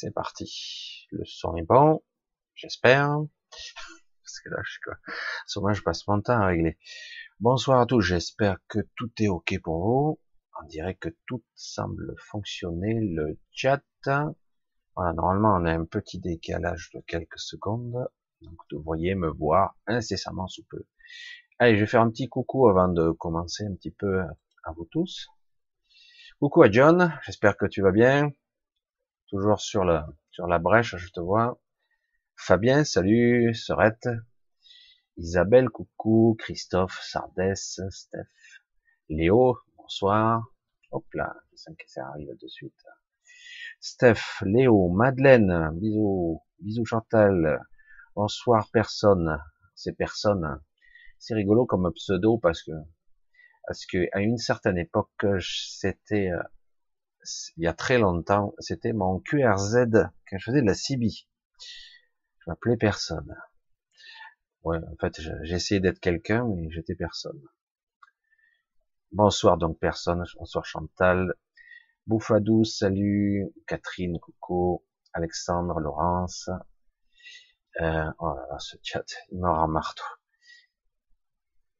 C'est parti. Le son est bon, j'espère. Parce que là, je, quoi? souvent je passe mon temps à régler. Bonsoir à tous, j'espère que tout est ok pour vous. On dirait que tout semble fonctionner. Le chat, voilà, normalement on a un petit décalage de quelques secondes. Donc vous devriez me voir incessamment sous peu. Allez, je vais faire un petit coucou avant de commencer un petit peu à vous tous. Coucou à John, j'espère que tu vas bien. Toujours sur la, sur la brèche, je te vois. Fabien, salut, Serette. Isabelle, coucou. Christophe, Sardès, Steph. Léo, bonsoir. Hop là, ça arrive de suite. Steph, Léo, Madeleine, bisous, bisous Chantal. Bonsoir personne, c'est personne. C'est rigolo comme pseudo parce que parce que à une certaine époque, c'était euh, il y a très longtemps, c'était mon QRZ quand je faisais de la CB. Je m'appelais personne. En fait, j'essayais d'être quelqu'un, mais j'étais personne. Bonsoir donc personne. Bonsoir Chantal. Bouffadou, salut. Catherine, coucou. Alexandre, Laurence. Euh, oh là là, ce chat, il me rend marteau.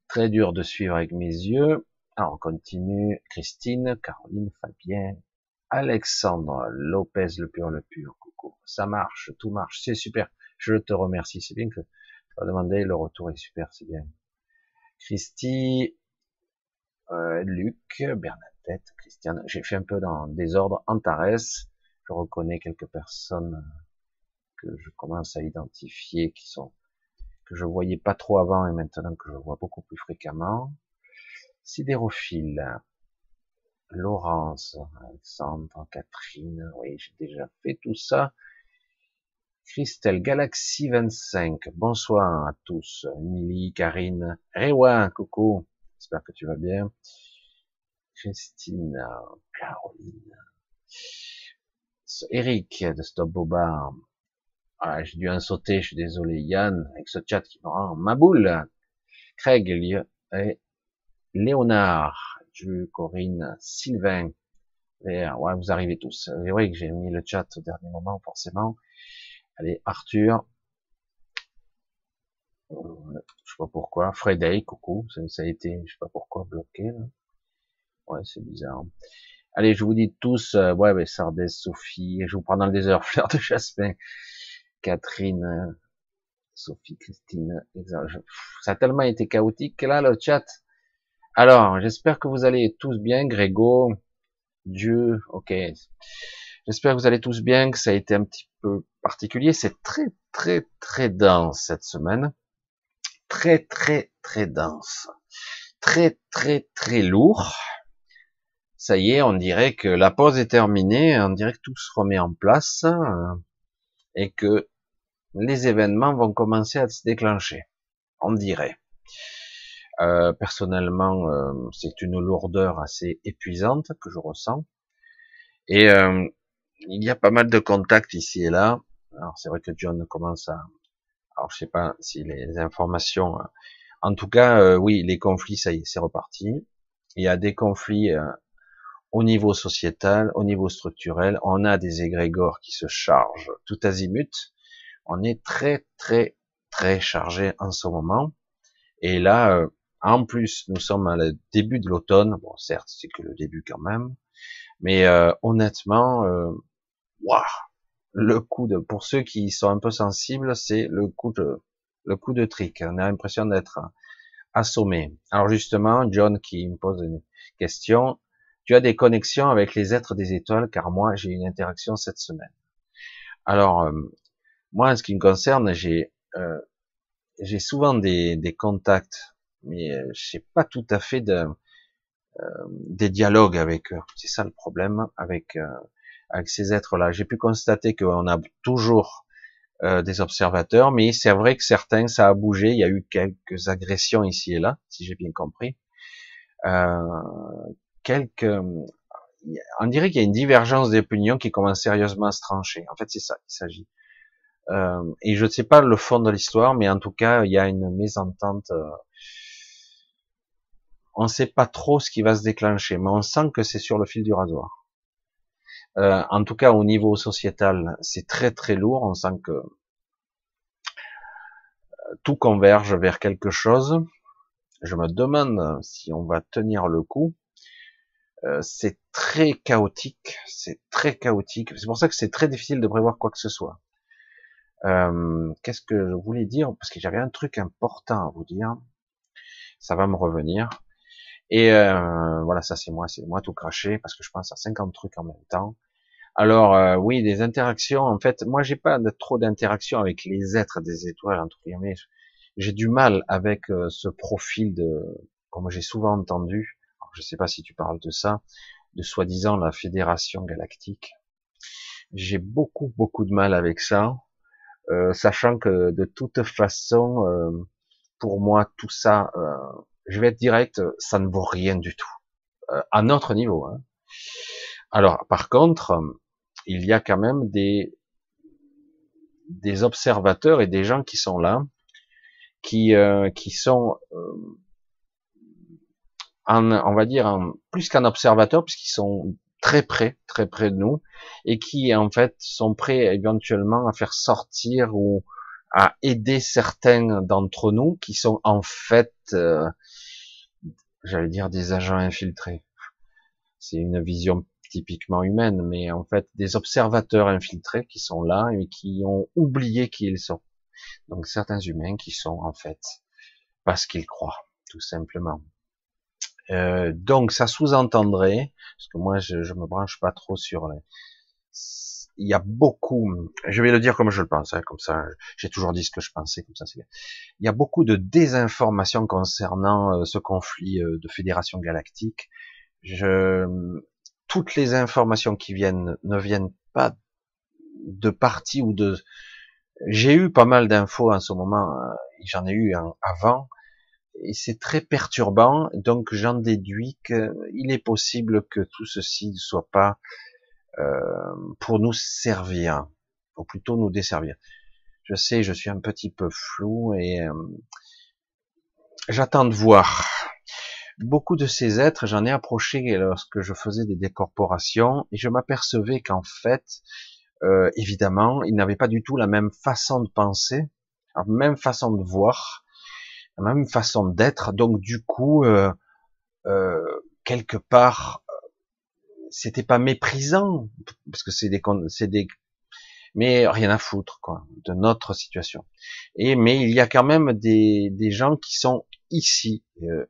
Très dur de suivre avec mes yeux. Alors, on continue. Christine, Caroline, Fabien, Alexandre Lopez, le pur, le pur. Coucou. Ça marche, tout marche. C'est super. Je te remercie. C'est bien que tu as demandé. Le retour est super. C'est bien. Christy, euh, Luc, Bernadette, Christiane. J'ai fait un peu dans désordre. Antares. Je reconnais quelques personnes que je commence à identifier qui sont que je voyais pas trop avant et maintenant que je vois beaucoup plus fréquemment. Sidérophile, Laurence, Alexandre, Catherine, oui, j'ai déjà fait tout ça. Christelle, Galaxy 25, bonsoir à tous. Emily, Karine, Rewa, coucou, j'espère que tu vas bien. Christine, Caroline, Eric de Stop Boba, ah, j'ai dû en sauter, je suis désolé. Yann, avec ce chat qui me rend ma boule. Craig, et Léonard, Corinne, Sylvain. ouais, vous arrivez tous. Vrai que j'ai mis le chat au dernier moment, forcément. Allez, Arthur. Euh, je sais pas pourquoi. Freddy, coucou. Ça, a été, je sais pas pourquoi, bloqué. Là. Ouais, c'est bizarre. Allez, je vous dis tous, euh, ouais, mais Sophie, je vous prends dans le désert, Fleur de Jasmin. Catherine, Sophie, Christine, ça a tellement été chaotique que là, le chat. Alors, j'espère que vous allez tous bien, Grégo, Dieu, ok. J'espère que vous allez tous bien, que ça a été un petit peu particulier. C'est très, très, très dense cette semaine. Très, très, très dense. Très, très, très lourd. Ça y est, on dirait que la pause est terminée, on dirait que tout se remet en place et que les événements vont commencer à se déclencher, on dirait. Euh, personnellement, euh, c'est une lourdeur assez épuisante que je ressens. Et euh, il y a pas mal de contacts ici et là. Alors c'est vrai que John commence à... Alors je sais pas si les informations... En tout cas, oui, les conflits, ça y est, c'est reparti. Il y a des conflits au niveau sociétal, au niveau structurel, on a des égrégores qui se chargent tout azimut. On est très très très chargé en ce moment. Et là, euh, en plus, nous sommes à le début de l'automne. Bon, certes, c'est que le début quand même. Mais euh, honnêtement, euh, le coup de, pour ceux qui sont un peu sensibles, c'est le coup de, le coup de trick. On a l'impression d'être assommé. Alors justement, John qui me pose une question, tu as des connexions avec les êtres des étoiles, car moi, j'ai une interaction cette semaine. Alors, euh, moi, en ce qui me concerne, j'ai euh, j'ai souvent des, contacts, mais euh, j'ai pas tout à fait de, euh, des dialogues avec eux. C'est ça le problème avec euh, avec ces êtres-là. J'ai pu constater qu'on a toujours des observateurs, mais c'est vrai que certains, ça a bougé. Il y a eu quelques agressions ici et là, si j'ai bien compris. Euh, quelques, on dirait qu'il y a une divergence d'opinion qui commence sérieusement à se trancher. En fait, c'est ça qu'il s'agit. Euh, et je ne sais pas le fond de l'histoire, mais en tout cas, il y a une mésentente. On ne sait pas trop ce qui va se déclencher, mais on sent que c'est sur le fil du rasoir. Euh, en tout cas, au niveau sociétal, c'est très très lourd. On sent que euh, tout converge vers quelque chose. Je me demande si on va tenir le coup. Euh, c'est très chaotique, c'est très chaotique. C'est pour ça que c'est très difficile de prévoir quoi que ce soit. Qu'est-ce que je voulais dire? Parce que j'avais un truc important à vous dire. Ça va me revenir. Et euh, voilà, ça c'est moi, c'est moi tout craché parce que je pense à 50 trucs en même temps. Alors euh, oui, des interactions. En fait, moi j'ai pas trop d'interactions avec les êtres des étoiles entre guillemets. J'ai du mal avec euh, ce profil de, comme j'ai souvent entendu. je sais pas si tu parles de ça, de soi-disant la Fédération Galactique. J'ai beaucoup beaucoup de mal avec ça, sachant que de toute façon, pour moi tout ça je vais être direct, ça ne vaut rien du tout. Euh, à notre niveau. Hein. Alors, par contre, il y a quand même des, des observateurs et des gens qui sont là, qui, euh, qui sont, euh, en, on va dire, plus qu'un observateur, puisqu'ils sont très près, très près de nous, et qui en fait sont prêts éventuellement à faire sortir ou à aider certains d'entre nous qui sont en fait euh, j'allais dire des agents infiltrés. C'est une vision typiquement humaine, mais en fait des observateurs infiltrés qui sont là et qui ont oublié qui ils sont. Donc certains humains qui sont en fait parce qu'ils croient, tout simplement. Euh, donc ça sous-entendrait, parce que moi je, je me branche pas trop sur les, il y a beaucoup, je vais le dire comme je le pense, hein, comme ça, j'ai toujours dit ce que je pensais, comme ça c'est Il y a beaucoup de désinformation concernant euh, ce conflit euh, de fédération galactique. Je, toutes les informations qui viennent ne viennent pas de parti ou de. J'ai eu pas mal d'infos en ce moment, euh, j'en ai eu avant, et c'est très perturbant. Donc j'en déduis qu'il est possible que tout ceci ne soit pas pour nous servir, ou plutôt nous desservir. Je sais, je suis un petit peu flou et euh, j'attends de voir. Beaucoup de ces êtres, j'en ai approché lorsque je faisais des décorporations et je m'apercevais qu'en fait, euh, évidemment, ils n'avaient pas du tout la même façon de penser, la même façon de voir, la même façon d'être. Donc du coup, euh, quelque part, c'était pas méprisant parce que c'est des c'est des mais rien à foutre quoi de notre situation. Et mais il y a quand même des des gens qui sont ici euh,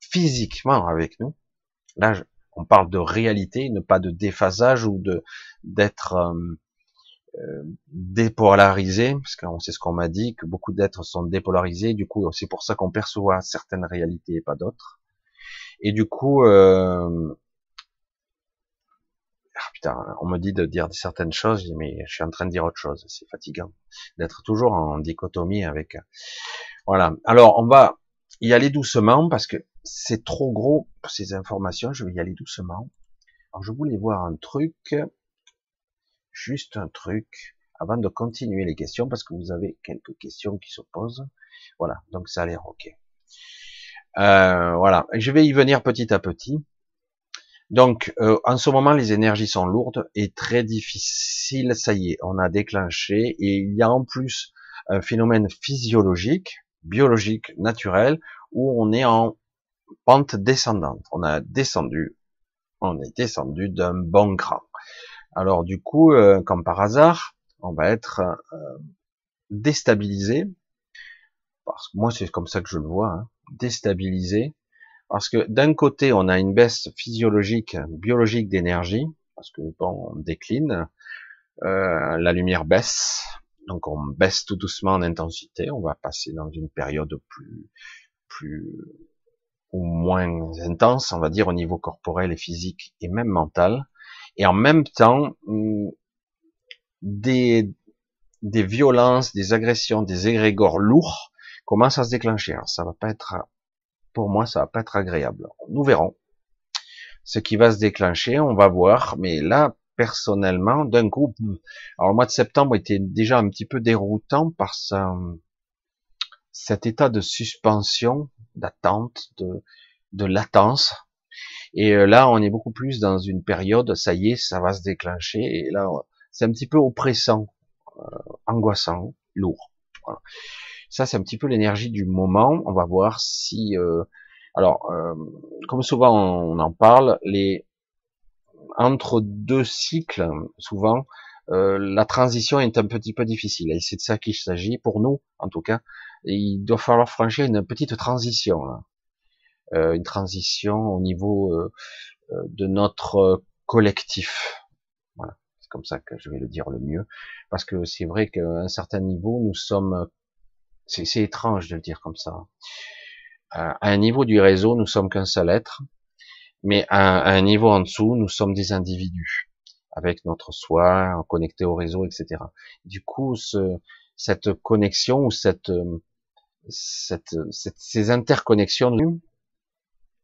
physiquement avec nous. Là, on parle de réalité, ne pas de déphasage ou de d'être euh, euh, dépolarisé, parce qu'on sait ce qu'on m'a dit, que beaucoup d'êtres sont dépolarisés, du coup c'est pour ça qu'on perçoit certaines réalités et pas d'autres. Et du coup, euh, on me dit de dire certaines choses, mais je suis en train de dire autre chose. C'est fatigant d'être toujours en dichotomie avec. Voilà. Alors, on va y aller doucement parce que c'est trop gros pour ces informations. Je vais y aller doucement. Alors, je voulais voir un truc, juste un truc, avant de continuer les questions parce que vous avez quelques questions qui se posent. Voilà. Donc, ça a l'air ok. Euh, voilà. Je vais y venir petit à petit. Donc, euh, en ce moment, les énergies sont lourdes et très difficiles. Ça y est, on a déclenché et il y a en plus un phénomène physiologique, biologique, naturel, où on est en pente descendante. On a descendu, on est descendu d'un bon cran. Alors du coup, euh, comme par hasard, on va être euh, déstabilisé, parce que moi c'est comme ça que je le vois, hein, déstabilisé, parce que d'un côté, on a une baisse physiologique, biologique d'énergie, parce que bon, on décline, euh, la lumière baisse, donc on baisse tout doucement en intensité, on va passer dans une période plus, plus ou moins intense, on va dire au niveau corporel et physique et même mental, et en même temps des des violences, des agressions, des égrégores lourds commencent à se déclencher. Alors ça va pas être pour moi, ça va pas être agréable. Nous verrons ce qui va se déclencher, on va voir. Mais là, personnellement, d'un coup, alors le mois de septembre était déjà un petit peu déroutant par cet état de suspension, d'attente, de, de latence. Et euh, là, on est beaucoup plus dans une période, ça y est, ça va se déclencher. Et là, c'est un petit peu oppressant, euh, angoissant, lourd. Voilà. Ça, c'est un petit peu l'énergie du moment. On va voir si, euh, alors, euh, comme souvent on en parle, les entre deux cycles, souvent, euh, la transition est un petit peu difficile. Et c'est de ça qu'il s'agit pour nous, en tout cas. il doit falloir franchir une petite transition, hein. euh, une transition au niveau euh, de notre collectif. Voilà, c'est comme ça que je vais le dire le mieux, parce que c'est vrai qu'à un certain niveau, nous sommes. C'est étrange de le dire comme ça. À un niveau du réseau, nous sommes qu'un seul être, mais à un niveau en dessous, nous sommes des individus avec notre soi, connecté au réseau, etc. Du coup, ce, cette connexion ou cette, cette, ces interconnexions,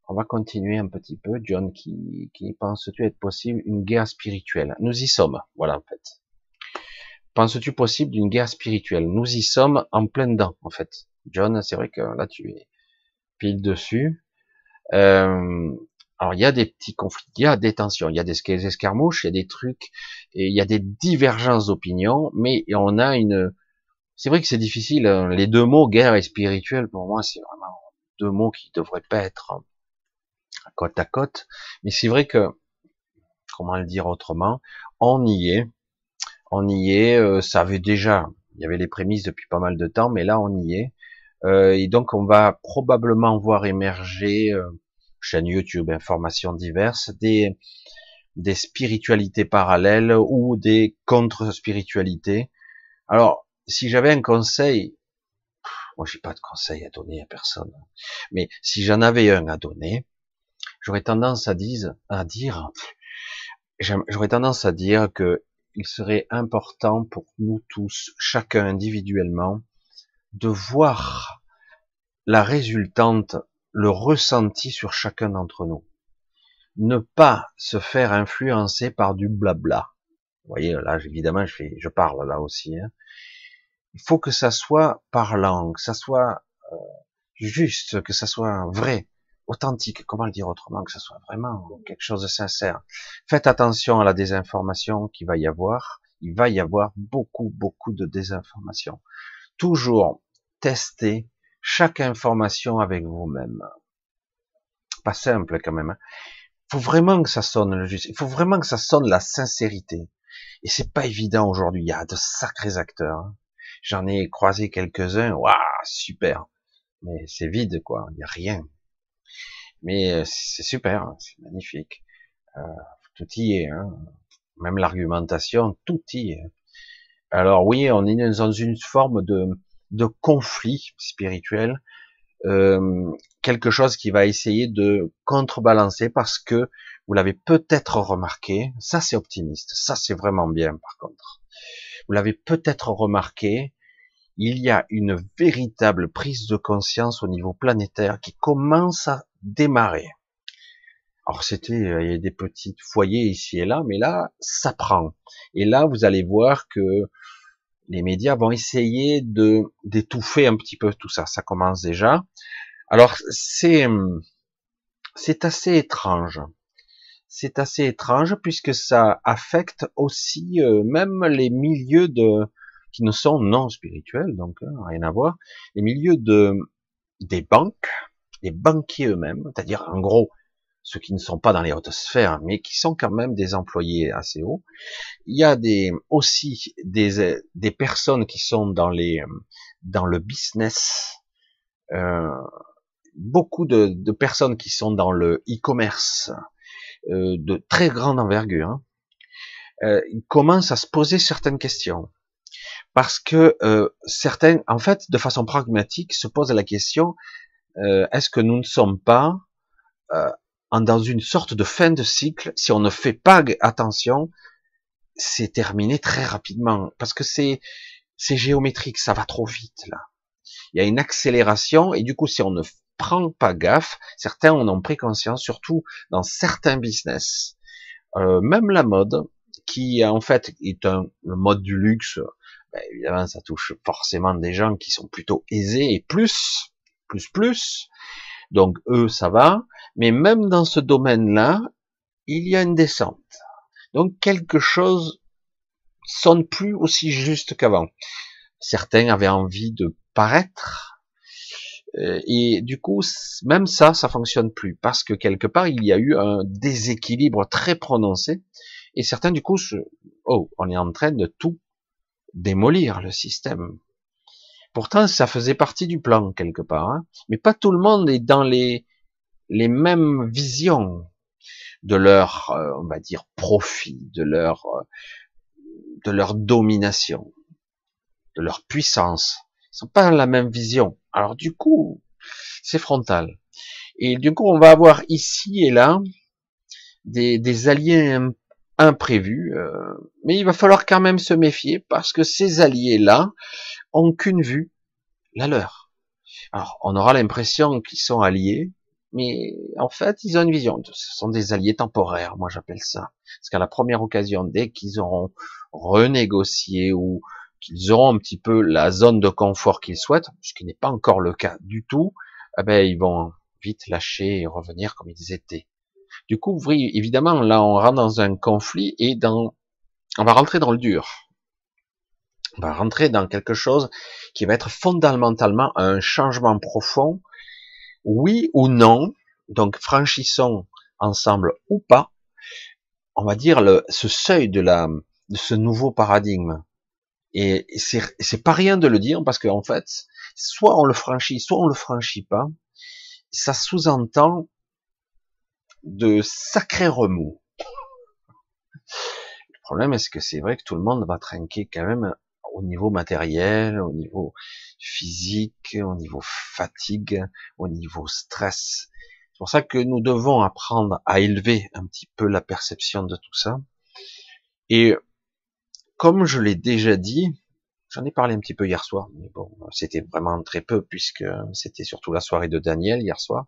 on va continuer un petit peu. John, qui, qui penses-tu être possible une guerre spirituelle Nous y sommes, voilà en fait. Penses-tu possible d'une guerre spirituelle? Nous y sommes en plein dedans, en fait. John, c'est vrai que là tu es pile dessus. Euh, alors il y a des petits conflits, il y a des tensions, il y a des escarmouches, il y a des trucs, et il y a des divergences d'opinion, mais on a une. C'est vrai que c'est difficile. Hein. Les deux mots guerre et spirituel pour moi c'est vraiment deux mots qui devraient pas être côte à côte. Mais c'est vrai que comment le dire autrement, on y est, on y est. Euh, ça avait déjà, il y avait les prémices depuis pas mal de temps, mais là on y est. Euh, et donc on va probablement voir émerger euh, chaîne YouTube, informations diverses, des, spiritualités parallèles ou des contre-spiritualités. Alors, si j'avais un conseil, moi j'ai pas de conseil à donner à personne, mais si j'en avais un à donner, j'aurais tendance à dire, j'aurais tendance à dire que il serait important pour nous tous, chacun individuellement, de voir la résultante le ressenti sur chacun d'entre nous. Ne pas se faire influencer par du blabla. Vous voyez, là, évidemment, je, parle là aussi. Hein. Il faut que ça soit parlant, que ça soit euh, juste, que ça soit vrai, authentique. Comment le dire autrement Que ça soit vraiment quelque chose de sincère. Faites attention à la désinformation qu'il va y avoir. Il va y avoir beaucoup, beaucoup de désinformation. Toujours tester chaque information avec vous-même. Pas simple quand même. Il faut vraiment que ça sonne le juste. Il faut vraiment que ça sonne la sincérité. Et c'est pas évident aujourd'hui. Il y a de sacrés acteurs. Hein. J'en ai croisé quelques-uns. Waouh, super. Mais c'est vide, quoi. Il n'y a rien. Mais euh, c'est super. Hein. C'est magnifique. Euh, tout y est. Hein. Même l'argumentation, tout y est. Alors oui, on est dans une forme de, de conflit spirituel, euh, quelque chose qui va essayer de contrebalancer parce que vous l'avez peut-être remarqué, ça c'est optimiste, ça c'est vraiment bien par contre. Vous l'avez peut-être remarqué, il y a une véritable prise de conscience au niveau planétaire qui commence à démarrer. Alors c'était euh, il y a des petits foyers ici et là, mais là ça prend. Et là vous allez voir que les médias vont essayer de d'étouffer un petit peu tout ça. Ça commence déjà. Alors c'est c'est assez étrange. C'est assez étrange puisque ça affecte aussi euh, même les milieux de qui ne sont non spirituels, donc hein, rien à voir. Les milieux de des banques, les banquiers eux-mêmes, c'est-à-dire en gros ceux qui ne sont pas dans les hautes sphères, mais qui sont quand même des employés assez hauts. Il y a des, aussi des, des personnes qui sont dans les, dans le business, euh, beaucoup de, personnes qui sont dans le e-commerce euh, de très grande envergure, hein, euh, commencent à se poser certaines questions. Parce que euh, certains, en fait, de façon pragmatique, se posent la question euh, est-ce que nous ne sommes pas euh, dans une sorte de fin de cycle, si on ne fait pas attention, c'est terminé très rapidement parce que c'est c'est géométrique, ça va trop vite là. Il y a une accélération et du coup si on ne prend pas gaffe, certains en ont pris conscience, surtout dans certains business, euh, même la mode qui en fait est un le mode du luxe. Ben, évidemment, ça touche forcément des gens qui sont plutôt aisés et plus, plus, plus. Donc eux, ça va. Mais même dans ce domaine-là, il y a une descente. Donc quelque chose sonne plus aussi juste qu'avant. Certains avaient envie de paraître, euh, et du coup, même ça, ça fonctionne plus parce que quelque part, il y a eu un déséquilibre très prononcé, et certains du coup, oh, on est en train de tout démolir le système. Pourtant, ça faisait partie du plan quelque part, hein. mais pas tout le monde est dans les les mêmes visions de leur, euh, on va dire, profit, de leur, euh, de leur domination, de leur puissance. Ils sont pas dans la même vision. Alors du coup, c'est frontal. Et du coup, on va avoir ici et là des, des alliés imprévus, euh, mais il va falloir quand même se méfier parce que ces alliés-là ont qu'une vue, la leur. Alors, on aura l'impression qu'ils sont alliés, mais en fait, ils ont une vision. Ce sont des alliés temporaires, moi j'appelle ça. Parce qu'à la première occasion, dès qu'ils auront renégocié ou qu'ils auront un petit peu la zone de confort qu'ils souhaitent, ce qui n'est pas encore le cas du tout, eh ben, ils vont vite lâcher et revenir comme ils étaient. Du coup, évidemment, là, on rentre dans un conflit et dans, on va rentrer dans le dur. On va rentrer dans quelque chose qui va être fondamentalement un changement profond oui ou non, donc franchissons ensemble ou pas, on va dire le, ce seuil de la, de ce nouveau paradigme. Et c'est pas rien de le dire parce qu'en fait, soit on le franchit, soit on le franchit pas. Ça sous-entend de sacrés remous. Le problème, est-ce que c'est vrai que tout le monde va trinquer quand même au niveau matériel, au niveau physique, au niveau fatigue, au niveau stress? C'est pour ça que nous devons apprendre à élever un petit peu la perception de tout ça. Et comme je l'ai déjà dit, j'en ai parlé un petit peu hier soir, mais bon, c'était vraiment très peu puisque c'était surtout la soirée de Daniel hier soir.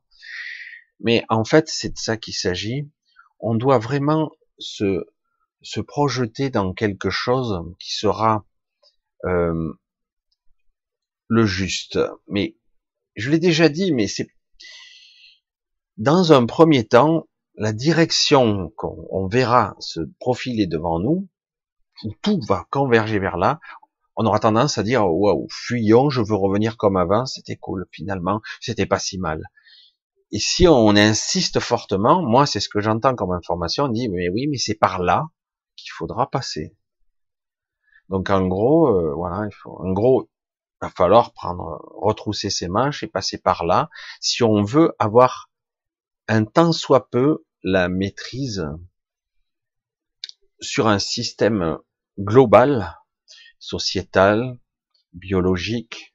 Mais en fait, c'est de ça qu'il s'agit. On doit vraiment se, se projeter dans quelque chose qui sera euh, le juste. Mais je l'ai déjà dit, mais c'est dans un premier temps la direction qu'on verra se profiler devant nous, où tout va converger vers là. On aura tendance à dire waouh, fuyons, je veux revenir comme avant, c'était cool. Finalement, c'était pas si mal. Et si on insiste fortement, moi c'est ce que j'entends comme information, on dit mais oui, mais c'est par là qu'il faudra passer. Donc en gros, euh, voilà, il faut, en gros, il va falloir prendre, retrousser ses manches et passer par là si on veut avoir un tant soit peu la maîtrise sur un système global, sociétal, biologique,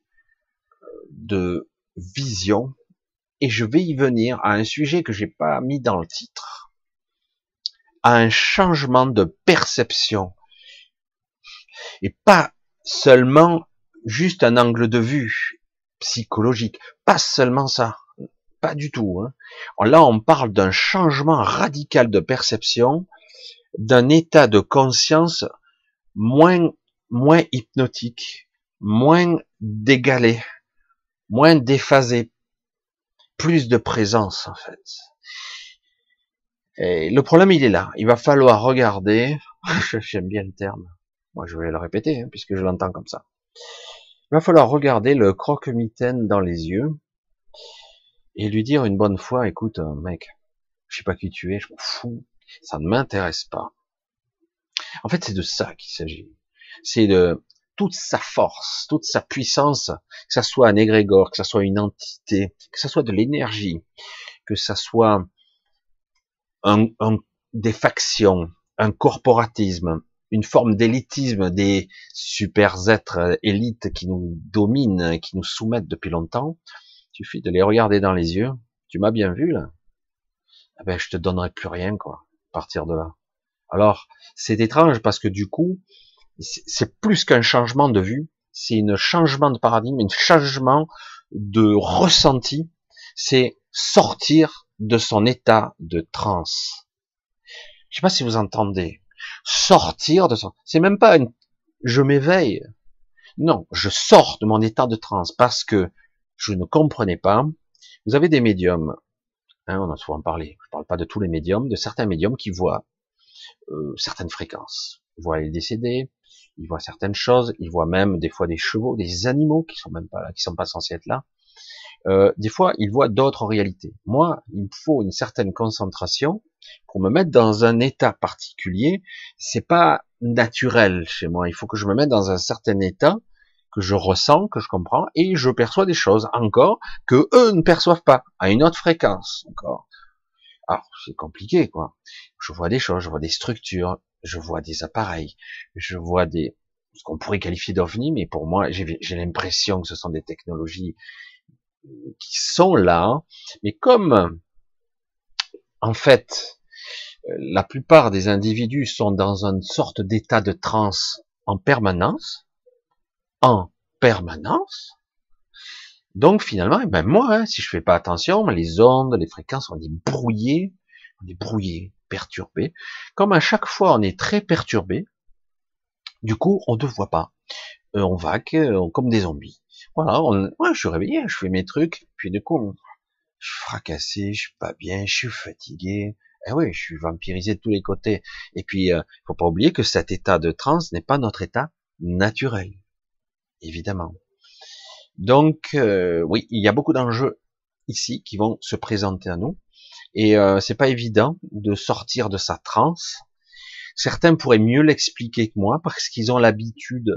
de vision. Et je vais y venir à un sujet que j'ai pas mis dans le titre, à un changement de perception et pas seulement juste un angle de vue psychologique, pas seulement ça, pas du tout. Hein. Là, on parle d'un changement radical de perception, d'un état de conscience moins moins hypnotique, moins dégalé, moins déphasé, plus de présence en fait. Et le problème, il est là. Il va falloir regarder, j'aime bien le terme, moi, je vais le répéter, hein, puisque je l'entends comme ça. Il va falloir regarder le croque-mitaine dans les yeux et lui dire une bonne fois, écoute, euh, mec, je sais pas qui tu es, je m'en fous, ça ne m'intéresse pas. En fait, c'est de ça qu'il s'agit. C'est de toute sa force, toute sa puissance, que ça soit un égrégore, que ça soit une entité, que ça soit de l'énergie, que ça soit un, des factions, un corporatisme, une forme d'élitisme des super êtres élites qui nous dominent, qui nous soumettent depuis longtemps. Il suffit de les regarder dans les yeux. Tu m'as bien vu là eh ben, je te donnerai plus rien quoi. À partir de là. Alors c'est étrange parce que du coup c'est plus qu'un changement de vue, c'est un changement de paradigme, un changement de ressenti. C'est sortir de son état de transe. Je sais pas si vous entendez sortir de ça. C'est même pas une, je m'éveille. Non, je sors de mon état de transe parce que je ne comprenais pas Vous avez des médiums, hein, on a souvent parlé, je parle pas de tous les médiums, de certains médiums qui voient euh, certaines fréquences. Voient les décédés, ils voient certaines choses, ils voient même des fois des chevaux, des animaux qui sont même pas là, qui sont pas censés être là. Euh, des fois, ils voient d'autres réalités. Moi, il me faut une certaine concentration pour me mettre dans un état particulier. C'est pas naturel chez moi. Il faut que je me mette dans un certain état que je ressens, que je comprends, et je perçois des choses encore que eux ne perçoivent pas, à une autre fréquence encore. Alors, c'est compliqué, quoi. Je vois des choses, je vois des structures, je vois des appareils, je vois des, ce qu'on pourrait qualifier d'ovnis, mais pour moi, j'ai l'impression que ce sont des technologies qui sont là, mais comme, en fait, la plupart des individus sont dans une sorte d'état de transe en permanence, en permanence. Donc finalement, eh ben moi, hein, si je fais pas attention, les ondes, les fréquences, on est brouillées, on est brouillé, perturbé. Comme à chaque fois, on est très perturbé. Du coup, on ne voit pas. Euh, on vague euh, comme des zombies. Voilà, on, je suis réveillé, je fais mes trucs, puis du coup, je suis fracassé, je suis pas bien, je suis fatigué. Eh oui, je suis vampirisé de tous les côtés. Et puis, euh, faut pas oublier que cet état de transe n'est pas notre état naturel, évidemment. Donc, euh, oui, il y a beaucoup d'enjeux ici qui vont se présenter à nous, et euh, c'est pas évident de sortir de sa transe. Certains pourraient mieux l'expliquer que moi parce qu'ils ont l'habitude,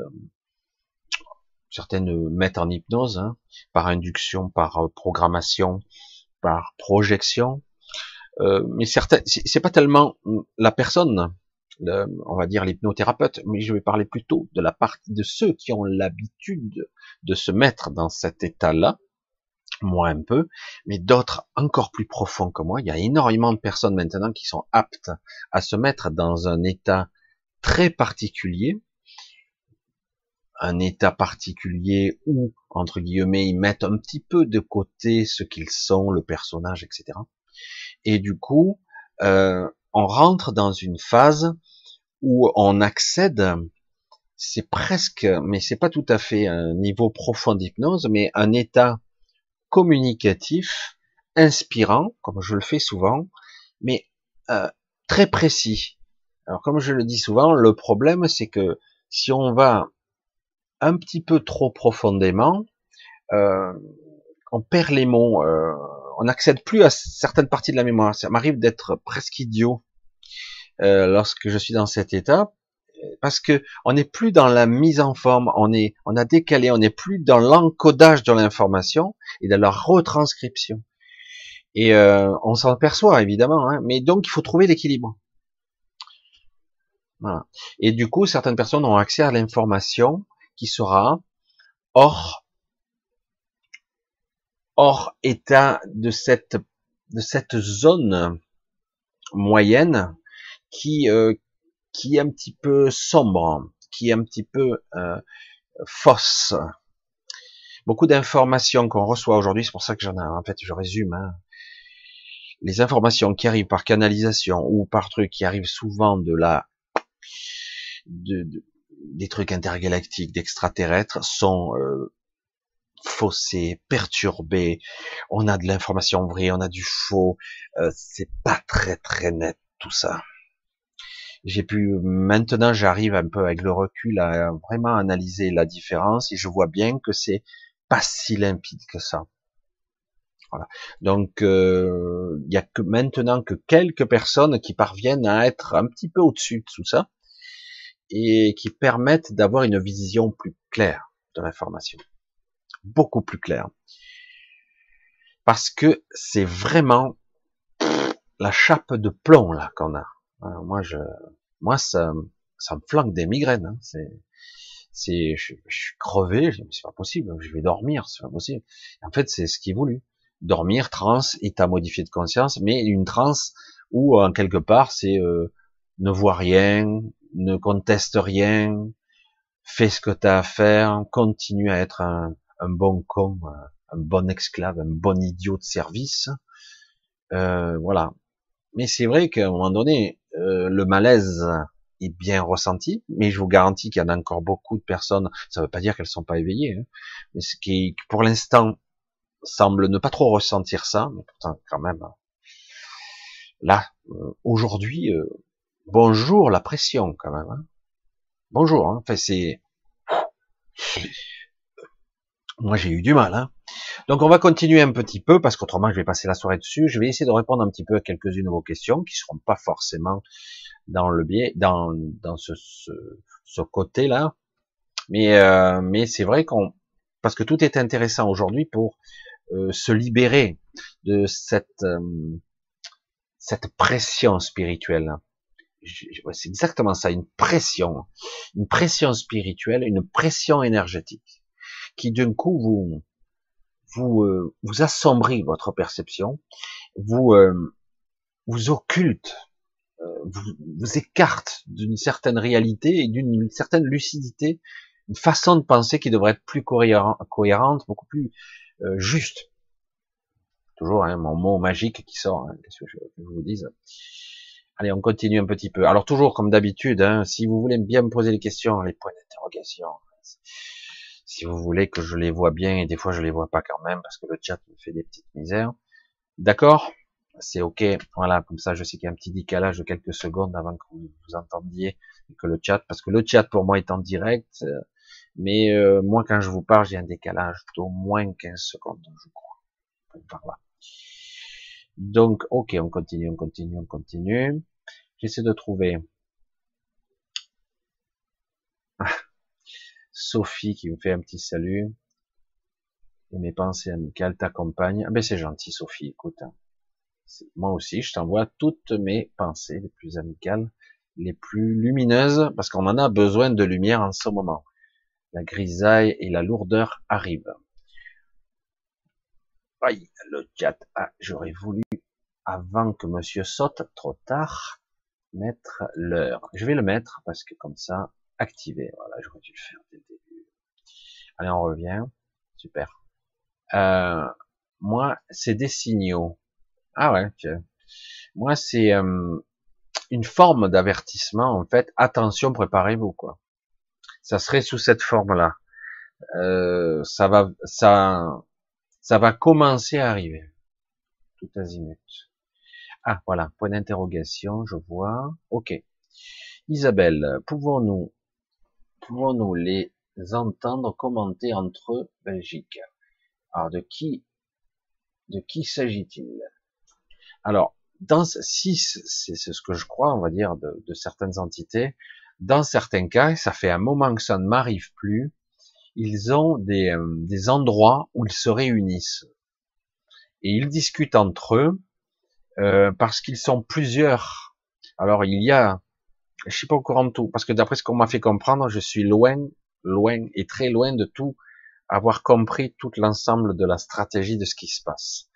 certains mettent en hypnose, hein, par induction, par euh, programmation, par projection, euh, mais certains, c'est pas tellement la personne, on va dire l'hypnothérapeute, mais je vais parler plutôt de la partie de ceux qui ont l'habitude de se mettre dans cet état-là, moi un peu, mais d'autres encore plus profonds que moi. Il y a énormément de personnes maintenant qui sont aptes à se mettre dans un état très particulier, un état particulier où, entre guillemets, ils mettent un petit peu de côté ce qu'ils sont, le personnage, etc. Et du coup, euh, on rentre dans une phase où on accède, c'est presque, mais c'est pas tout à fait un niveau profond d'hypnose, mais un état communicatif, inspirant, comme je le fais souvent, mais euh, très précis. Alors comme je le dis souvent, le problème c'est que si on va un petit peu trop profondément, euh, on perd les mots, euh, on n'accède plus à certaines parties de la mémoire. Ça m'arrive d'être presque idiot euh, lorsque je suis dans cet état, parce que on n'est plus dans la mise en forme, on est, on a décalé, on n'est plus dans l'encodage de l'information et dans la retranscription. Et euh, on s'en aperçoit évidemment, hein, mais donc il faut trouver l'équilibre. Voilà. Et du coup, certaines personnes ont accès à l'information qui sera hors hors état de cette de cette zone moyenne qui euh, qui est un petit peu sombre, qui est un petit peu euh, fausse. Beaucoup d'informations qu'on reçoit aujourd'hui, c'est pour ça que j'en ai, en fait, je résume. Hein. Les informations qui arrivent par canalisation ou par trucs qui arrivent souvent de la, de, des trucs intergalactiques, d'extraterrestres, sont euh, faussés, perturbés. On a de l'information vraie, on a du faux. Euh, c'est pas très très net tout ça j'ai pu maintenant j'arrive un peu avec le recul à vraiment analyser la différence et je vois bien que c'est pas si limpide que ça. Voilà. Donc euh, il y a que maintenant que quelques personnes qui parviennent à être un petit peu au-dessus de tout ça et qui permettent d'avoir une vision plus claire de l'information, beaucoup plus claire, parce que c'est vraiment la chape de plomb là qu'on a moi, je, moi, ça, ça me flanque des migraines. Hein. C'est, c'est, je, suis crevé. Je c'est pas possible. Je vais dormir, c'est pas possible. En fait, c'est ce qui est voulu. Dormir, trans, état modifié de conscience, mais une transe où, en quelque part, c'est euh, ne vois rien, ne conteste rien, fais ce que tu as à faire, continue à être un, un bon con, un bon esclave, un bon idiot de service. Euh, voilà. Mais c'est vrai qu'à un moment donné, euh, le malaise est bien ressenti, mais je vous garantis qu'il y en a encore beaucoup de personnes. Ça ne veut pas dire qu'elles sont pas éveillées, hein, mais ce qui, pour l'instant, semblent ne pas trop ressentir ça, mais pourtant quand même, là, euh, aujourd'hui, euh, bonjour la pression quand même. Hein. Bonjour, hein. enfin c'est, moi j'ai eu du mal. Hein. Donc on va continuer un petit peu parce qu'autrement je vais passer la soirée dessus. Je vais essayer de répondre un petit peu à quelques-unes de vos questions qui seront pas forcément dans le biais, dans dans ce, ce, ce côté-là, mais euh, mais c'est vrai qu'on parce que tout est intéressant aujourd'hui pour euh, se libérer de cette euh, cette pression spirituelle. C'est exactement ça, une pression, une pression spirituelle, une pression énergétique, qui d'un coup vous vous euh, vous assombrit votre perception, vous euh, vous occulte, euh, vous, vous écarte d'une certaine réalité et d'une certaine lucidité, une façon de penser qui devrait être plus cohérente, beaucoup plus juste. Toujours hein, mon mot magique qui sort, hein, qu'est-ce que je, vous dise. Allez, on continue un petit peu. Alors toujours comme d'habitude, hein, si vous voulez bien me poser les questions, les points d'interrogation, si vous voulez que je les vois bien, et des fois je les vois pas quand même, parce que le chat me fait des petites misères. D'accord? C'est ok. Voilà, comme ça je sais qu'il y a un petit décalage de quelques secondes avant que vous, entendiez que le chat, parce que le chat pour moi est en direct, euh, mais euh, moi quand je vous parle, j'ai un décalage d'au moins 15 secondes, je crois. Par là. Donc, ok, on continue, on continue, on continue. J'essaie de trouver. Sophie qui me fait un petit salut. Et mes pensées amicales t'accompagnent. Ah ben c'est gentil Sophie, écoute. Moi aussi, je t'envoie toutes mes pensées les plus amicales, les plus lumineuses, parce qu'on en a besoin de lumière en ce moment. La grisaille et la lourdeur arrivent. Aïe, le chat. Ah, j'aurais voulu, avant que monsieur saute, trop tard, mettre l'heure. Je vais le mettre parce que comme ça, activé. Voilà, j'aurais dû le faire dès le début. Allez, on revient. Super. Euh, moi, c'est des signaux. Ah ouais, Moi, c'est euh, une forme d'avertissement, en fait. Attention, préparez-vous, quoi. Ça serait sous cette forme-là. Euh, ça va, ça, ça va commencer à arriver. Tout azimut. Ah, voilà, point d'interrogation, je vois. Ok. Isabelle, pouvons-nous, pouvons-nous les entendre commenter entre Belgique? Alors, de qui, de qui s'agit-il? Alors, dans, si c'est ce que je crois, on va dire, de, de certaines entités, dans certains cas, ça fait un moment que ça ne m'arrive plus, ils ont des, euh, des endroits où ils se réunissent. Et ils discutent entre eux euh, parce qu'ils sont plusieurs. Alors il y a, je suis pas au courant de tout, parce que d'après ce qu'on m'a fait comprendre, je suis loin, loin et très loin de tout avoir compris tout l'ensemble de la stratégie de ce qui se passe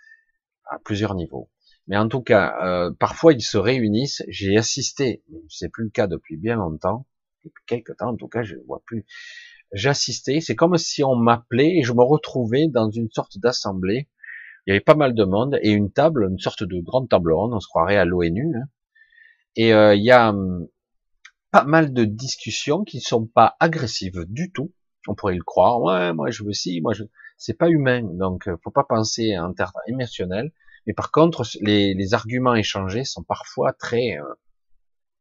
à plusieurs niveaux. Mais en tout cas, euh, parfois ils se réunissent. J'ai assisté, c'est plus le cas depuis bien longtemps, depuis quelques temps en tout cas, je ne vois plus j'assistais, c'est comme si on m'appelait et je me retrouvais dans une sorte d'assemblée. Il y avait pas mal de monde et une table, une sorte de grande table ronde, on se croirait à l'ONU. Hein. Et euh, il y a hum, pas mal de discussions qui ne sont pas agressives du tout. On pourrait le croire. Ouais, moi je veux si, moi je. C'est pas humain, donc euh, faut pas penser en termes émotionnels. Mais par contre, les, les, arguments échangés sont parfois très euh,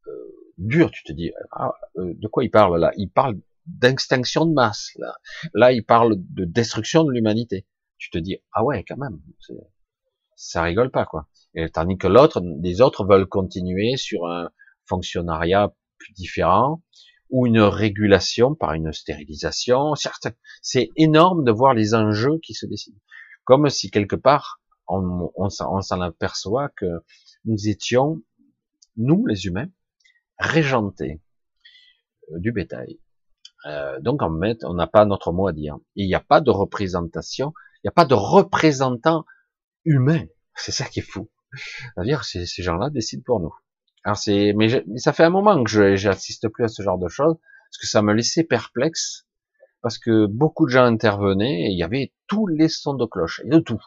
euh durs. Tu te dis, ah, de quoi il parle là? Il parle d'extinction de masse. Là. là, il parle de destruction de l'humanité. Tu te dis, ah ouais, quand même, ça rigole pas, quoi. Et, tandis que l'autre, les autres veulent continuer sur un fonctionnariat plus différent, ou une régulation par une stérilisation. C'est énorme de voir les enjeux qui se décident. Comme si quelque part, on, on s'en aperçoit que nous étions, nous les humains, régentés euh, du bétail. Euh, donc en fait, on n'a pas notre mot à dire. Il n'y a pas de représentation, il n'y a pas de représentant humain. C'est ça qui est fou. C'est-à-dire, ces gens-là décident pour nous. Alors c'est, mais, ça fait un moment que j'assiste plus à ce genre de choses, parce que ça me laissait perplexe, parce que beaucoup de gens intervenaient et il y avait tous les sons de cloche, et de tout.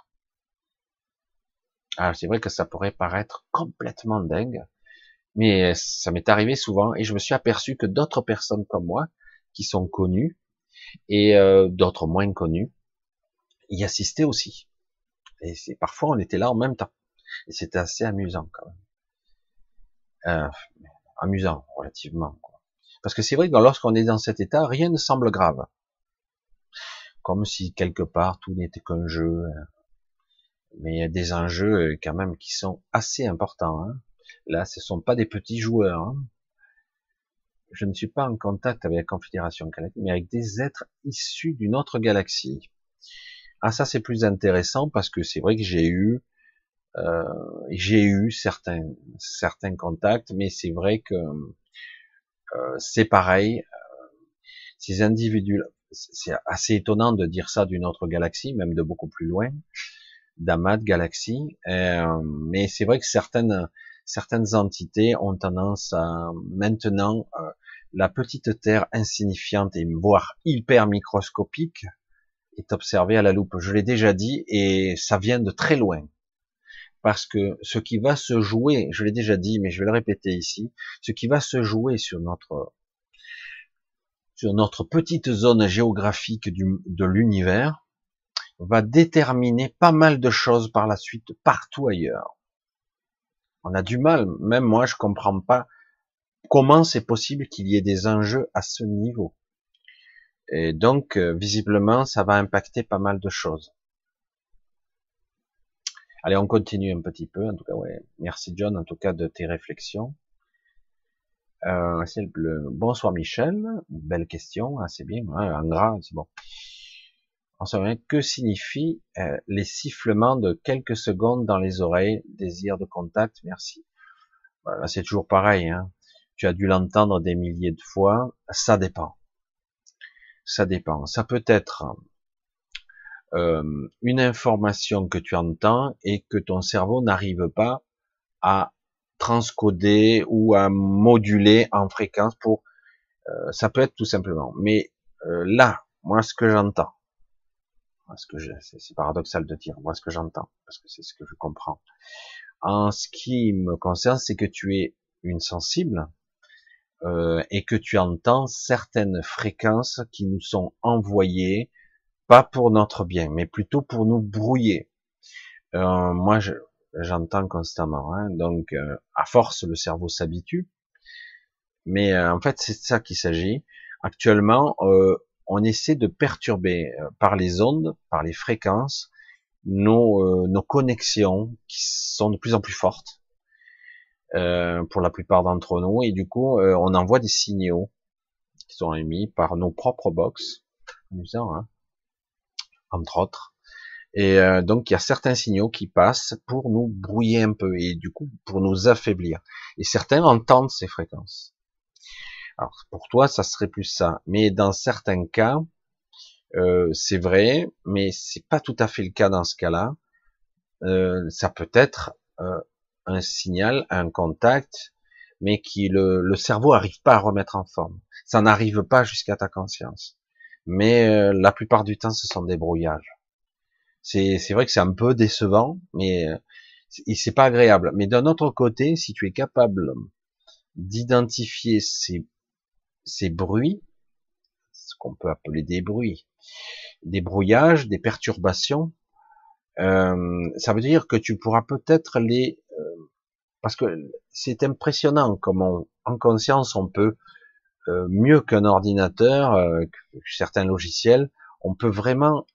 Alors c'est vrai que ça pourrait paraître complètement dingue, mais ça m'est arrivé souvent et je me suis aperçu que d'autres personnes comme moi, qui sont connus et euh, d'autres moins connus y assistaient aussi. Et c'est parfois on était là en même temps. Et c'était assez amusant quand même. Euh, amusant relativement. Parce que c'est vrai que lorsqu'on est dans cet état, rien ne semble grave. Comme si quelque part tout n'était qu'un jeu. Hein. Mais il y a des enjeux euh, quand même qui sont assez importants. Hein. Là, ce sont pas des petits joueurs. Hein. Je ne suis pas en contact avec la Confédération Galactique, mais avec des êtres issus d'une autre galaxie. Ah, ça c'est plus intéressant parce que c'est vrai que j'ai eu j'ai eu certains certains contacts, mais c'est vrai que euh, c'est pareil. Euh, ces individus, c'est assez étonnant de dire ça d'une autre galaxie, même de beaucoup plus loin, d'Amad galaxie. Euh, mais c'est vrai que certaines certaines entités ont tendance à maintenant euh, la petite Terre insignifiante et voire hyper microscopique est observée à la loupe. Je l'ai déjà dit et ça vient de très loin parce que ce qui va se jouer, je l'ai déjà dit, mais je vais le répéter ici, ce qui va se jouer sur notre sur notre petite zone géographique de l'univers va déterminer pas mal de choses par la suite partout ailleurs. On a du mal, même moi je comprends pas comment c'est possible qu'il y ait des enjeux à ce niveau. Et donc euh, visiblement ça va impacter pas mal de choses. Allez, on continue un petit peu. En tout cas, ouais. Merci John, en tout cas, de tes réflexions. Euh. Bonsoir Michel. Belle question. Ah, c'est bien. un gras, c'est bon. On se souvient que signifient euh, les sifflements de quelques secondes dans les oreilles, désir de contact. Merci. C'est toujours pareil. Hein. Tu as dû l'entendre des milliers de fois. Ça dépend. Ça dépend. Ça peut être euh, une information que tu entends et que ton cerveau n'arrive pas à transcoder ou à moduler en fréquence pour euh, ça peut être tout simplement. Mais euh, là moi ce que j'entends ce que c'est paradoxal de dire moi ce que j'entends parce que c'est ce que je comprends en ce qui me concerne c'est que tu es une sensible euh, et que tu entends certaines fréquences qui nous sont envoyées pas pour notre bien, mais plutôt pour nous brouiller. Euh, moi, j'entends constamment, hein, donc euh, à force, le cerveau s'habitue. Mais euh, en fait, c'est de ça qu'il s'agit. Actuellement, euh, on essaie de perturber par les ondes, par les fréquences, nos, nos connexions qui sont de plus en plus fortes pour la plupart d'entre nous, et du coup, on envoie des signaux qui sont émis par nos propres box. Amusant, hein entre autres. Et euh, donc il y a certains signaux qui passent pour nous brouiller un peu et du coup pour nous affaiblir. Et certains entendent ces fréquences. Alors pour toi ça serait plus ça, mais dans certains cas euh, c'est vrai, mais c'est pas tout à fait le cas dans ce cas-là. Euh, ça peut être un signal, un contact, mais qui le, le cerveau arrive pas à remettre en forme. Ça n'arrive pas jusqu'à ta conscience mais euh, la plupart du temps, ce sont des brouillages. C'est, vrai que c'est un peu décevant, mais euh, c'est pas agréable. Mais d'un autre côté, si tu es capable d'identifier ces, ces bruits, ce qu'on peut appeler des bruits, des brouillages, des perturbations, euh, ça veut dire que tu pourras peut-être les, euh, parce que c'est impressionnant comment en conscience on peut euh, mieux qu'un ordinateur, euh, certains logiciels, on peut vraiment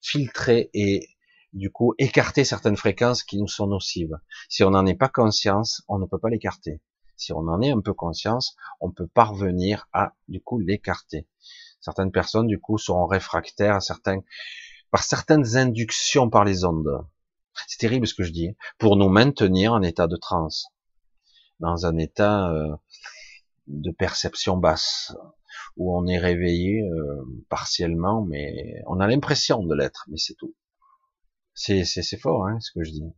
filtrer et du coup écarter certaines fréquences qui nous sont nocives. Si on n'en est pas conscience, on ne peut pas l'écarter. Si on en est un peu conscience, on peut parvenir à du coup l'écarter. Certaines personnes du coup seront réfractaires à certains par certaines inductions par les ondes. C'est terrible ce que je dis, hein, pour nous maintenir en état de transe, dans un état euh, de perception basse, où on est réveillé euh, partiellement, mais on a l'impression de l'être, mais c'est tout. C'est fort, hein, ce que je dis.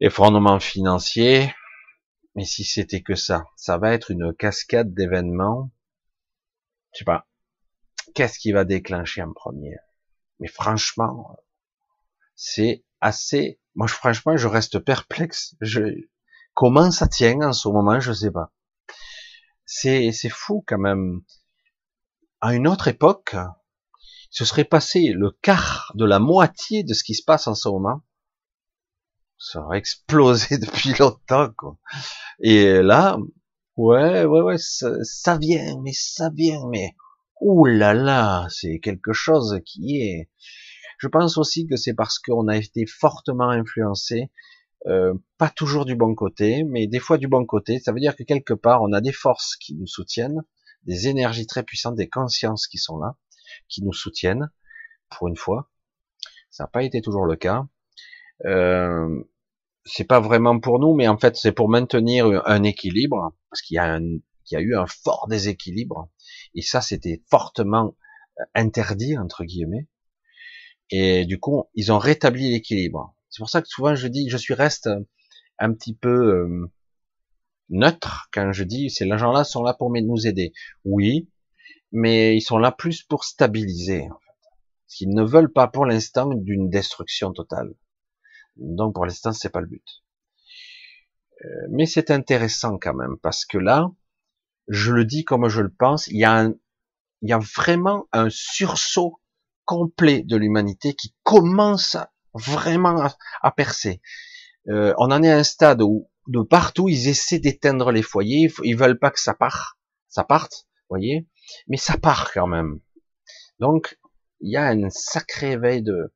Effondrement financier, mais si c'était que ça, ça va être une cascade d'événements. Je sais pas. Qu'est-ce qui va déclencher en premier? Mais franchement, c'est assez. Moi, franchement, je reste perplexe. Je, Comment ça tient en ce moment, je sais pas. C'est, c'est fou quand même. À une autre époque, ce serait passé le quart de la moitié de ce qui se passe en ce moment, ça aurait explosé depuis longtemps, quoi. Et là, ouais, ouais, ouais, ça, vient, mais ça vient, mais ouh là là, c'est quelque chose qui est. Je pense aussi que c'est parce qu'on a été fortement influencé, euh, pas toujours du bon côté, mais des fois du bon côté. Ça veut dire que quelque part, on a des forces qui nous soutiennent, des énergies très puissantes, des consciences qui sont là, qui nous soutiennent, pour une fois. Ça n'a pas été toujours le cas. Euh, c'est pas vraiment pour nous, mais en fait, c'est pour maintenir un équilibre, parce qu'il y y a eu un fort déséquilibre, et ça, c'était fortement euh, interdit entre guillemets. Et du coup, ils ont rétabli l'équilibre. C'est pour ça que souvent je dis, je suis reste un petit peu euh, neutre quand je dis ces gens-là sont là pour nous aider. Oui, mais ils sont là plus pour stabiliser. En fait. Ils ne veulent pas pour l'instant d'une destruction totale. Donc pour l'instant, c'est pas le but. Euh, mais c'est intéressant quand même parce que là, je le dis comme je le pense, il y a, un, il y a vraiment un sursaut complet de l'humanité qui commence vraiment à, percer. Euh, on en est à un stade où de partout ils essaient d'éteindre les foyers, ils veulent pas que ça parte, ça parte, voyez, mais ça part quand même. Donc il y a un sacré éveil de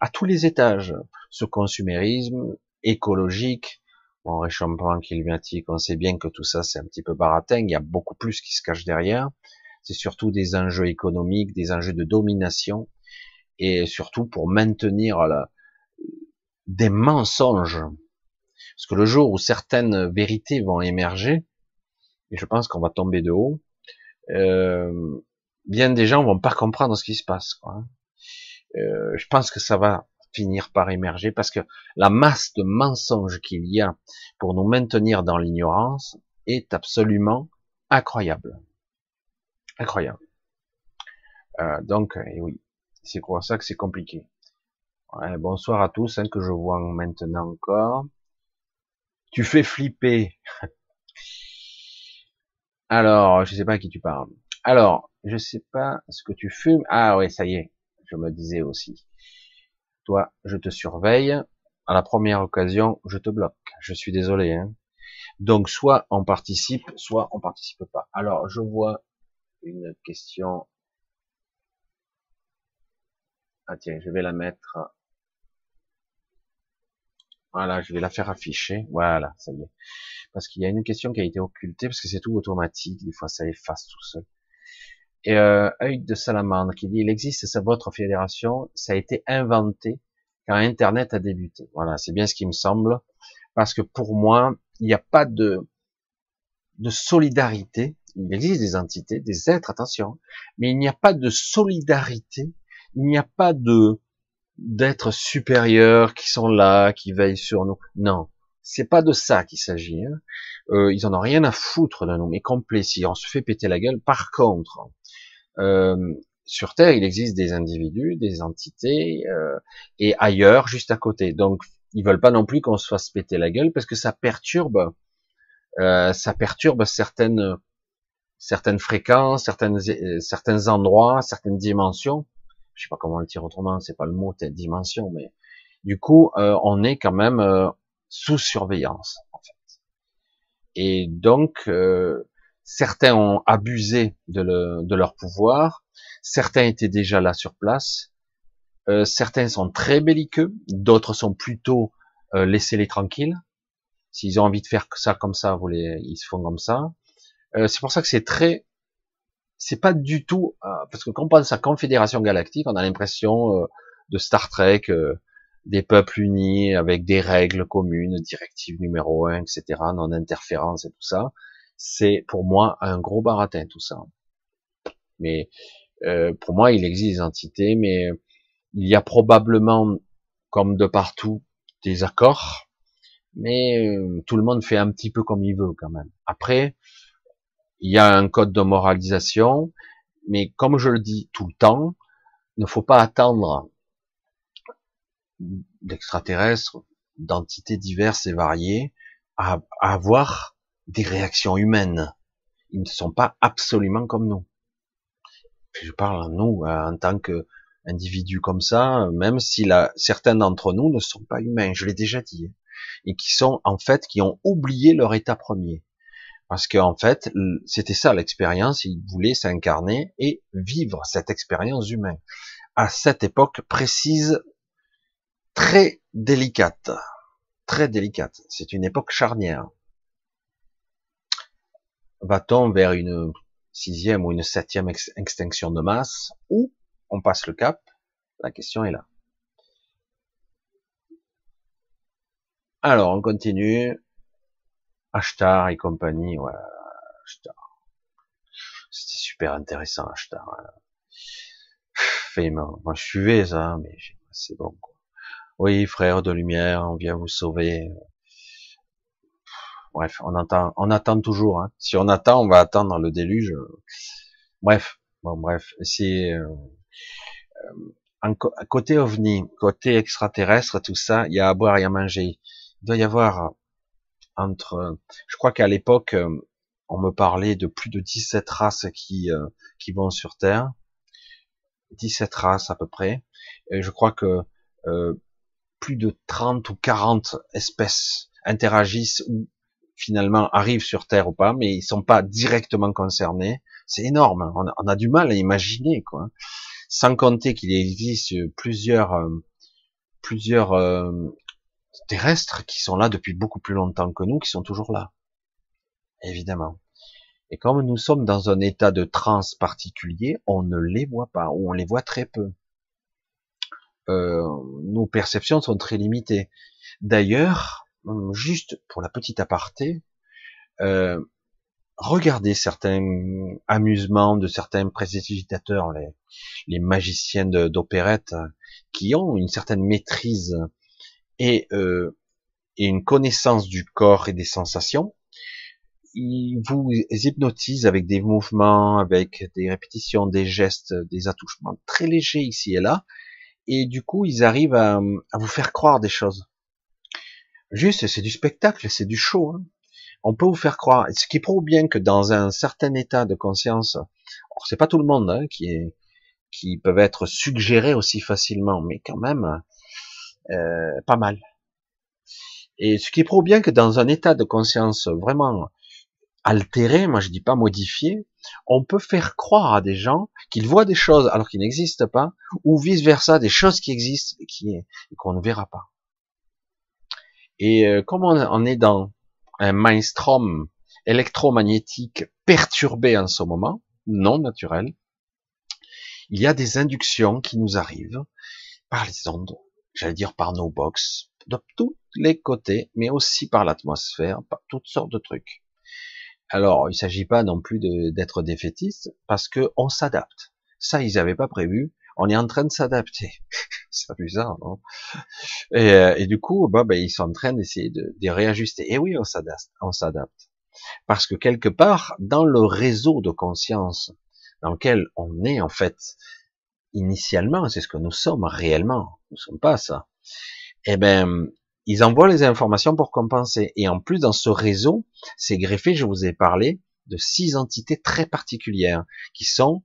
à tous les étages, ce consumérisme écologique, bon, réchauffement climatique, on sait bien que tout ça c'est un petit peu baratin, il y a beaucoup plus qui se cache derrière. C'est surtout des enjeux économiques, des enjeux de domination, et surtout pour maintenir la, des mensonges. Parce que le jour où certaines vérités vont émerger, et je pense qu'on va tomber de haut, euh, bien des gens vont pas comprendre ce qui se passe. Quoi. Euh, je pense que ça va finir par émerger parce que la masse de mensonges qu'il y a pour nous maintenir dans l'ignorance est absolument incroyable. Incroyable. Euh, donc, eh oui, c'est pour ça que c'est compliqué. Bonsoir à tous, hein, que je vois maintenant encore. Tu fais flipper. Alors, je sais pas à qui tu parles. Alors, je sais pas ce que tu fumes. Ah ouais, ça y est je me disais aussi. Toi, je te surveille. À la première occasion, je te bloque. Je suis désolé. Hein. Donc, soit on participe, soit on participe pas. Alors, je vois une question. Ah tiens, je vais la mettre. Voilà, je vais la faire afficher. Voilà, ça y est. Parce qu'il y a une question qui a été occultée, parce que c'est tout automatique. Des fois, ça efface tout seul. Et euh, œil de salamandre qui dit il existe sa votre fédération, ça a été inventé quand Internet a débuté. Voilà, c'est bien ce qui me semble, parce que pour moi, il n'y a pas de de solidarité. Il existe des entités, des êtres, attention, mais il n'y a pas de solidarité. Il n'y a pas de d'êtres supérieurs qui sont là, qui veillent sur nous. Non, c'est pas de ça qu'il s'agit. Hein. Euh, ils en ont rien à foutre de nous, mais complet. On se fait péter la gueule, par contre, euh, sur Terre, il existe des individus, des entités, euh, et ailleurs, juste à côté. Donc, ils veulent pas non plus qu'on se fasse péter la gueule parce que ça perturbe, euh, ça perturbe certaines certaines fréquences, certaines certains endroits, certaines dimensions. Je sais pas comment le dire autrement, c'est pas le mot dimension, mais du coup, on est quand même sous surveillance en fait. Et donc, Certains ont abusé de, leur pouvoir, certains étaient déjà là sur place, euh, certains sont très belliqueux, d'autres sont plutôt euh, laissez-les tranquilles. S'ils ont envie de faire ça comme ça, ils se font comme ça. Euh, c'est pour ça que c'est très, c'est pas du tout, euh, parce que quand on pense à Confédération Galactique, on a l'impression euh, de Star Trek, des peuples unis avec des règles communes, directive numéro un, etc., non interférence et tout ça c'est pour moi un gros baratin tout ça. Mais euh, pour moi, il existe des entités, mais il y a probablement, comme de partout, des accords, mais euh, tout le monde fait un petit peu comme il veut quand même. Après, il y a un code de moralisation, mais comme je le dis tout le temps, il ne faut pas attendre d'extraterrestres, d'entités diverses et variées, à, à avoir des réactions humaines. Ils ne sont pas absolument comme nous. Je parle en nous, en tant que individus comme ça, même si certains d'entre nous ne sont pas humains, je l'ai déjà dit, et qui sont en fait qui ont oublié leur état premier, parce qu'en fait c'était ça l'expérience, ils voulaient s'incarner et vivre cette expérience humaine à cette époque précise, très délicate, très délicate. C'est une époque charnière. Va-t-on vers une sixième ou une septième extinction de masse ou on passe le cap? La question est là. Alors, on continue. Ashtar et compagnie, ouais, Ashtar. C'était super intéressant, Ashtar. Hein. Fait, moi, je suivais ça, mais c'est bon, quoi. Oui, frère de lumière, on vient vous sauver. Bref, on attend, on attend toujours. Hein. Si on attend, on va attendre le déluge. Bref, bon, bref, c'est euh, euh côté ovni, côté extraterrestre, tout ça, il y a à boire et à manger. Il doit y avoir entre, je crois qu'à l'époque, euh, on me parlait de plus de 17 races qui euh, qui vont sur Terre, 17 races à peu près. Et je crois que plus de 30 ou 40 espèces interagissent ou finalement arrivent sur Terre ou pas, mais ils sont pas directement concernés. C'est énorme. Hein. On a, du mal à imaginer, quoi. Sans compter qu'il existe plusieurs, euh, plusieurs euh, terrestres qui sont là depuis beaucoup plus longtemps que nous, qui sont toujours là. Évidemment. Et comme nous sommes dans un état de transe particulier, on ne les voit pas, ou on les voit très peu. Euh, nos perceptions sont très limitées. D'ailleurs, hum, juste pour la petite aparté, euh, regardez certains amusements de certains précipitateurs, les, les magiciens d'opérette, qui ont une certaine maîtrise et, euh, et une connaissance du corps et des sensations. Ils vous hypnotisent avec des mouvements, avec des répétitions, des gestes, des attouchements très légers ici et là, et du coup ils arrivent à, vous faire croire des choses. Juste, c'est du spectacle, c'est du show. Hein. On peut vous faire croire, ce qui prouve bien que dans un certain état de conscience, c'est pas tout le monde hein, qui est, qui peuvent être suggérés aussi facilement, mais quand même euh, pas mal. Et ce qui prouve bien que dans un état de conscience vraiment altéré, moi je dis pas modifié, on peut faire croire à des gens qu'ils voient des choses alors qu'ils n'existent pas, ou vice versa, des choses qui existent et qu'on ne verra pas. Et euh, comme on, est dans un mainstream électromagnétique perturbé en ce moment, non naturel, il y a des inductions qui nous arrivent par les ondes, j'allais dire par nos box, de tous les côtés, mais aussi par l'atmosphère, par toutes sortes de trucs. Alors, il ne s'agit pas non plus d'être défaitiste, parce que on s'adapte. Ça, ils n'avaient pas prévu. On est en train de s'adapter. C'est bizarre, non? Et, euh, et, du coup, bah, ils sont en train d'essayer de, réajuster. Et oui. On s'adapte. Parce que quelque part, dans le réseau de conscience dans lequel on est en fait initialement, c'est ce que nous sommes réellement. Nous sommes pas ça. Eh ben, ils envoient les informations pour compenser. Et en plus, dans ce réseau, c'est greffé, je vous ai parlé, de six entités très particulières, qui sont,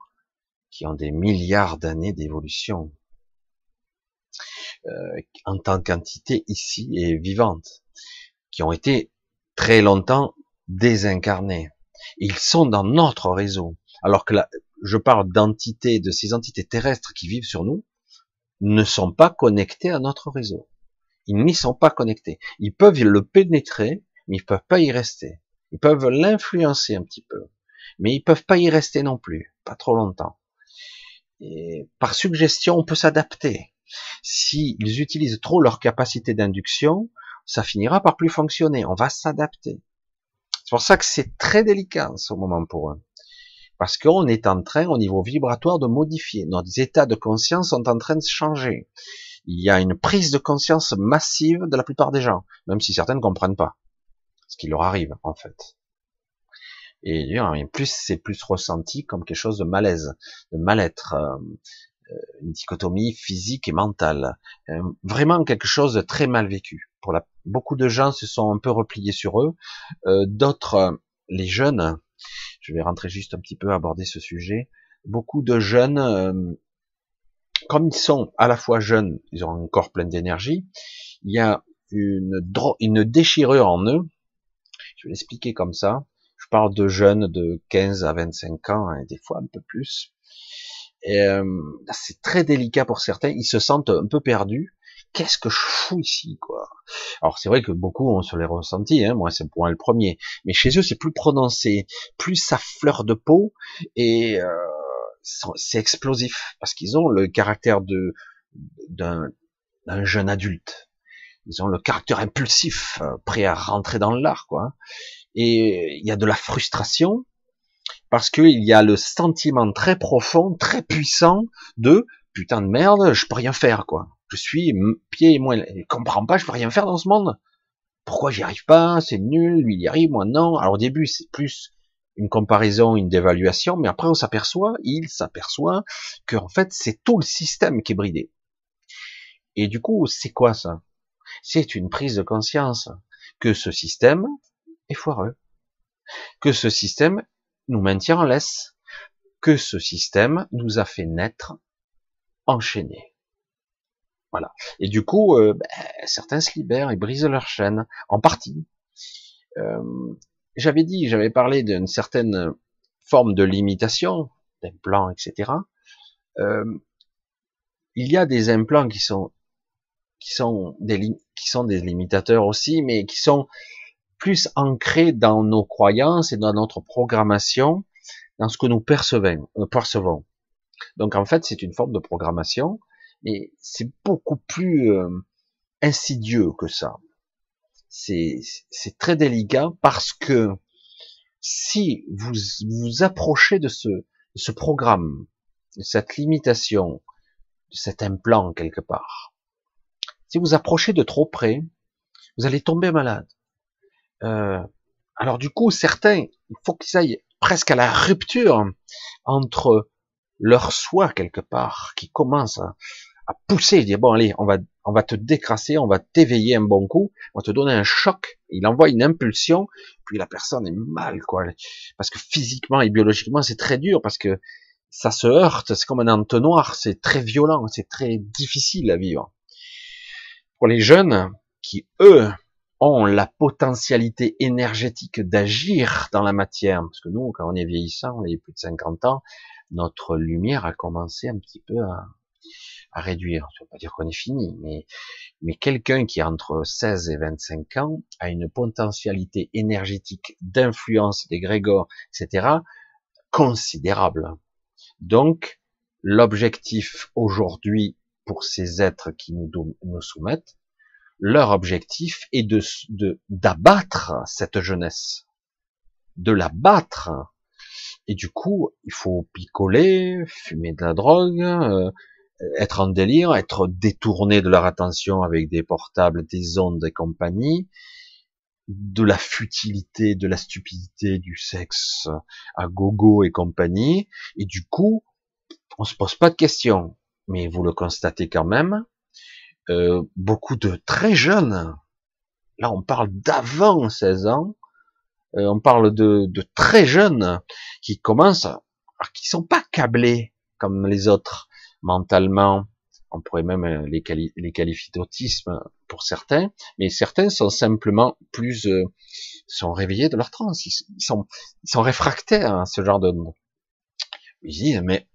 qui ont des milliards d'années d'évolution, euh, en tant qu'entité ici et vivante, qui ont été très longtemps désincarnées. Ils sont dans notre réseau. Alors que là, je parle d'entités, de ces entités terrestres qui vivent sur nous, ne sont pas connectées à notre réseau. Ils n'y sont pas connectés. Ils peuvent le pénétrer, mais ils peuvent pas y rester. Ils peuvent l'influencer un petit peu, mais ils peuvent pas y rester non plus, pas trop longtemps. Et par suggestion, on peut s'adapter. S'ils utilisent trop leur capacité d'induction, ça finira par plus fonctionner. On va s'adapter. C'est pour ça que c'est très délicat en ce moment pour eux. Parce qu'on est en train, au niveau vibratoire, de modifier. Nos états de conscience sont en train de changer il y a une prise de conscience massive de la plupart des gens, même si certains ne comprennent pas ce qui leur arrive en fait. Et plus c'est plus ressenti comme quelque chose de malaise, de mal-être, euh, euh, une dichotomie physique et mentale, euh, vraiment quelque chose de très mal vécu. Pour la, beaucoup de gens se sont un peu repliés sur eux, d'autres, les jeunes, je vais rentrer juste un petit peu aborder ce sujet. Beaucoup de jeunes comme ils sont à la fois jeunes, ils ont un corps plein d'énergie, il y a une, une déchirure en eux. Je vais l'expliquer comme ça. Je parle de jeunes de 15 à 25 ans, et hein, des fois un peu plus. Euh, c'est très délicat pour certains. Ils se sentent un peu perdus. Qu'est-ce que je fous ici, quoi? Alors c'est vrai que beaucoup ont se les ressentis. Hein. Moi, c'est pour moi le premier. Mais chez eux, c'est plus prononcé, plus ça fleur de peau et euh, c'est explosif parce qu'ils ont le caractère de d'un jeune adulte. Ils ont le caractère impulsif, euh, prêt à rentrer dans l'art, quoi. Et il y a de la frustration parce qu'il y a le sentiment très profond, très puissant de putain de merde, je peux rien faire, quoi. Je suis pied et moi, je comprends pas, je peux rien faire dans ce monde. Pourquoi j'y arrive pas? C'est nul, lui il y arrive, moi non. Alors au début c'est plus une comparaison, une dévaluation, mais après on s'aperçoit, il s'aperçoit que en fait c'est tout le système qui est bridé. Et du coup, c'est quoi ça? C'est une prise de conscience que ce système est foireux, que ce système nous maintient en laisse, que ce système nous a fait naître enchaînés. Voilà. Et du coup, euh, ben, certains se libèrent et brisent leur chaîne, en partie. Euh, j'avais dit, j'avais parlé d'une certaine forme de limitation, d'implants, etc. Euh, il y a des implants qui sont qui sont des qui sont des limitateurs aussi, mais qui sont plus ancrés dans nos croyances et dans notre programmation, dans ce que nous percevons. Percevons. Donc en fait, c'est une forme de programmation, mais c'est beaucoup plus euh, insidieux que ça c'est très délicat parce que si vous vous approchez de ce, de ce programme, de cette limitation, de cet implant quelque part, si vous approchez de trop près, vous allez tomber malade. Euh, alors du coup, certains, il faut qu'ils aillent presque à la rupture entre leur soi quelque part, qui commence à, à pousser, dire bon allez, on va on va te décrasser, on va t'éveiller un bon coup, on va te donner un choc. Il envoie une impulsion, puis la personne est mal, quoi. Parce que physiquement et biologiquement, c'est très dur, parce que ça se heurte, c'est comme un entonnoir, c'est très violent, c'est très difficile à vivre. Pour les jeunes qui, eux, ont la potentialité énergétique d'agir dans la matière, parce que nous, quand on est vieillissant, on est plus de 50 ans, notre lumière a commencé un petit peu à, à réduire. Je ne veux pas dire qu'on est fini, mais, mais quelqu'un qui a entre 16 et 25 ans a une potentialité énergétique d'influence des grégores, etc., considérable. Donc, l'objectif aujourd'hui pour ces êtres qui nous, nous soumettent, leur objectif est de d'abattre cette jeunesse, de la battre. Et du coup, il faut picoler, fumer de la drogue, euh, être en délire, être détourné de leur attention avec des portables, des ondes et compagnie, de la futilité, de la stupidité, du sexe à gogo et compagnie, et du coup, on se pose pas de questions, mais vous le constatez quand même, euh, beaucoup de très jeunes, là on parle d'avant 16 ans, euh, on parle de, de, très jeunes qui commencent, qui sont pas câblés comme les autres, mentalement, on pourrait même euh, les, qualifier d'autisme pour certains, mais certains sont simplement plus euh, sont réveillés de leur transe, ils, sont ils sont réfractaires à ce genre de ils disent mais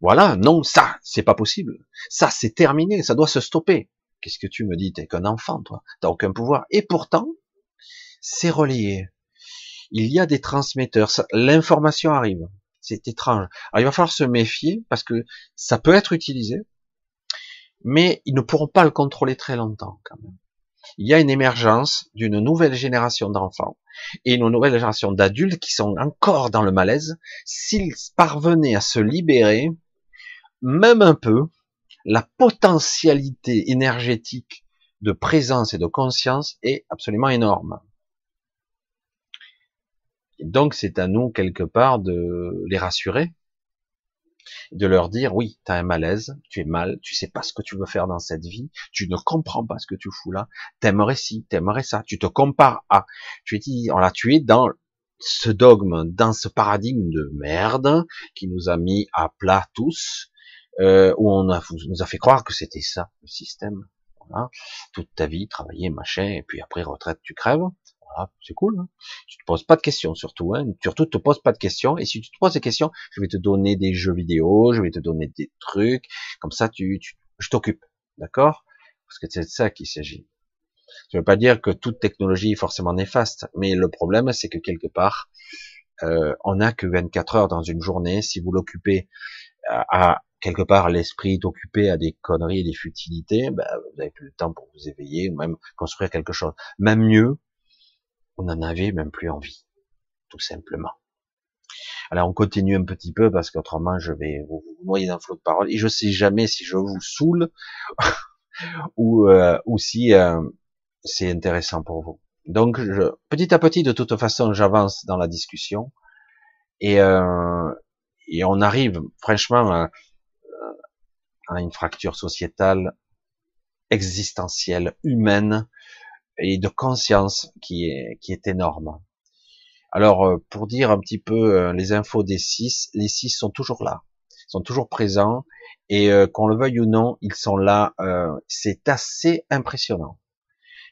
voilà non ça c'est pas possible, ça c'est terminé, ça doit se stopper. Qu'est-ce que tu me dis T'es qu'un enfant toi, t'as aucun pouvoir et pourtant c'est relié. Il y a des transmetteurs, l'information arrive. C'est étrange. Alors il va falloir se méfier parce que ça peut être utilisé, mais ils ne pourront pas le contrôler très longtemps quand même. Il y a une émergence d'une nouvelle génération d'enfants et une nouvelle génération d'adultes qui sont encore dans le malaise. S'ils parvenaient à se libérer, même un peu, la potentialité énergétique de présence et de conscience est absolument énorme donc c'est à nous quelque part de les rassurer, de leur dire oui, tu as un malaise, tu es mal, tu sais pas ce que tu veux faire dans cette vie, tu ne comprends pas ce que tu fous là, t'aimerais ci, t'aimerais ça, tu te compares à, tu es dit, voilà, tu es dans ce dogme, dans ce paradigme de merde qui nous a mis à plat tous, euh, où on nous a fait croire que c'était ça le système. Voilà. Toute ta vie, travailler, machin, et puis après retraite, tu crèves. Voilà, c'est cool. Hein tu te poses pas de questions surtout. Hein surtout, te poses pas de questions. Et si tu te poses des questions, je vais te donner des jeux vidéo, je vais te donner des trucs. Comme ça, tu, tu je t'occupe, d'accord? Parce que c'est de ça qu'il s'agit. Je ne veux pas dire que toute technologie est forcément néfaste, mais le problème, c'est que quelque part, euh, on n'a que 24 heures dans une journée. Si vous l'occupez à, quelque part l'esprit est occupé à des conneries et des futilités, ben, vous n'avez plus le temps pour vous éveiller ou même construire quelque chose. Même mieux, vous n'en avez même plus envie, tout simplement. Alors on continue un petit peu parce qu'autrement je vais vous noyer dans flot de paroles et je sais jamais si je vous saoule ou, euh, ou si euh, c'est intéressant pour vous. Donc je, petit à petit, de toute façon, j'avance dans la discussion et, euh, et on arrive franchement à, à, une fracture sociétale existentielle, humaine et de conscience qui est, qui est énorme. Alors, euh, pour dire un petit peu euh, les infos des six, les six sont toujours là, sont toujours présents, et euh, qu'on le veuille ou non, ils sont là. c'est assez impressionnant,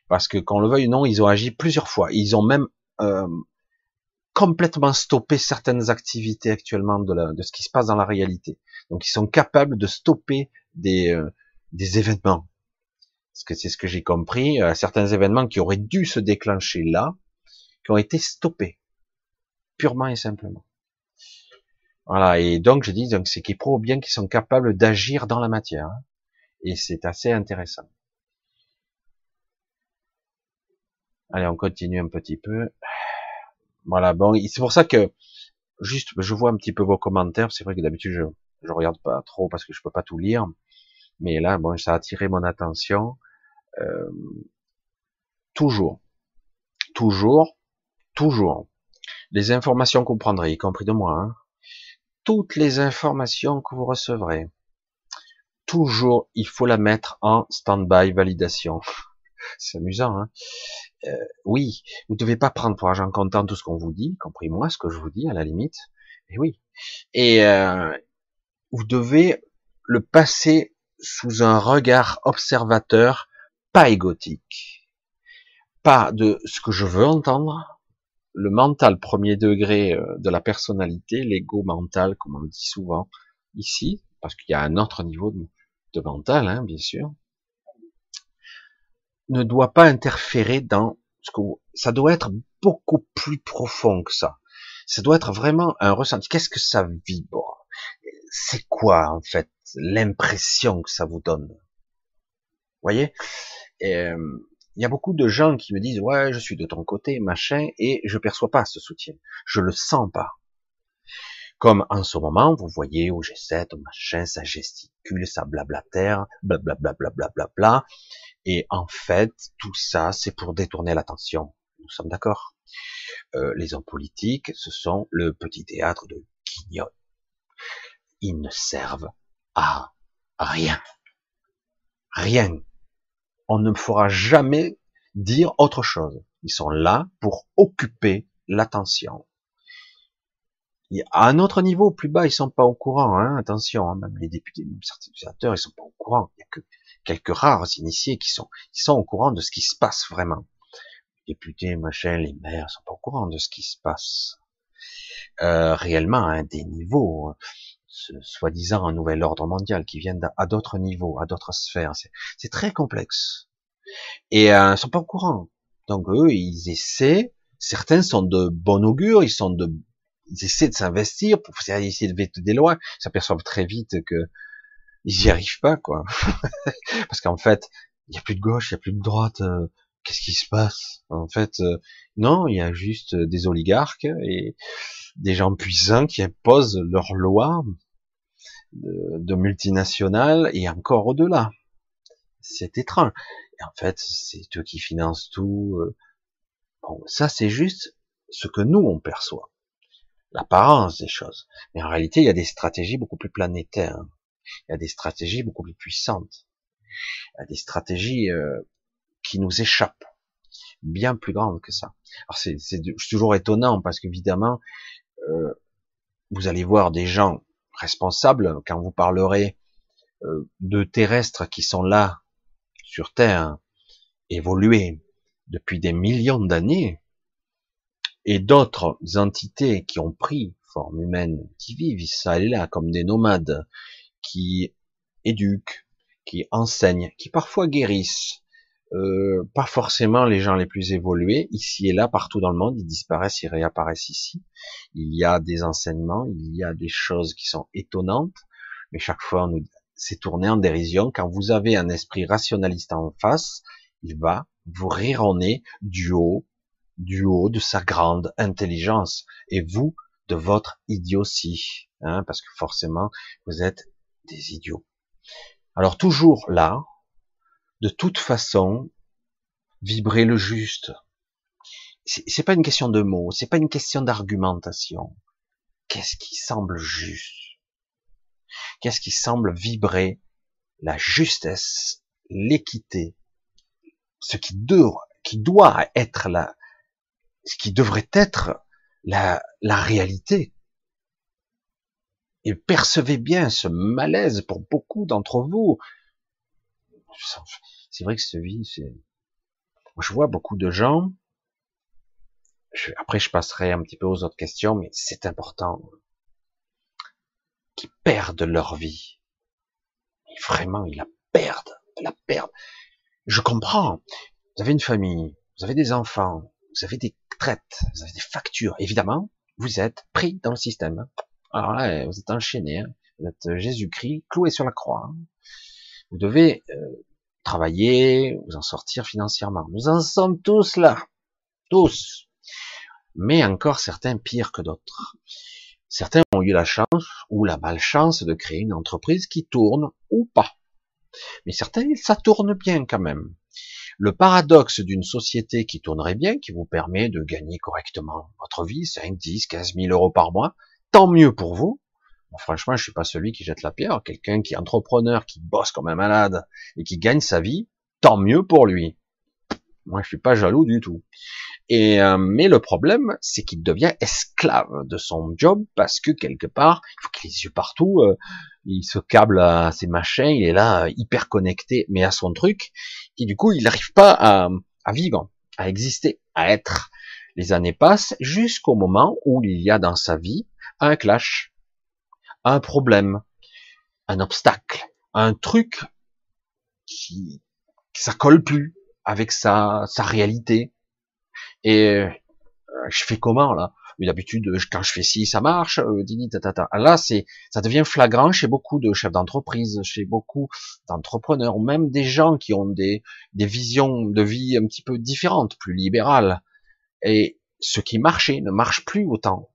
parce que qu'on le veuille ou non, ils ont agi plusieurs fois. Ils ont même complètement stoppé certaines activités actuellement de, la, de ce qui se passe dans la réalité. Donc, ils sont capables de stopper des, des événements. Parce que c'est ce que j'ai compris, certains événements qui auraient dû se déclencher là, qui ont été stoppés purement et simplement. Voilà, et donc je dis, donc c'est qu'ils prouvent bien qu'ils sont capables d'agir dans la matière. Hein. et c'est assez intéressant. Allez, on continue un petit peu. Voilà, bon, c'est pour ça que, juste, je vois un petit peu vos commentaires. C'est vrai que d'habitude, je, je regarde pas trop parce que je peux pas tout lire. Mais là, bon, ça a attiré mon attention. Euh, toujours, toujours, toujours, les informations que vous prendrez, y compris de moi, hein, toutes les informations que vous recevrez, toujours, il faut la mettre en stand-by validation. C'est amusant, hein euh, Oui, vous ne devez pas prendre pour argent comptant tout ce qu'on vous dit, y compris moi, ce que je vous dis, à la limite. Et oui. Et euh, vous devez le passer sous un regard observateur, pas égotique, pas de ce que je veux entendre, le mental premier degré euh, de la personnalité, l'ego mental, comme on dit souvent ici, parce qu'il y a un autre niveau de, mental, hein, bien sûr, ne doit pas interférer dans ce que ça doit être beaucoup plus profond que ça. Ça doit être vraiment un ressenti. Qu'est-ce que ça vibre? C'est quoi en fait l'impression que ça vous donne? Voyez. Il y a beaucoup de gens qui me disent ouais je suis de ton côté machin et je perçois pas ce soutien. Je le sens pas. Comme en ce moment vous voyez au G7 au machin ça gesticule ça blablatère blablabla bla, bla, bla, bla, et en fait tout ça c'est pour détourner l'attention. Nous sommes d'accord. Euh, les hommes politiques ce sont le petit théâtre de guignol ils ne servent à rien. Rien on ne fera jamais dire autre chose. Ils sont là pour occuper l'attention. À un autre niveau, plus bas, ils sont pas au courant. Hein, attention, hein, même les députés, même certains sénateurs, ils sont pas au courant. Il y a que quelques rares initiés qui sont, qui sont au courant de ce qui se passe vraiment. Les députés, machin, les maires sont pas au courant de ce qui se passe euh, réellement à des niveaux soi-disant un nouvel ordre mondial qui viennent à d'autres niveaux, à d'autres sphères. C'est très complexe. Et euh, ils sont pas au courant. Donc eux, ils essaient. Certains sont de bon augure, ils sont de, ils essaient de s'investir pour essayer de vêter des lois. Ils s'aperçoivent très vite que ils y arrivent pas, quoi. Parce qu'en fait, il y a plus de gauche, il y a plus de droite. Euh, qu'est-ce qui se passe? En fait, euh, non, il y a juste des oligarques et des gens puissants qui imposent leurs lois de, multinationales et encore au-delà. C'est étrange. Et en fait, c'est eux qui financent tout. Euh. Bon, ça c'est juste ce que nous on perçoit, l'apparence des choses. Mais en réalité, il y a des stratégies beaucoup plus planétaires. Il y a des stratégies beaucoup plus puissantes. Il y a des stratégies euh, qui nous échappent, bien plus grandes que ça. Alors c'est toujours étonnant parce qu'évidemment, euh, vous allez voir des gens responsable quand vous parlerez euh, de terrestres qui sont là sur Terre, évolués depuis des millions d'années, et d'autres entités qui ont pris forme humaine, qui vivent ça et là comme des nomades, qui éduquent, qui enseignent, qui parfois guérissent, euh, pas forcément les gens les plus évolués, ici et là, partout dans le monde, ils disparaissent, ils réapparaissent ici. Il y a des enseignements, il y a des choses qui sont étonnantes, mais chaque fois, on nous, c'est tourné en dérision. Quand vous avez un esprit rationaliste en face, il va vous rire en nez du haut, du haut de sa grande intelligence, et vous, de votre idiotie, hein, parce que forcément, vous êtes des idiots. Alors toujours là, de toute façon, vibrer le juste. C'est pas une question de mots, c'est pas une question d'argumentation. Qu'est-ce qui semble juste? Qu'est-ce qui semble vibrer la justesse, l'équité, ce qui doit, qui doit être la, ce qui devrait être la, la réalité. Et percevez bien ce malaise pour beaucoup d'entre vous. C'est vrai que cette vie, c'est, je vois beaucoup de gens, après je passerai un petit peu aux autres questions, mais c'est important, qui perdent leur vie. vraiment, ils la perdent, la perdent. Je comprends. Vous avez une famille, vous avez des enfants, vous avez des traites, vous avez des factures. Évidemment, vous êtes pris dans le système. Alors là, vous êtes enchaîné. Hein. Vous êtes Jésus-Christ cloué sur la croix. Hein. Vous devez euh, travailler, vous en sortir financièrement. Nous en sommes tous là. Tous. Mais encore certains pires que d'autres. Certains ont eu la chance ou la malchance de créer une entreprise qui tourne ou pas. Mais certains, ça tourne bien quand même. Le paradoxe d'une société qui tournerait bien, qui vous permet de gagner correctement votre vie, 5, 10, 15 000 euros par mois, tant mieux pour vous. Franchement, je suis pas celui qui jette la pierre. Quelqu'un qui est entrepreneur, qui bosse comme un malade et qui gagne sa vie, tant mieux pour lui. Moi, je suis pas jaloux du tout. Et euh, mais le problème, c'est qu'il devient esclave de son job parce que quelque part, il faut qu'il ait les yeux partout. Euh, il se câble à ses machins, il est là hyper connecté, mais à son truc. Et du coup, il n'arrive pas à vivre, à exister, à être. Les années passent jusqu'au moment où il y a dans sa vie un clash, un problème, un obstacle, un truc qui, ça colle plus avec sa, sa réalité. Et euh, je fais comment là? D'habitude, quand je fais ci, ça marche. Euh. Là, c'est, ça devient flagrant chez beaucoup de chefs d'entreprise, chez beaucoup d'entrepreneurs, même des gens qui ont des, des visions de vie un petit peu différentes, plus libérales. Et ce qui marchait ne marche plus autant.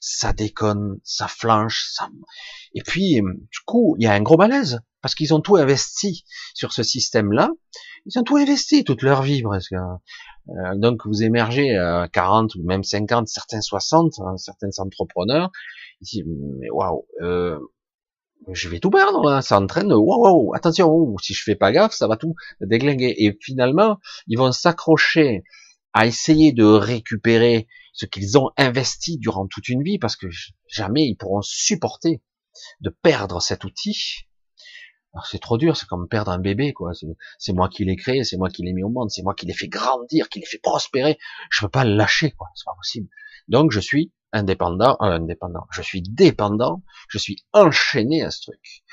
Ça déconne, ça flanche, ça. Et puis, du coup, il y a un gros malaise parce qu'ils ont tout investi sur ce système-là. Ils ont tout investi toute leur vie presque. Euh, donc vous émergez à 40 ou même 50, certains 60, hein, certains entrepreneurs. Ils mais waouh, euh, je vais tout perdre là, ça entraîne, waouh, wow, attention, si je fais pas gaffe, ça va tout déglinguer. Et finalement, ils vont s'accrocher à essayer de récupérer ce qu'ils ont investi durant toute une vie, parce que jamais ils pourront supporter de perdre cet outil c'est trop dur, c'est comme perdre un bébé, quoi. C'est moi qui l'ai créé, c'est moi qui l'ai mis au monde, c'est moi qui l'ai fait grandir, qui l'ai fait prospérer. Je peux pas le lâcher, quoi. C'est pas possible. Donc je suis indépendant, euh, indépendant. Je suis dépendant. Je suis enchaîné à ce truc.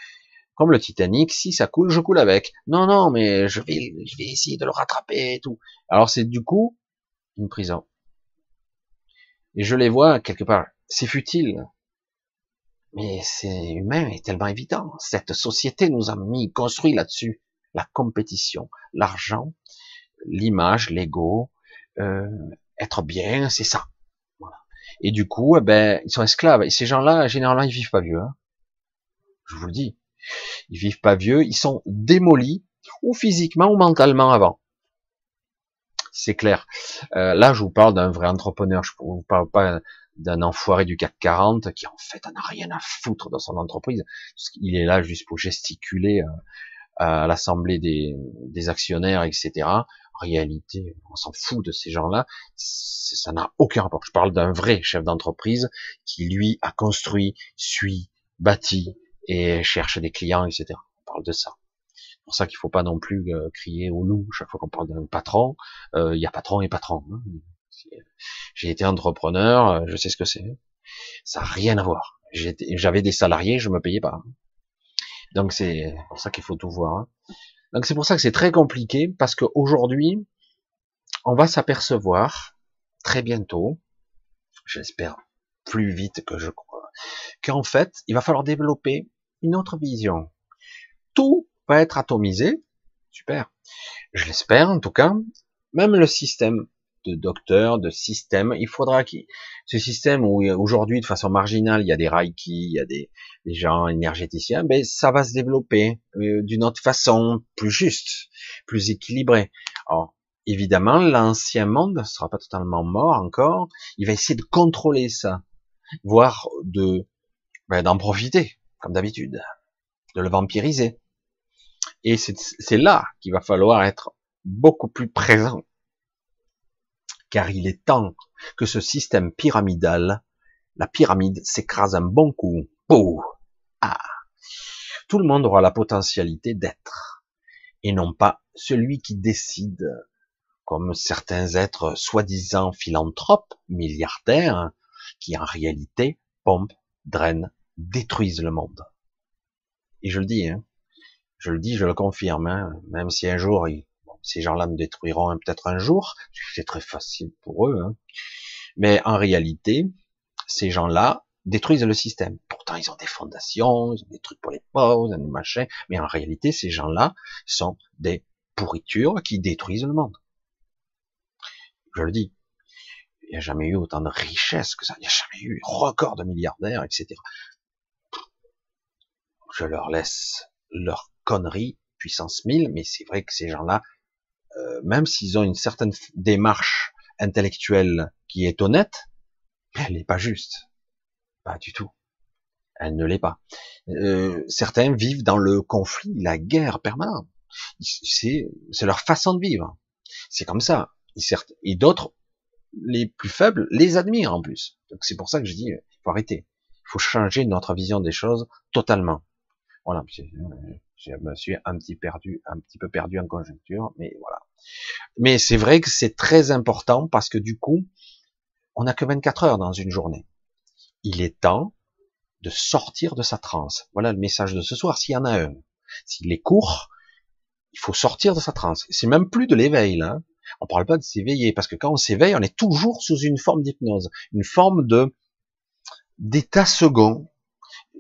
Comme le Titanic, si ça coule, je coule avec. Non, non, mais je vais, je vais essayer de le rattraper et tout. Alors c'est du coup une prison. Et je les vois quelque part. C'est futile. Mais c'est humain et tellement évident. Cette société nous a mis, construit là-dessus. La compétition, l'argent, l'image, l'ego, euh, être bien, c'est ça. Et du coup, eh ben, ils sont esclaves. Et ces gens-là, généralement, ils vivent pas vieux. Hein. Je vous le dis. Ils vivent pas vieux. Ils sont démolis, ou physiquement ou mentalement avant. C'est clair. Euh, là, je vous parle d'un vrai entrepreneur. Je vous parle pas d'un enfoiré du CAC 40 qui en fait n'a rien à foutre dans son entreprise. Il est là juste pour gesticuler euh, à l'assemblée des, des, actionnaires, etc. En réalité, on s'en fout de ces gens-là. Ça n'a aucun rapport. Je parle d'un vrai chef d'entreprise qui lui a construit, suit, bâti et cherche des clients, etc. parle de ça. C'est pour ça qu'il faut pas non plus euh, crier au loup chaque fois qu'on parle d'un patron. Euh, il y a patron et patron. Hein. J'ai été entrepreneur, euh, je sais ce que c'est. Ça n'a rien à voir. J'avais des salariés, je me payais pas. Donc c'est pour ça qu'il faut tout voir. Hein. Donc c'est pour ça que c'est très compliqué parce qu'aujourd'hui, on va s'apercevoir très bientôt, j'espère plus vite que je crois, qu'en fait, il va falloir développer une autre vision. Tout va être atomisé, super, je l'espère en tout cas, même le système de docteurs, de système. Il faudra que ce système où aujourd'hui de façon marginale il y a des reiki, il y a des, gens énergéticiens, ben ça va se développer euh, d'une autre façon, plus juste, plus équilibré. Alors évidemment l'ancien monde ne sera pas totalement mort encore. Il va essayer de contrôler ça, voire de ben, d'en profiter comme d'habitude, de le vampiriser. Et c'est là qu'il va falloir être beaucoup plus présent car il est temps que ce système pyramidal, la pyramide s'écrase un bon coup. Pouh ah. Tout le monde aura la potentialité d'être, et non pas celui qui décide, comme certains êtres soi-disant philanthropes, milliardaires, qui en réalité pompent, drainent, détruisent le monde. Et je le dis, hein, je le dis, je le confirme, hein, même si un jour ces gens-là me détruiront peut-être un jour, c'est très facile pour eux. Hein. Mais en réalité, ces gens-là détruisent le système. Pourtant, ils ont des fondations, ils ont des trucs pour les pauvres, des machins. Mais en réalité, ces gens-là sont des pourritures qui détruisent le monde. Je le dis. Il n'y a jamais eu autant de richesse que ça. Il n'y a jamais eu record de milliardaires, etc. Je leur laisse leur connerie, puissance 1000, mais c'est vrai que ces gens-là euh, même s'ils ont une certaine démarche intellectuelle qui est honnête, elle n'est pas juste. Pas du tout. Elle ne l'est pas. Euh, certains vivent dans le conflit, la guerre permanente. C'est leur façon de vivre. C'est comme ça. Et d'autres, les plus faibles, les admirent en plus. Donc c'est pour ça que je dis, il faut arrêter. Il faut changer notre vision des choses totalement. Voilà, je me suis un petit perdu, un petit peu perdu en conjoncture, mais voilà. Mais c'est vrai que c'est très important parce que du coup, on n'a que 24 heures dans une journée. Il est temps de sortir de sa transe. Voilà le message de ce soir, s'il y en a un. S'il est court, il faut sortir de sa transe. C'est même plus de l'éveil, là. On parle pas de s'éveiller, parce que quand on s'éveille, on est toujours sous une forme d'hypnose, une forme de d'état second,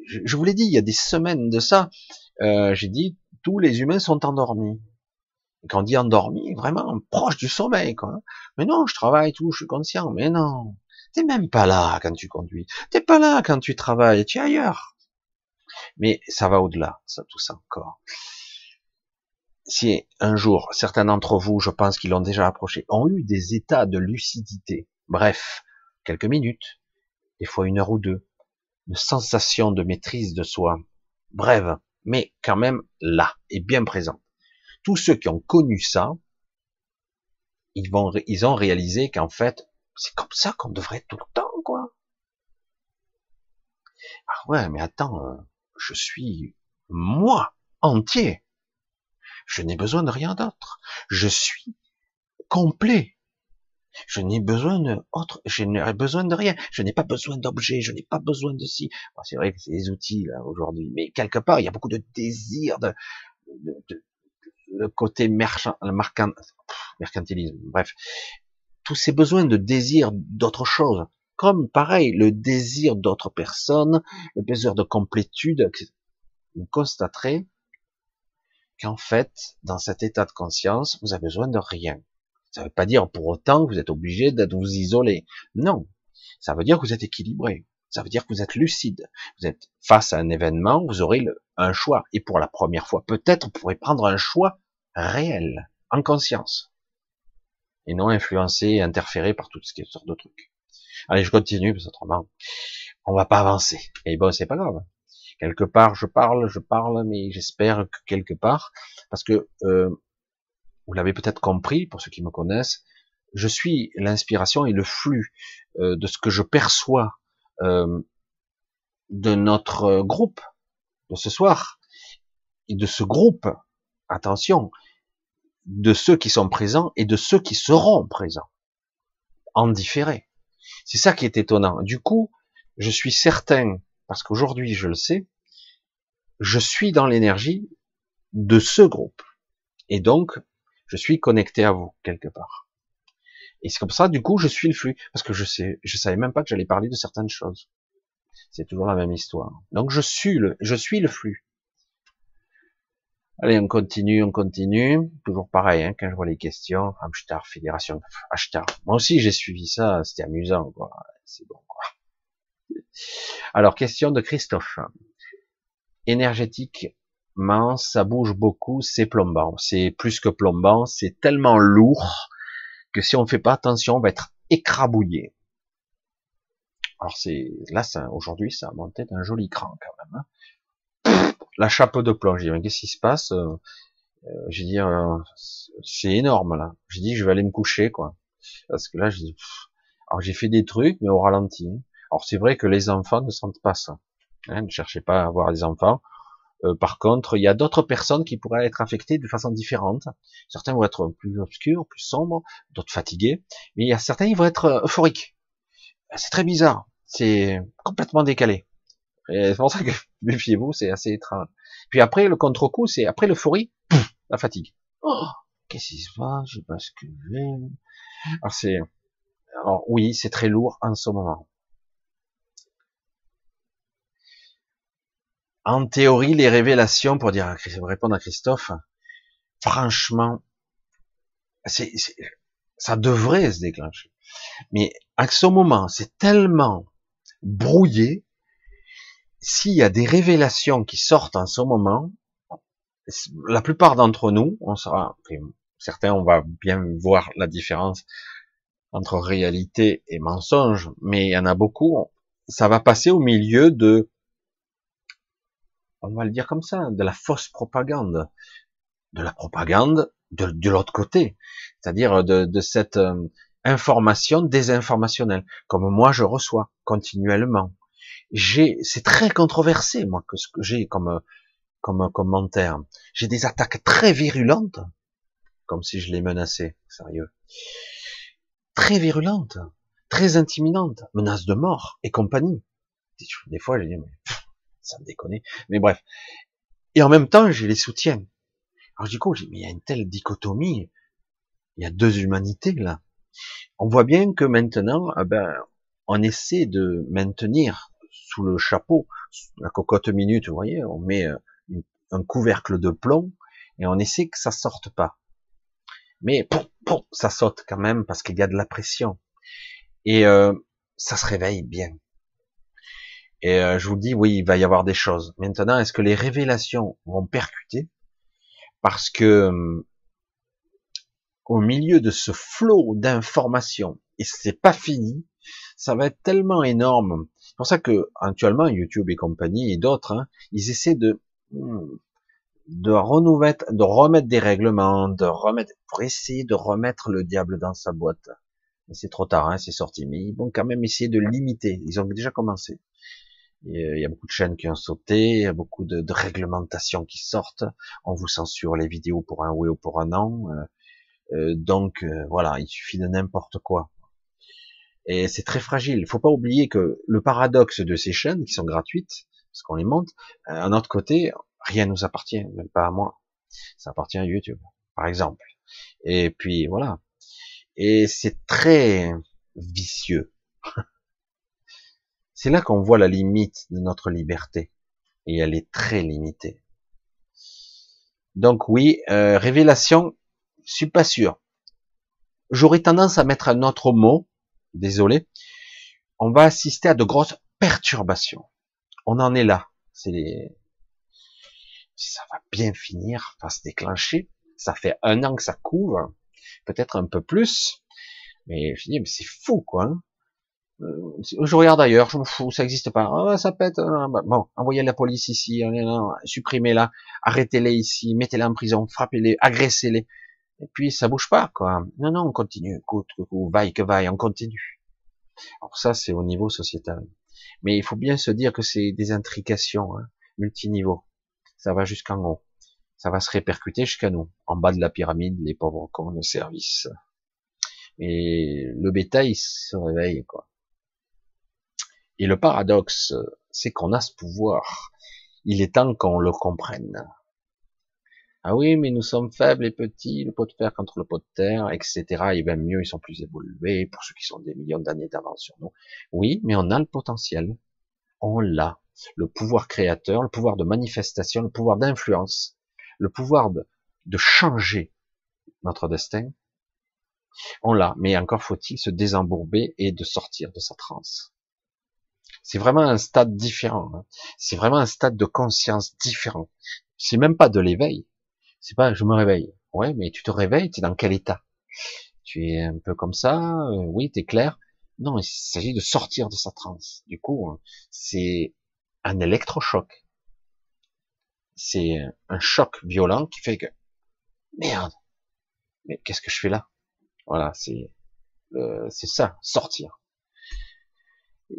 je, vous l'ai dit, il y a des semaines de ça, euh, j'ai dit, tous les humains sont endormis. Et quand on dit endormi, vraiment proche du sommeil, quoi. Mais non, je travaille, tout, je suis conscient. Mais non, t'es même pas là quand tu conduis. T'es pas là quand tu travailles, tu es ailleurs. Mais ça va au-delà, ça, tout ça encore. Si un jour, certains d'entre vous, je pense qu'ils l'ont déjà approché, ont eu des états de lucidité, bref, quelques minutes, des fois une heure ou deux, une sensation de maîtrise de soi, brève, mais quand même là, et bien présent. Tous ceux qui ont connu ça, ils ils ont réalisé qu'en fait, c'est comme ça qu'on devrait être tout le temps, quoi. Ah ouais, mais attends, euh, je suis moi entier. Je n'ai besoin de rien d'autre. Je suis complet. Je n'ai besoin de autre, je n'ai besoin de rien. Je n'ai pas besoin d'objets, je n'ai pas besoin de si. c'est vrai que c'est des outils là aujourd'hui, mais quelque part il y a beaucoup de désir, de, de, le côté merchant, le mercantilisme. Bref, tous ces besoins de désir d'autre chose, comme pareil le désir d'autres personnes, le désir de complétude, vous constaterez qu'en fait, dans cet état de conscience, vous avez besoin de rien. Ça ne veut pas dire pour autant que vous êtes obligé d'être vous isoler. Non. Ça veut dire que vous êtes équilibré. Ça veut dire que vous êtes lucide. Vous êtes face à un événement, vous aurez un choix. Et pour la première fois, peut-être, vous pourrez prendre un choix réel, en conscience. Et non influencé, interféré par toutes sortes de trucs. Allez, je continue, parce que autrement, on va pas avancer. Et bon, c'est pas grave. Quelque part, je parle, je parle, mais j'espère que quelque part, parce que euh, vous l'avez peut-être compris, pour ceux qui me connaissent, je suis l'inspiration et le flux euh, de ce que je perçois euh, de notre groupe de ce soir. de ce groupe, attention, de ceux qui sont présents et de ceux qui seront présents, en différé. C'est ça qui est étonnant. Du coup, je suis certain, parce qu'aujourd'hui je le sais, je suis dans l'énergie de ce groupe. Et donc, je suis connecté à vous, quelque part. Et c'est comme ça, du coup, je suis le flux. Parce que je sais, je savais même pas que j'allais parler de certaines choses. C'est toujours la même histoire. Donc, je suis le, je suis le flux. Allez, on continue, on continue. Toujours pareil, hein, quand je vois les questions. Amstar, Fédération, Ashtar. Moi aussi, j'ai suivi ça. C'était amusant, quoi. C'est bon. Alors, question de Christophe. Énergétiquement, ça bouge beaucoup, c'est plombant. C'est plus que plombant, c'est tellement lourd que si on ne fait pas attention, on va être écrabouillé. Alors c'est là, aujourd'hui, ça a monté d'un joli cran quand même. Hein. La chape de plomb. J'ai dit, qu'est-ce qui se passe euh, euh, J'ai dit, euh, c'est énorme là. J'ai dit, je vais aller me coucher quoi. Parce que là, j'ai alors j'ai fait des trucs, mais au ralenti. Alors c'est vrai que les enfants ne sentent pas ça. Hein, ne cherchez pas à avoir des enfants. Euh, par contre, il y a d'autres personnes qui pourraient être affectées de façon différente. Certains vont être plus obscurs, plus sombres, d'autres fatigués, mais il y a certains qui vont être euh, euphoriques. C'est très bizarre, c'est complètement décalé. C'est pour ça que méfiez-vous, c'est assez étrange. Puis après, le contre-coup, c'est après l'euphorie, la fatigue. Oh, qu'est-ce qui se passe? Je j'ai. Alors c'est, alors oui, c'est très lourd en ce moment. En théorie, les révélations, pour dire, répondre à Christophe, franchement, c'est, ça devrait se déclencher. Mais à ce moment, c'est tellement brouillé. S'il y a des révélations qui sortent en ce moment, la plupart d'entre nous, on sera, certains, on va bien voir la différence entre réalité et mensonge, mais il y en a beaucoup, ça va passer au milieu de on va le dire comme ça, de la fausse propagande, de la propagande de, l'autre côté, c'est-à-dire de, cette euh, information désinformationnelle, comme moi je reçois continuellement. J'ai, c'est très controversé moi que ce que j'ai comme comme commentaire. J'ai des attaques très virulentes, comme si je les menaçais, sérieux, très virulentes, très intimidantes, menaces de mort et compagnie. Des fois, je dis mais ça me déconne. Mais bref. Et en même temps, je les soutiens. Alors du coup, j'ai mais il y a une telle dichotomie. Il y a deux humanités là. On voit bien que maintenant, ah ben, on essaie de maintenir sous le chapeau, la cocotte minute, vous voyez, on met euh, un couvercle de plomb et on essaie que ça sorte pas. Mais ça saute quand même parce qu'il y a de la pression. Et euh, ça se réveille bien. Et euh, je vous dis, oui, il va y avoir des choses. Maintenant, est-ce que les révélations vont percuter? Parce que hum, au milieu de ce flot d'informations, et c'est pas fini, ça va être tellement énorme. C'est pour ça que actuellement YouTube et compagnie et d'autres, hein, ils essaient de hum, de renouveler, de remettre des règlements, de remettre, pour essayer de remettre le diable dans sa boîte. Mais c'est trop tard, hein, c'est sorti. Mais ils vont quand même essayer de limiter. Ils ont déjà commencé. Il y a beaucoup de chaînes qui ont sauté, il y a beaucoup de, réglementations qui sortent. On vous censure les vidéos pour un oui ou pour un non. Euh, euh donc euh, voilà, il suffit de n'importe quoi. Et c'est très fragile. Il faut pas oublier que le paradoxe de ces chaînes qui sont gratuites, parce qu'on les monte, euh, à notre côté, rien nous appartient, même pas à moi. Ça appartient à YouTube, par exemple. Et puis voilà. Et c'est très vicieux. C'est là qu'on voit la limite de notre liberté. Et elle est très limitée. Donc oui, euh, révélation, je suis pas sûr. J'aurais tendance à mettre un autre mot, désolé. On va assister à de grosses perturbations. On en est là. C'est ça va bien finir, va se déclencher. Ça fait un an que ça couvre, peut-être un peu plus. Mais je dis, mais c'est fou, quoi. Hein. Euh, je regarde ailleurs, je m'en fous, ça n'existe pas. Ah, ça pète. Ah, bah, bon, envoyez la police ici, supprimez-la, arrêtez-les ici, mettez-les en prison, frappez-les, agressez-les. Et puis ça bouge pas, quoi. Non, non, on continue. Écoute, vaille que vaille, on continue. Alors ça, c'est au niveau sociétal. Mais il faut bien se dire que c'est des intrications hein, multiniveaux. Ça va jusqu'en haut. ça va se répercuter jusqu'à nous. En bas de la pyramide, les pauvres cons de service. Et le bétail se réveille, quoi. Et le paradoxe, c'est qu'on a ce pouvoir. Il est temps qu'on le comprenne. Ah oui, mais nous sommes faibles et petits, le pot de fer contre le pot de terre, etc. Et bien mieux, ils sont plus évolués pour ceux qui sont des millions d'années d'avance sur nous. Oui, mais on a le potentiel. On l'a. Le pouvoir créateur, le pouvoir de manifestation, le pouvoir d'influence, le pouvoir de, de changer notre destin. On l'a. Mais encore faut-il se désembourber et de sortir de sa transe. C'est vraiment un stade différent. Hein. C'est vraiment un stade de conscience différent. C'est même pas de l'éveil c'est pas je me réveille. Ouais, mais tu te réveilles, tu es dans quel état? Tu es un peu comme ça, euh, oui, tu es clair. Non, il s'agit de sortir de sa transe. Du coup, hein, c'est un électrochoc. C'est un choc violent qui fait que merde. Mais qu'est-ce que je fais là? Voilà, c'est c'est ça, sortir.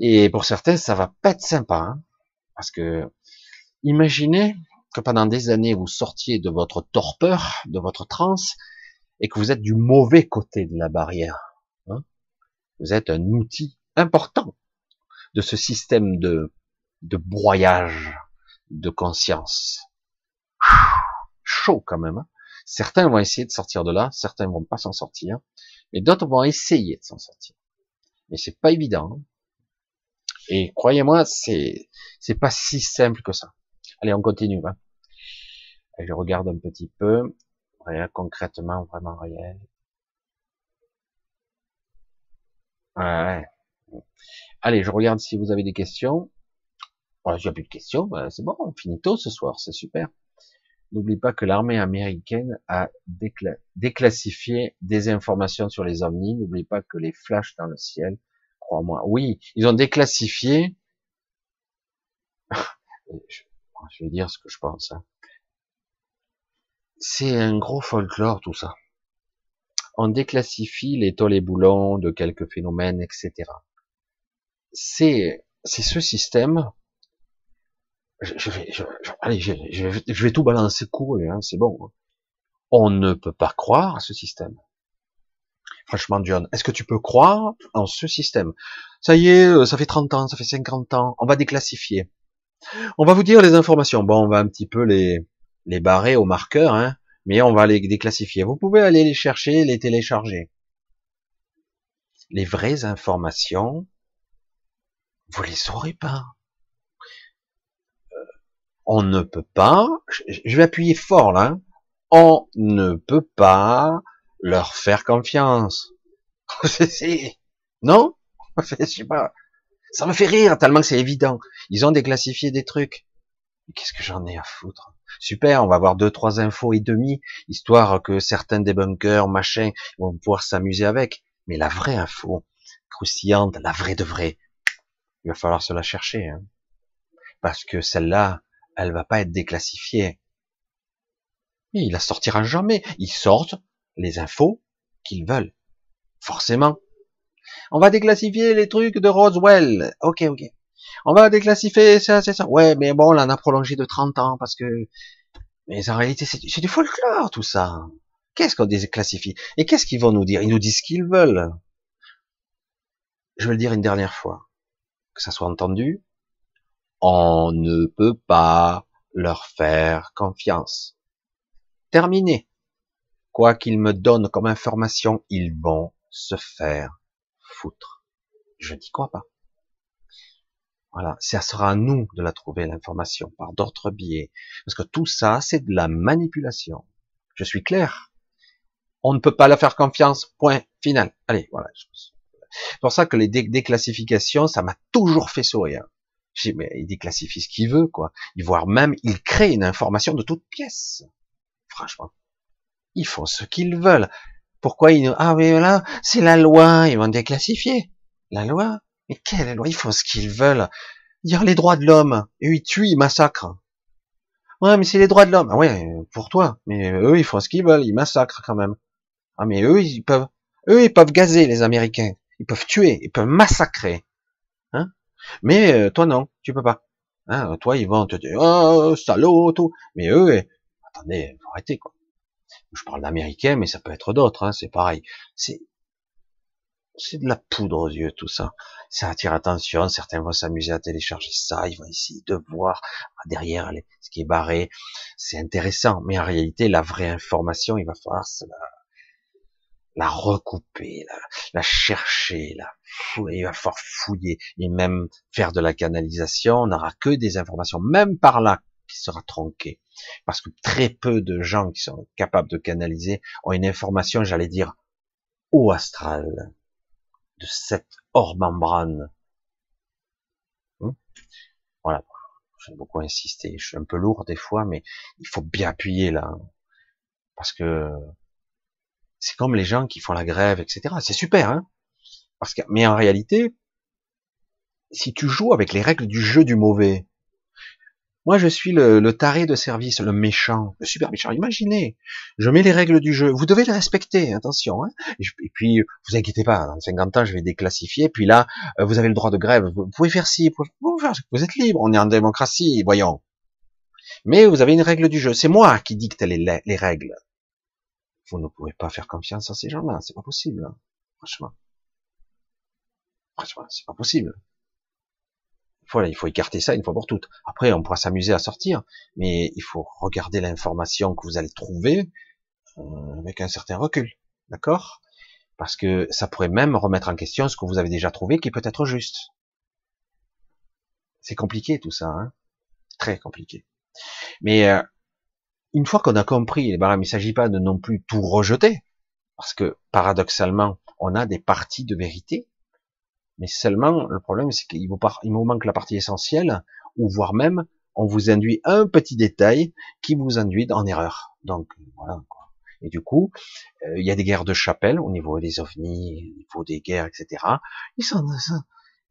Et pour certains, ça va pas être sympa, hein, parce que imaginez que pendant des années vous sortiez de votre torpeur, de votre transe, et que vous êtes du mauvais côté de la barrière. Hein. vous êtes un outil important de ce système de, de broyage de conscience. Chaud quand même. Hein. certains vont essayer de sortir de là, certains vont pas s'en sortir, mais d'autres vont essayer de s'en sortir. Mais c'est pas évident. Et croyez-moi, c'est c'est pas si simple que ça. Allez, on continue. Hein je regarde un petit peu, rien concrètement, vraiment rien. Ouais. Allez, je regarde si vous avez des questions. Voilà, j'ai plus de questions, ben, c'est bon, finito ce soir, c'est super. N'oublie pas que l'armée américaine a déclassifié des informations sur les ovnis. N'oublie pas que les flashs dans le ciel, crois-moi. Oui, ils ont déclassifié. je vais dire ce que je pense. Hein. C'est un gros folklore tout ça. On déclassifie les boulons de quelques phénomènes, etc. C'est c'est ce système. Je, vais je, allez je, vais tout balancer court, hein, c'est bon. On ne peut pas croire à ce système. Franchement, John, est-ce que tu peux croire en ce système? Ça y est, euh, ça fait 30 ans, ça fait 50 ans, on va déclassifier. On va vous dire les informations. Bon, on va un petit peu les, les barrer au marqueur, hein, mais on va les déclassifier. Vous pouvez aller les chercher, les télécharger. Les vraies informations, vous les aurez pas. Euh, on ne peut pas, je vais appuyer fort là, hein. on ne peut pas leur faire confiance. non? Je sais pas. Ça me fait rire tellement que c'est évident. Ils ont déclassifié des trucs. Qu'est-ce que j'en ai à foutre? Super, on va avoir deux, trois infos et demi, histoire que certains débunkers, machin, vont pouvoir s'amuser avec. Mais la vraie info, croustillante, la vraie de vraie, il va falloir se la chercher. Hein. Parce que celle-là, elle va pas être déclassifiée. Mais il la sortira jamais. Ils sortent les infos qu'ils veulent. Forcément. On va déclassifier les trucs de Roswell. Ok, ok. On va déclassifier ça, c'est ça. Ouais, mais bon, on en a prolongé de 30 ans parce que, mais en réalité, c'est du folklore, tout ça. Qu'est-ce qu'on déclassifie? Et qu'est-ce qu'ils vont nous dire? Ils nous disent ce qu'ils veulent. Je vais le dire une dernière fois. Que ça soit entendu. On ne peut pas leur faire confiance. Terminé. Quoi qu'ils me donnent comme information, ils vont se faire foutre. Je n'y crois pas. Voilà, ça sera à nous de la trouver l'information par d'autres biais, parce que tout ça, c'est de la manipulation. Je suis clair. On ne peut pas la faire confiance. Point final. Allez, voilà. C'est pour ça que les déclassifications, ça m'a toujours fait sourire. Je dis, mais il déclassifie ce qu'il veut, quoi. Voire même, il crée une information de toute pièce. Franchement. Ils font ce qu'ils veulent. Pourquoi ils, ah mais là, c'est la loi, ils vont déclassifier. La loi? Mais quelle loi? Ils font ce qu'ils veulent. Dire les droits de l'homme. Et ils tuent, ils massacrent. Ouais, mais c'est les droits de l'homme. Ah ouais, pour toi. Mais eux, ils font ce qu'ils veulent. Ils massacrent quand même. Ah, mais eux, ils peuvent, eux, ils peuvent gazer les Américains. Ils peuvent tuer. Ils peuvent massacrer. Hein? Mais euh, toi, non. Tu peux pas. Hein toi, ils vont te dire, oh, salaud, tout. Mais eux, attendez, faut quoi. Je parle d'américain, mais ça peut être d'autres, hein, c'est pareil. C'est c'est de la poudre aux yeux tout ça. Ça attire attention, certains vont s'amuser à télécharger ça, ils vont essayer de voir derrière ce qui est barré. C'est intéressant, mais en réalité, la vraie information, il va falloir la, la recouper, la, la chercher, la fouiller, il va falloir fouiller et même faire de la canalisation. On n'aura que des informations, même par là, qui sera tronqué. Parce que très peu de gens qui sont capables de canaliser ont une information, j'allais dire, au astral de cette hors membrane. Hmm voilà. J'ai beaucoup insisté. Je suis un peu lourd des fois, mais il faut bien appuyer là. Parce que c'est comme les gens qui font la grève, etc. C'est super, hein? Parce que, mais en réalité, si tu joues avec les règles du jeu du mauvais, moi, je suis le, taré de service, le méchant, le super méchant. Imaginez, je mets les règles du jeu. Vous devez les respecter, attention. Hein et, puis, vous inquiétez pas, dans 50 ans, je vais déclassifier. Puis là, euh, vous avez le droit de grève. Vous pouvez faire ci, vous, pouvez faire, vous êtes libre. On est en démocratie, voyons. Mais vous avez une règle du jeu. C'est moi qui dicte les, les règles. Vous ne pouvez pas faire confiance à ces gens-là. C'est pas possible. Hein. Franchement. Franchement, c'est pas possible. Voilà, il faut écarter ça une fois pour toutes. Après, on pourra s'amuser à sortir, mais il faut regarder l'information que vous allez trouver euh, avec un certain recul, d'accord? Parce que ça pourrait même remettre en question ce que vous avez déjà trouvé, qui peut être juste. C'est compliqué tout ça, hein? Très compliqué. Mais euh, une fois qu'on a compris, eh ben, il ne s'agit pas de non plus tout rejeter, parce que paradoxalement, on a des parties de vérité mais seulement, le problème, c'est qu'il vous, manque la partie essentielle, ou voire même, on vous induit un petit détail qui vous induit en erreur. Donc, voilà. Quoi. Et du coup, euh, il y a des guerres de chapelle au niveau des ovnis, au niveau des guerres, etc. Ils,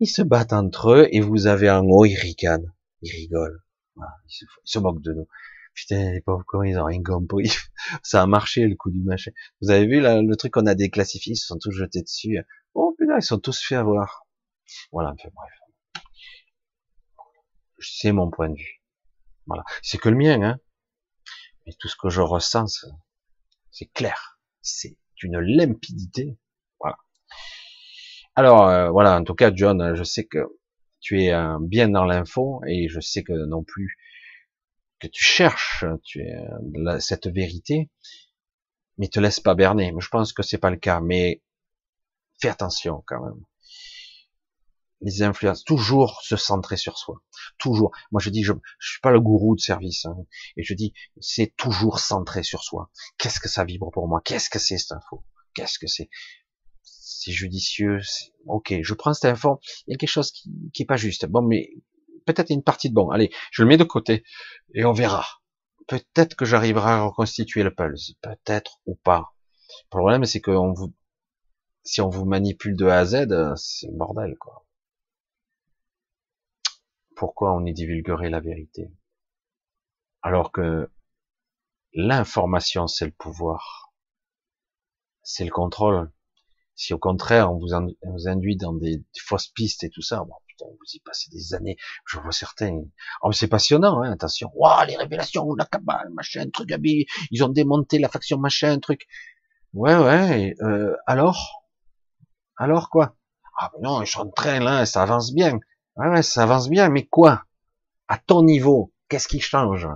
se battent entre eux, et vous avez un haut, ils ricanent, ils rigolent. Ils, se, moquent de nous. Putain, les pauvres cons, ils ont rien compris. Ça a marché, le coup du machin. Vous avez vu là, le truc qu'on a déclassifié, ils se sont tous jetés dessus. Oh putain, ils sont tous fait avoir. Voilà, enfin, bref. C'est mon point de vue. Voilà. C'est que le mien, hein. Mais tout ce que je ressens, c'est clair. C'est une limpidité. Voilà. Alors, euh, voilà, en tout cas, John, je sais que tu es euh, bien dans l'info et je sais que non plus que tu cherches tu es, euh, cette vérité, mais te laisse pas berner. Je pense que c'est pas le cas. Mais fais attention quand même. Les influences, toujours se centrer sur soi. Toujours. Moi, je dis, je, je suis pas le gourou de service. Hein, et je dis, c'est toujours centré sur soi. Qu'est-ce que ça vibre pour moi? Qu'est-ce que c'est cette info? Qu'est-ce que c'est? C'est judicieux. Ok, je prends cette info. Il y a quelque chose qui, qui est pas juste. Bon, mais peut-être une partie de bon. Allez, je le mets de côté et on verra. Peut-être que j'arriverai à reconstituer le pulse. Peut-être ou pas. Le problème, c'est qu'on vous si on vous manipule de A à Z, euh, c'est le bordel, quoi. Pourquoi on y divulguerait la vérité? Alors que l'information, c'est le pouvoir, c'est le contrôle. Si au contraire, on vous, induit dans des, fausses pistes et tout ça, bon, vous y passez des années. Je vois certains. Oh, c'est passionnant, hein, attention. Waouh, les révélations, la cabale, machin, truc, ils ont démonté la faction, machin, truc. Ouais, ouais. Euh, alors, alors quoi? Ah ben non, je suis en train là, ça avance bien. Ouais, ouais, ça avance bien, mais quoi? À ton niveau, qu'est-ce qui change?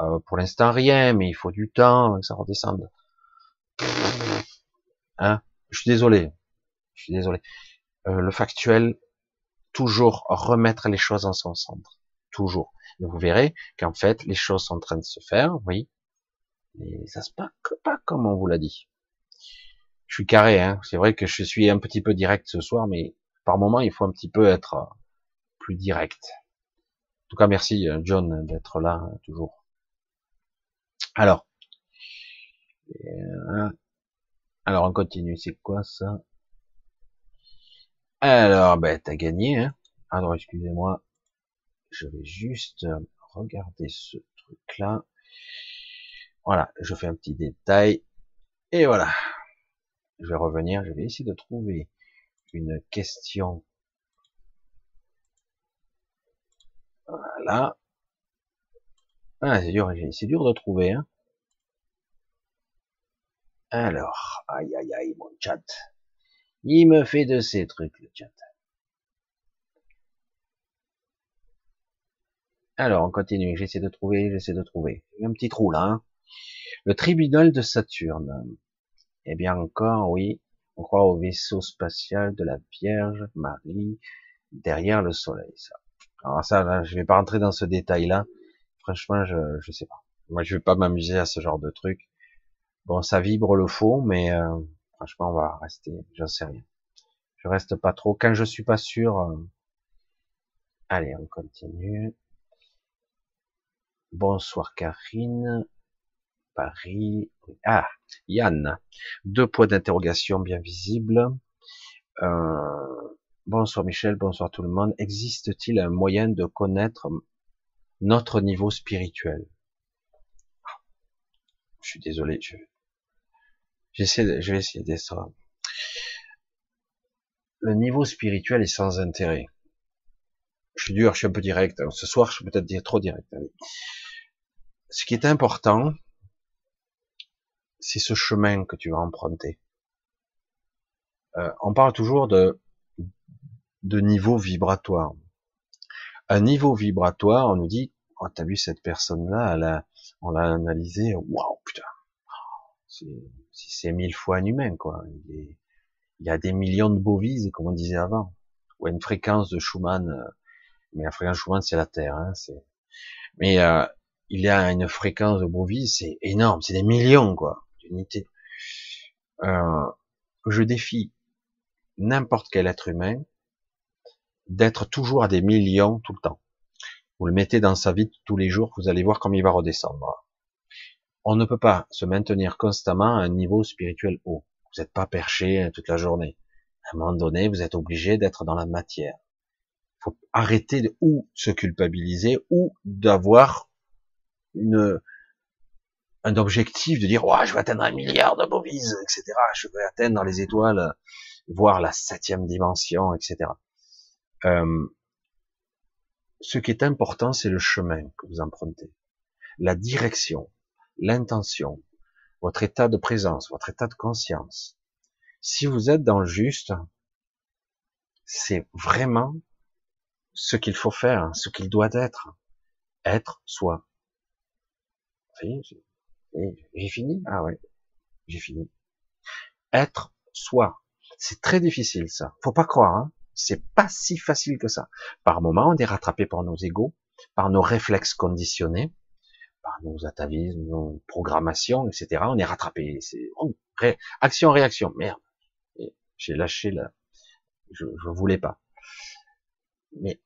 Euh, Pour l'instant, rien, mais il faut du temps que ça redescende. Hein? Je suis désolé. Je suis désolé. Euh, le factuel, toujours remettre les choses en son centre. Toujours. Et vous verrez qu'en fait, les choses sont en train de se faire, oui, mais ça se passe pas comme on vous l'a dit je suis carré, hein. C'est vrai que je suis un petit peu direct ce soir, mais par moment, il faut un petit peu être euh, plus direct. En tout cas, merci euh, John d'être là hein, toujours. Alors, euh, alors on continue. C'est quoi ça? Alors, ben t'as gagné. Hein alors, excusez-moi, je vais juste regarder ce truc-là. Voilà, je fais un petit détail et voilà je vais revenir, je vais essayer de trouver une question. Voilà. Ah, c'est dur, c'est dur de trouver. Hein. Alors, aïe aïe aïe, mon chat. Il me fait de ces trucs, le chat. Alors, on continue. J'essaie de trouver, j'essaie de trouver. Un petit trou là. Hein. Le tribunal de Saturne. Eh bien, encore, oui. On croit au vaisseau spatial de la Vierge Marie derrière le Soleil. Ça. Alors ça, là, je vais pas rentrer dans ce détail-là. Franchement, je, je sais pas. Moi, je vais pas m'amuser à ce genre de truc. Bon, ça vibre le faux, mais euh, franchement, on va rester. J'en sais rien. Je reste pas trop. Quand je suis pas sûr. Euh, allez, on continue. Bonsoir Karine. Paris. Ah, Yann. Deux points d'interrogation bien visibles. Euh, bonsoir Michel, bonsoir tout le monde. Existe-t-il un moyen de connaître notre niveau spirituel? Je suis désolé, j'essaie, je vais essayer d'être. Le niveau spirituel est sans intérêt. Je suis dur, je suis un peu direct. Ce soir, je suis peut-être dire trop direct. Ce qui est important, c'est ce chemin que tu vas emprunter. Euh, on parle toujours de, de niveau vibratoire. Un niveau vibratoire, on nous dit, oh, t'as vu cette personne-là, on l'a analysé, waouh, putain, c'est mille fois un humain, quoi. Il, y a des millions de bovises, comme on disait avant, ou une fréquence de Schumann, euh, mais la fréquence Schumann, c'est la Terre, hein, mais euh, il y a une fréquence de bovises, c'est énorme, c'est des millions, quoi d'unité. Euh, je défie n'importe quel être humain d'être toujours à des millions tout le temps. Vous le mettez dans sa vie tous les jours, vous allez voir comme il va redescendre. On ne peut pas se maintenir constamment à un niveau spirituel haut. Vous n'êtes pas perché toute la journée. À un moment donné, vous êtes obligé d'être dans la matière. Il faut arrêter de ou se culpabiliser ou d'avoir une, un objectif de dire, oh, je vais atteindre un milliard de bovies, etc. Je vais atteindre dans les étoiles, voir la septième dimension, etc. Euh, ce qui est important, c'est le chemin que vous empruntez, la direction, l'intention, votre état de présence, votre état de conscience. Si vous êtes dans le juste, c'est vraiment ce qu'il faut faire, ce qu'il doit être. Être soi. J'ai fini? Ah ouais, j'ai fini. Être soi. C'est très difficile ça. Faut pas croire. Hein. C'est pas si facile que ça. Par moments, on est rattrapé par nos égaux, par nos réflexes conditionnés, par nos atavismes, nos programmations, etc. On est rattrapé. C'est action-réaction. Merde. J'ai lâché là. Je, je voulais pas. Mais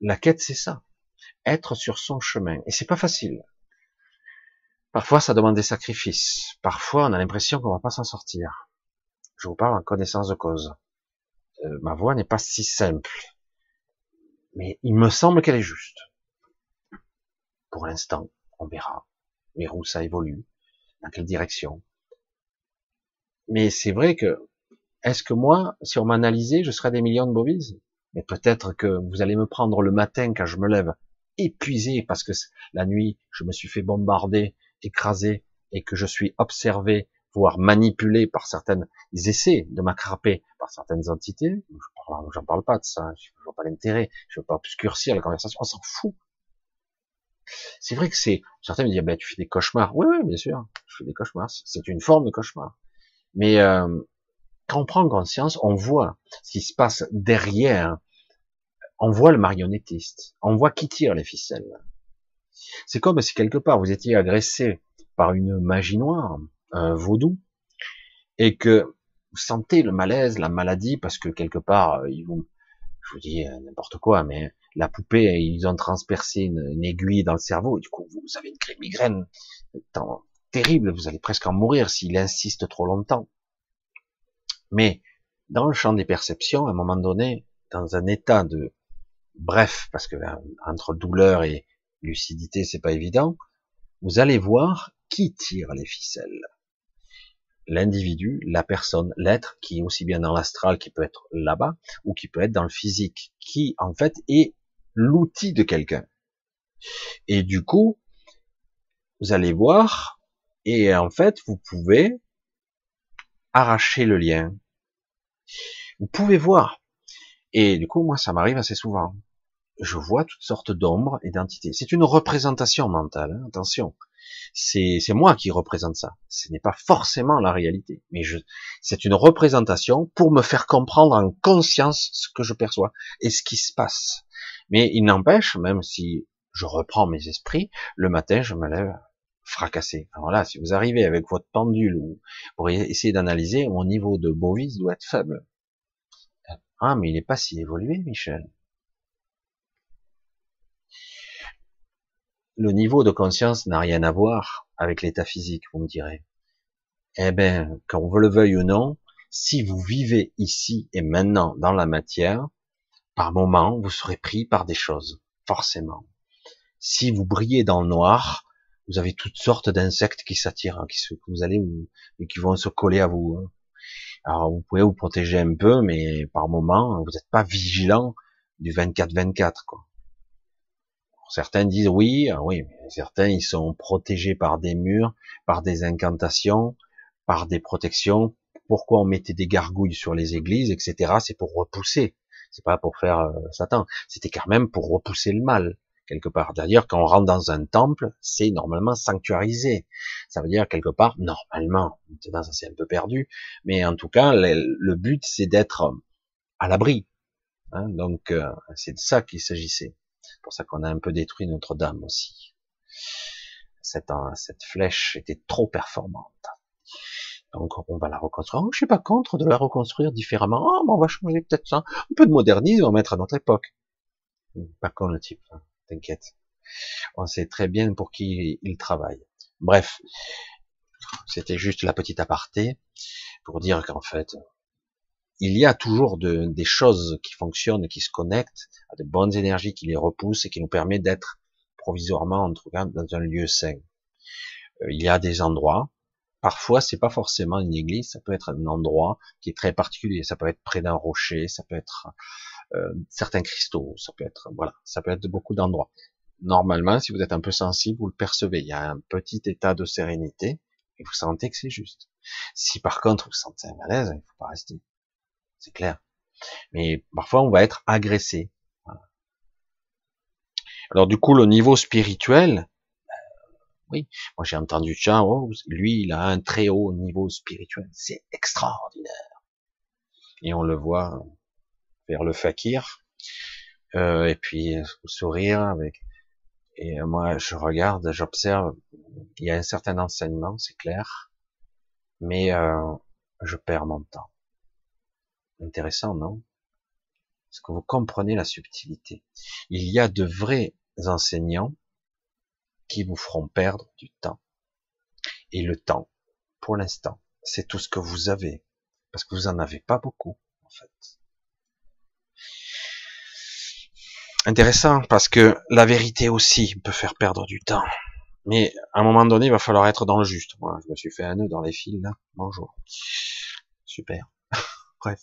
la quête, c'est ça. Être sur son chemin. Et c'est pas facile. Parfois, ça demande des sacrifices. Parfois, on a l'impression qu'on va pas s'en sortir. Je vous parle en connaissance de cause. Euh, ma voix n'est pas si simple. Mais il me semble qu'elle est juste. Pour l'instant, on verra. Mais où ça évolue. Dans quelle direction? Mais c'est vrai que, est-ce que moi, si on m'analysait, je serais des millions de bovies Mais peut-être que vous allez me prendre le matin quand je me lève épuisé parce que la nuit, je me suis fait bombarder écrasé et que je suis observé, voire manipulé par certaines, ils essaient de m'attraper par certaines entités, j'en parle pas de ça, je vois pas l'intérêt, je veux pas obscurcir la conversation, on s'en fout. C'est vrai que c'est, certains me disent, ben, tu fais des cauchemars. Oui, oui, bien sûr, je fais des cauchemars. C'est une forme de cauchemar. Mais, euh, quand on prend conscience, on voit ce qui se passe derrière. On voit le marionnettiste. On voit qui tire les ficelles. C'est comme si quelque part vous étiez agressé par une magie noire, un vaudou, et que vous sentez le malaise, la maladie, parce que quelque part, euh, ils vous, je vous dis euh, n'importe quoi, mais la poupée, ils ont transpercé une, aiguille dans le cerveau, et du coup, vous avez une migraine terrible, vous allez presque en mourir s'il insiste trop longtemps. Mais dans le champ des perceptions, à un moment donné, dans un état de bref, parce que euh, entre douleur et lucidité, c'est pas évident, vous allez voir qui tire les ficelles. L'individu, la personne, l'être, qui est aussi bien dans l'astral, qui peut être là-bas, ou qui peut être dans le physique, qui en fait est l'outil de quelqu'un. Et du coup, vous allez voir, et en fait, vous pouvez arracher le lien. Vous pouvez voir. Et du coup, moi, ça m'arrive assez souvent. Je vois toutes sortes d'ombres et d'entités. C'est une représentation mentale, hein, attention. C'est moi qui représente ça. Ce n'est pas forcément la réalité, mais c'est une représentation pour me faire comprendre en conscience ce que je perçois et ce qui se passe. Mais il n'empêche, même si je reprends mes esprits, le matin, je me lève fracassé. Alors là, si vous arrivez avec votre pendule ou pour essayer d'analyser, mon niveau de bovis doit être faible. Ah, mais il n'est pas si évolué, Michel. Le niveau de conscience n'a rien à voir avec l'état physique, vous me direz. Eh ben, qu'on le veuille ou non, si vous vivez ici et maintenant dans la matière, par moment, vous serez pris par des choses, forcément. Si vous brillez dans le noir, vous avez toutes sortes d'insectes qui s'attirent, hein, qui se, vous allez et qui vont se coller à vous. Hein. Alors vous pouvez vous protéger un peu, mais par moment, vous n'êtes pas vigilant du 24-24. Quoi. Certains disent oui, ah oui, certains ils sont protégés par des murs, par des incantations, par des protections. Pourquoi on mettait des gargouilles sur les églises, etc. C'est pour repousser. C'est pas pour faire euh, Satan. C'était quand même pour repousser le mal quelque part. D'ailleurs, quand on rentre dans un temple, c'est normalement sanctuarisé. Ça veut dire quelque part, normalement, maintenant ça c'est un peu perdu, mais en tout cas, le, but c'est d'être à l'abri. Hein, donc euh, c'est de ça qu'il s'agissait. C'est pour ça qu'on a un peu détruit Notre-Dame aussi. Cette, euh, cette flèche était trop performante. Donc on va la reconstruire. Oh, je suis pas contre de la reconstruire différemment. Oh, on va changer peut-être ça. Un peu de modernisme, on va mettre à notre époque. Pas con le type. Hein t'inquiète. On sait très bien pour qui il travaille. Bref, c'était juste la petite aparté pour dire qu'en fait, il y a toujours des choses qui fonctionnent, qui se connectent à de bonnes énergies qui les repoussent et qui nous permettent d'être provisoirement, en tout cas, dans un lieu sain. Euh, il y a des endroits, parfois c'est pas forcément une église, ça peut être un endroit qui est très particulier, ça peut être près d'un rocher, ça peut être euh, certains cristaux, ça peut être, voilà, ça peut être de beaucoup d'endroits. Normalement, si vous êtes un peu sensible, vous le percevez. Il y a un petit état de sérénité et vous sentez que c'est juste. Si par contre vous sentez un malaise, il faut pas rester. C'est clair. Mais parfois on va être agressé. Alors du coup, le niveau spirituel, oui, moi j'ai entendu oh, lui il a un très haut niveau spirituel, c'est extraordinaire. Et on le voit vers le fakir, euh, et puis sourire avec. Et moi, je regarde, j'observe. Il y a un certain enseignement, c'est clair, mais euh, je perds mon temps. Intéressant, non? Est-ce que vous comprenez la subtilité? Il y a de vrais enseignants qui vous feront perdre du temps. Et le temps, pour l'instant, c'est tout ce que vous avez, parce que vous en avez pas beaucoup, en fait. intéressant parce que la vérité aussi peut faire perdre du temps. Mais à un moment donné, il va falloir être dans le juste. Moi, je me suis fait un nœud dans les fils là. Bonjour. Super. Bref.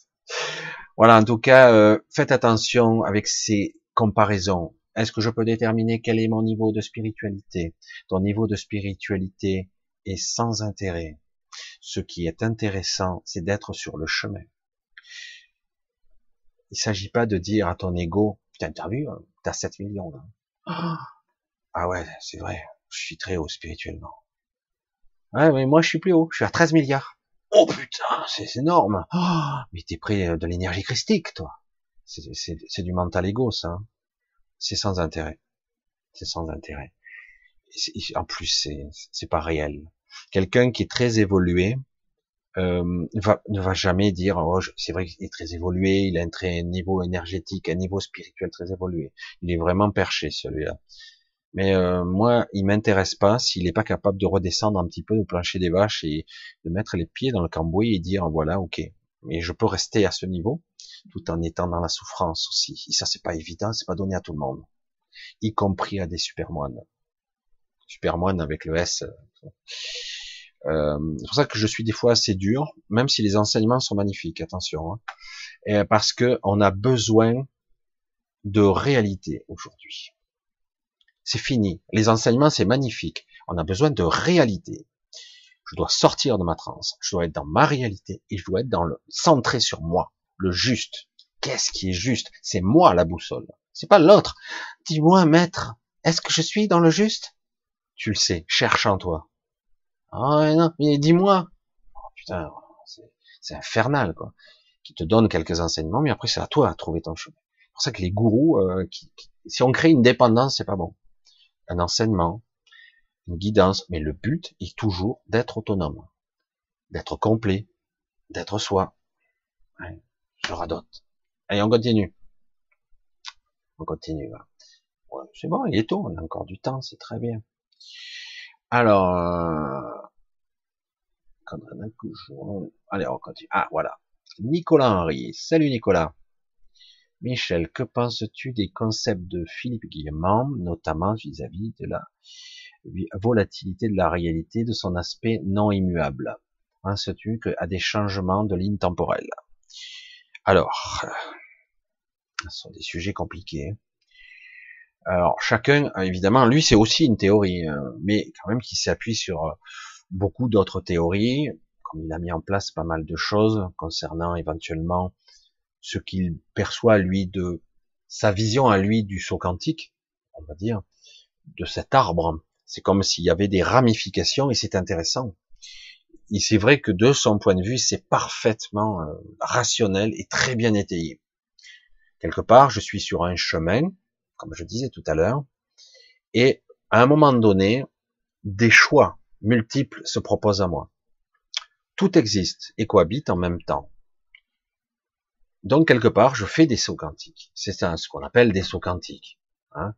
Voilà, en tout cas, euh, faites attention avec ces comparaisons. Est-ce que je peux déterminer quel est mon niveau de spiritualité? Ton niveau de spiritualité est sans intérêt. Ce qui est intéressant, c'est d'être sur le chemin. Il s'agit pas de dire à ton ego, Putain, t'as vu, hein, t'as 7 millions. Là. Ah ouais, c'est vrai, je suis très haut spirituellement. Ouais, mais moi je suis plus haut, je suis à 13 milliards. Oh putain, c'est énorme. Oh, mais t'es près de l'énergie christique, toi. C'est du mental égo, ça. C'est sans intérêt. C'est sans intérêt. En plus, c'est pas réel. Quelqu'un qui est très évolué, euh, va, ne va jamais dire oh, c'est vrai qu'il est très évolué, il a un très niveau énergétique, un niveau spirituel très évolué. Il est vraiment perché celui-là. Mais euh, moi, il m'intéresse pas s'il n'est pas capable de redescendre un petit peu au plancher des vaches et de mettre les pieds dans le cambouis et dire voilà, ok, mais je peux rester à ce niveau tout en étant dans la souffrance aussi. Et ça, c'est pas évident, c'est pas donné à tout le monde, y compris à des supermoines. Supermoines avec le S. Euh, c'est pour ça que je suis des fois assez dur, même si les enseignements sont magnifiques, attention, hein. Parce que on a besoin de réalité aujourd'hui. C'est fini. Les enseignements, c'est magnifique. On a besoin de réalité. Je dois sortir de ma transe. Je dois être dans ma réalité et je dois être dans le centré sur moi, le juste. Qu'est-ce qui est juste? C'est moi la boussole. C'est pas l'autre. Dis-moi, maître, est-ce que je suis dans le juste? Tu le sais. Cherche en toi. Ah non, mais dis-moi. Oh, putain, c'est infernal quoi. Qui te donne quelques enseignements, mais après c'est à toi à trouver ton chemin. C'est pour ça que les gourous, euh, qui, si on crée une dépendance, c'est pas bon. Un enseignement, une guidance, mais le but est toujours d'être autonome, d'être complet, d'être soi. Ouais, je radote. Allez, on continue. On continue. Ouais, c'est bon, il est tôt, on a encore du temps, c'est très bien. Alors, euh... allez, on continue. Ah, voilà. Nicolas Henry. Salut Nicolas. Michel, que penses-tu des concepts de Philippe Guillemont, notamment vis-à-vis de la volatilité de la réalité, de son aspect non immuable Penses-tu à des changements de ligne temporelle Alors, ce sont des sujets compliqués. Alors, chacun, évidemment, lui, c'est aussi une théorie, hein, mais quand même qui s'appuie sur euh, beaucoup d'autres théories, comme il a mis en place pas mal de choses concernant éventuellement ce qu'il perçoit lui de sa vision à lui du saut quantique, on va dire, de cet arbre. C'est comme s'il y avait des ramifications et c'est intéressant. Et c'est vrai que de son point de vue, c'est parfaitement euh, rationnel et très bien étayé. Quelque part, je suis sur un chemin, comme je disais tout à l'heure, et à un moment donné, des choix multiples se proposent à moi. Tout existe et cohabite en même temps. Donc quelque part, je fais des sauts quantiques. C'est ce qu'on appelle des sauts quantiques. Hein.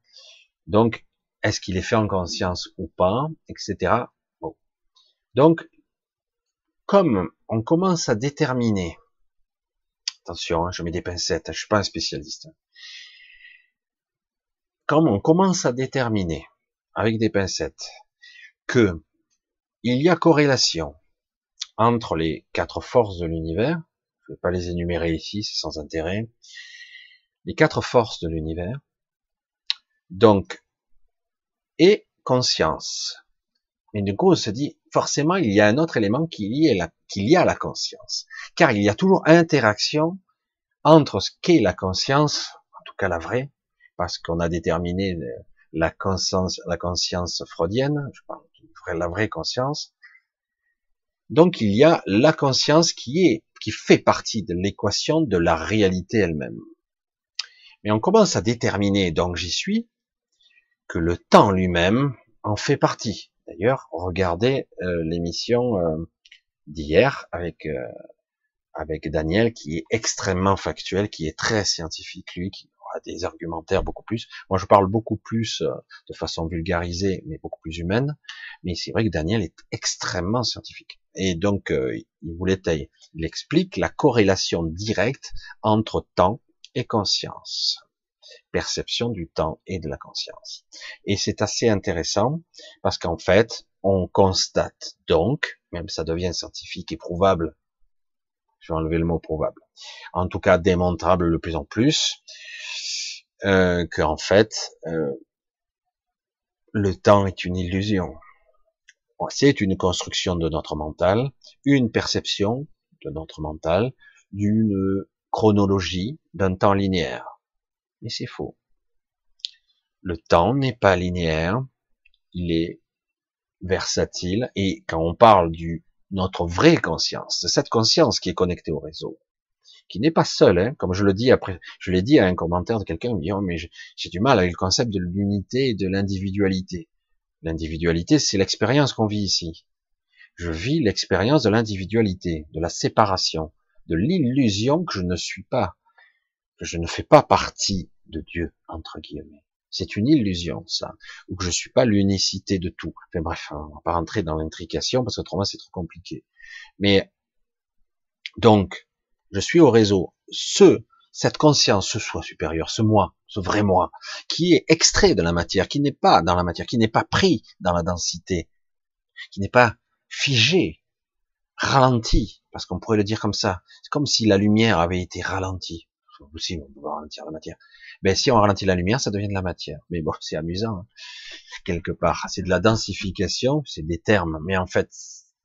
Donc, est-ce qu'il est fait en conscience ou pas, etc. Donc, comme on commence à déterminer, attention, hein, je mets des pincettes, je suis pas un spécialiste. Comme on commence à déterminer avec des pincettes que il y a corrélation entre les quatre forces de l'univers, je ne vais pas les énumérer ici, c'est sans intérêt. Les quatre forces de l'univers. Donc, et conscience. Mais du coup, on se dit, forcément, il y a un autre élément qui y, la, qui à la conscience. Car il y a toujours interaction entre ce qu'est la conscience, en tout cas la vraie, parce qu'on a déterminé la conscience, la conscience freudienne, je parle de la vraie conscience. Donc il y a la conscience qui est qui fait partie de l'équation de la réalité elle-même. Mais on commence à déterminer, donc j'y suis, que le temps lui-même en fait partie. D'ailleurs, regardez euh, l'émission euh, d'hier avec euh, avec Daniel, qui est extrêmement factuel, qui est très scientifique, lui, qui aura des argumentaires beaucoup plus. Moi, je parle beaucoup plus de façon vulgarisée, mais beaucoup plus humaine. Mais c'est vrai que Daniel est extrêmement scientifique. Et donc, il voulait, il explique la corrélation directe entre temps et conscience, perception du temps et de la conscience. Et c'est assez intéressant parce qu'en fait, on constate donc, même ça devient scientifique et prouvable, je vais enlever le mot probable, en tout cas démontrable de plus en plus, euh, qu'en fait, euh, le temps est une illusion c'est une construction de notre mental, une perception de notre mental, d'une chronologie, d'un temps linéaire. Mais c'est faux. Le temps n'est pas linéaire, il est versatile, et quand on parle du notre vraie conscience, de cette conscience qui est connectée au réseau, qui n'est pas seule, hein, comme je le dis après, je l'ai dit à un commentaire de quelqu'un, me dit, oh, mais j'ai du mal avec le concept de l'unité et de l'individualité. L'individualité, c'est l'expérience qu'on vit ici. Je vis l'expérience de l'individualité, de la séparation, de l'illusion que je ne suis pas, que je ne fais pas partie de Dieu, entre guillemets. C'est une illusion, ça, ou que je suis pas l'unicité de tout. Enfin bref, on va pas rentrer dans l'intrication parce qu'autrement c'est trop compliqué. Mais donc, je suis au réseau. Ce cette conscience, ce soi supérieur, ce moi, ce vrai moi, qui est extrait de la matière, qui n'est pas dans la matière, qui n'est pas pris dans la densité, qui n'est pas figé, ralenti, parce qu'on pourrait le dire comme ça. C'est comme si la lumière avait été ralentie. Aussi, on peut la matière. Ben, si on ralentit la lumière, ça devient de la matière. Mais bon, c'est amusant, hein, quelque part. C'est de la densification, c'est des termes, mais en fait,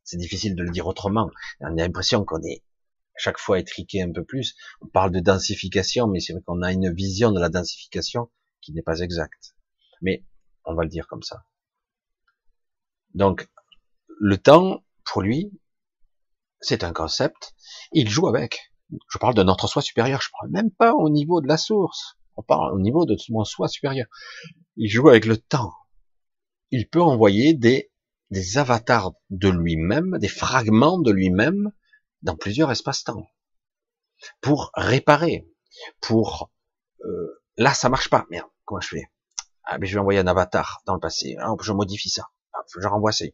c'est difficile de le dire autrement. On a l'impression qu'on est chaque fois étriqué un peu plus. On parle de densification, mais c'est vrai qu'on a une vision de la densification qui n'est pas exacte. Mais on va le dire comme ça. Donc, le temps, pour lui, c'est un concept. Il joue avec. Je parle de notre soi supérieur. Je parle même pas au niveau de la source. On parle au niveau de mon soi supérieur. Il joue avec le temps. Il peut envoyer des, des avatars de lui-même, des fragments de lui-même dans plusieurs espaces-temps pour réparer, pour euh, là ça marche pas. Merde, comment je fais? Ah mais je vais envoyer un avatar dans le passé. Ah, je modifie ça. Ah, je renvoie ça.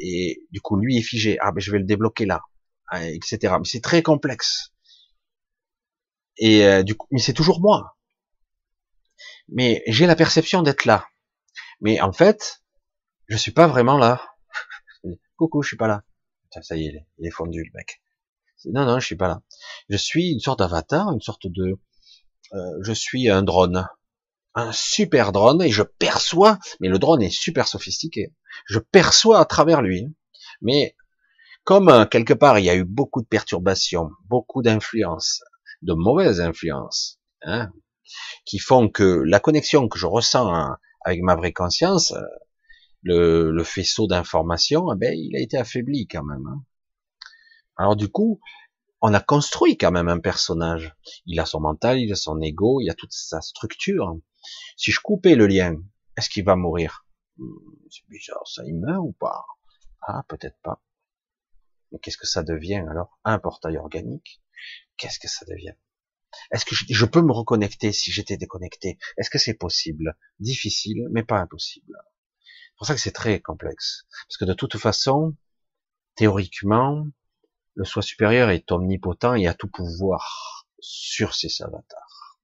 Et du coup lui est figé. Ah mais je vais le débloquer là, ah, etc. Mais c'est très complexe. Et euh, du coup, mais c'est toujours moi. Mais j'ai la perception d'être là. Mais en fait, je suis pas vraiment là. Coucou, je suis pas là. Ça y est, il est fondu le mec. Non, non, je suis pas là. Je suis une sorte d'avatar, une sorte de... Euh, je suis un drone. Un super drone, et je perçois, mais le drone est super sophistiqué, je perçois à travers lui. Mais comme euh, quelque part il y a eu beaucoup de perturbations, beaucoup d'influences, de mauvaises influences, hein, qui font que la connexion que je ressens hein, avec ma vraie conscience, euh, le, le faisceau d'informations, eh ben, il a été affaibli quand même. Hein. Alors du coup, on a construit quand même un personnage. Il a son mental, il a son ego, il a toute sa structure. Si je coupais le lien, est-ce qu'il va mourir? Hmm, C'est bizarre, ça il meurt ou pas? Ah, peut-être pas. Mais qu'est-ce que ça devient alors? Un portail organique Qu'est-ce que ça devient? Est-ce que je, peux me reconnecter si j'étais déconnecté? Est-ce que c'est possible? Difficile, mais pas impossible. C'est pour ça que c'est très complexe. Parce que de toute façon, théoriquement, le soi supérieur est omnipotent et a tout pouvoir sur ses avatars.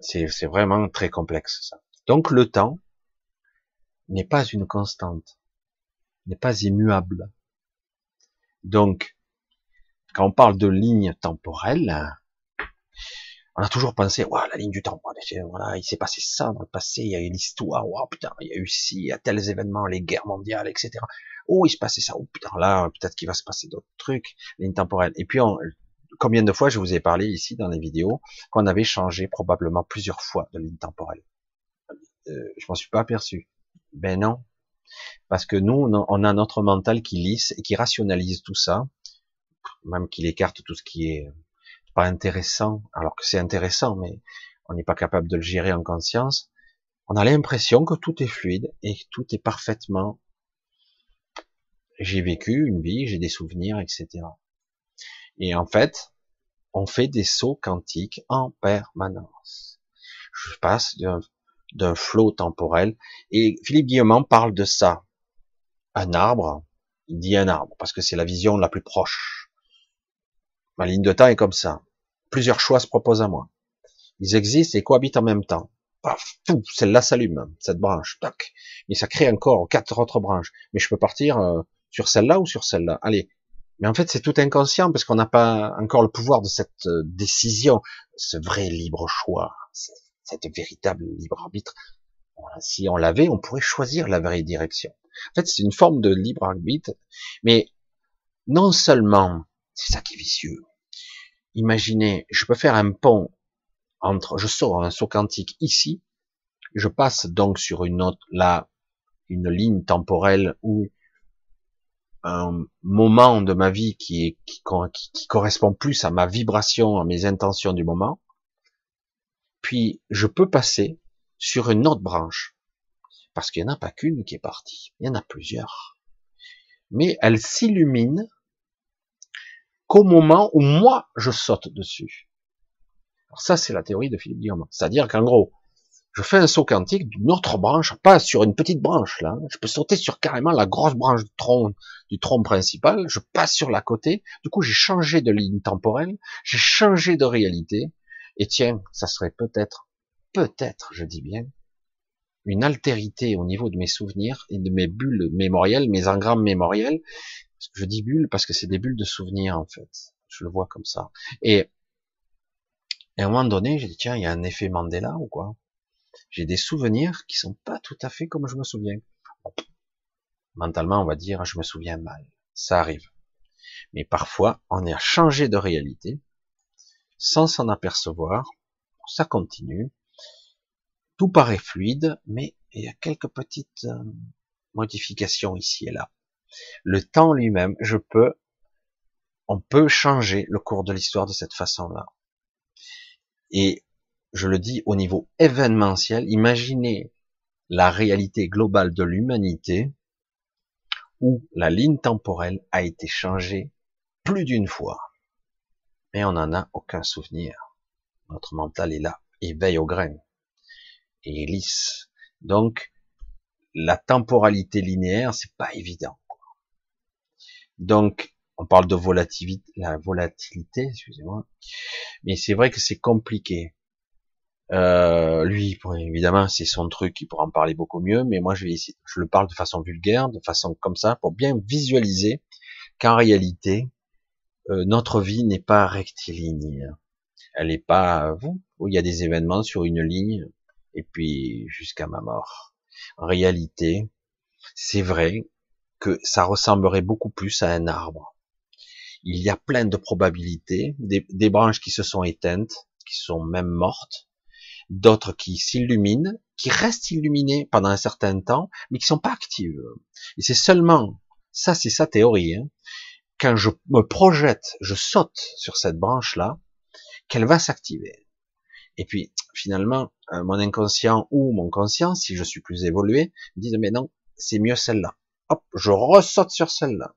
C'est vraiment très complexe ça. Donc le temps n'est pas une constante, n'est pas immuable. Donc, quand on parle de ligne temporelle, on a toujours pensé, la ligne du temps, voilà, il s'est passé ça dans le passé, il y a une histoire, putain, il y a eu ci, il y a tels événements, les guerres mondiales, etc oh, il se passait ça, oh putain, là, peut-être qu'il va se passer d'autres trucs, ligne temporelle. Et puis, combien de fois je vous ai parlé ici dans les vidéos qu'on avait changé probablement plusieurs fois de ligne temporelle. Euh, je m'en suis pas aperçu. Ben non, parce que nous, on a notre mental qui lisse et qui rationalise tout ça, même qu'il écarte tout ce qui est pas intéressant, alors que c'est intéressant, mais on n'est pas capable de le gérer en conscience. On a l'impression que tout est fluide et que tout est parfaitement j'ai vécu une vie, j'ai des souvenirs, etc. Et en fait, on fait des sauts quantiques en permanence. Je passe d'un flot temporel, et Philippe Guillemont parle de ça. Un arbre, il dit un arbre, parce que c'est la vision la plus proche. Ma ligne de temps est comme ça. Plusieurs choix se proposent à moi. Ils existent et cohabitent en même temps. Paf, celle-là s'allume, cette branche, tac. Mais ça crée encore quatre autres branches. Mais je peux partir euh, sur celle-là ou sur celle-là Allez. Mais en fait, c'est tout inconscient parce qu'on n'a pas encore le pouvoir de cette euh, décision, ce vrai libre choix, cette véritable libre arbitre. Si on l'avait, on pourrait choisir la vraie direction. En fait, c'est une forme de libre arbitre, mais non seulement, c'est ça qui est vicieux. Imaginez, je peux faire un pont entre, je sors un saut quantique ici, je passe donc sur une autre, là, une ligne temporelle où un moment de ma vie qui, est, qui, correspond plus à ma vibration, à mes intentions du moment, puis je peux passer sur une autre branche, parce qu'il n'y en a pas qu'une qui est partie, il y en a plusieurs. Mais elle s'illumine qu'au moment où moi je saute dessus. Alors ça, c'est la théorie de Philippe Guillaume. C'est-à-dire qu'en gros, je fais un saut quantique d'une autre branche, pas sur une petite branche là. Je peux sauter sur carrément la grosse branche du tronc, du tronc principal. Je passe sur la côté. Du coup, j'ai changé de ligne temporelle, j'ai changé de réalité. Et tiens, ça serait peut-être, peut-être, je dis bien, une altérité au niveau de mes souvenirs et de mes bulles mémorielles, mes engrammes mémoriels. Je dis bulles parce que c'est des bulles de souvenirs en fait. Je le vois comme ça. Et, à un moment donné, j'ai dit, tiens, il y a un effet Mandela ou quoi? J'ai des souvenirs qui sont pas tout à fait comme je me souviens. Mentalement, on va dire, je me souviens mal. Ça arrive. Mais parfois, on est à changer de réalité sans s'en apercevoir. Ça continue. Tout paraît fluide, mais il y a quelques petites euh, modifications ici et là. Le temps lui-même, je peux, on peut changer le cours de l'histoire de cette façon-là. Et je le dis au niveau événementiel, imaginez la réalité globale de l'humanité où la ligne temporelle a été changée plus d'une fois. Mais on n'en a aucun souvenir. Notre mental est là, il veille au grain. Et il lisse. Donc, la temporalité linéaire, c'est pas évident. Donc, on parle de volatilité, la volatilité, excusez-moi, mais c'est vrai que c'est compliqué. Euh, lui, évidemment, c'est son truc, il pourra en parler beaucoup mieux, mais moi, je vais essayer, je le parle de façon vulgaire, de façon comme ça, pour bien visualiser qu'en réalité, euh, notre vie n'est pas rectiligne. Elle n'est pas, vous, où il y a des événements sur une ligne, et puis jusqu'à ma mort. En réalité, c'est vrai que ça ressemblerait beaucoup plus à un arbre. Il y a plein de probabilités, des, branches qui se sont éteintes, qui sont même mortes, d'autres qui s'illuminent, qui restent illuminées pendant un certain temps, mais qui sont pas actives. Et c'est seulement, ça c'est sa théorie, hein, quand je me projette, je saute sur cette branche-là, qu'elle va s'activer. Et puis, finalement, euh, mon inconscient ou mon conscient, si je suis plus évolué, me disent, mais non, c'est mieux celle-là. Hop, je ressaute sur celle-là.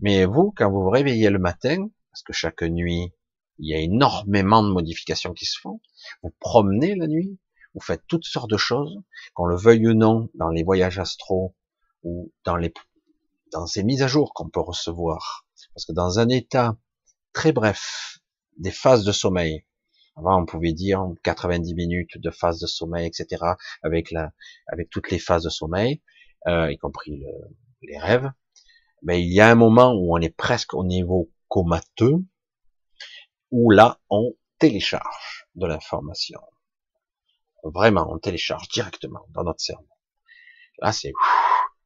Mais vous, quand vous vous réveillez le matin, parce que chaque nuit, il y a énormément de modifications qui se font. Vous promenez la nuit, vous faites toutes sortes de choses, qu'on le veuille ou non, dans les voyages astraux ou dans les dans ces mises à jour qu'on peut recevoir. Parce que dans un état très bref des phases de sommeil, avant on pouvait dire 90 minutes de phase de sommeil, etc. avec la avec toutes les phases de sommeil, euh, y compris le, les rêves. Mais il y a un moment où on est presque au niveau comateux, où là, on télécharge de l'information. Vraiment, on télécharge directement dans notre cerveau. Là, c'est,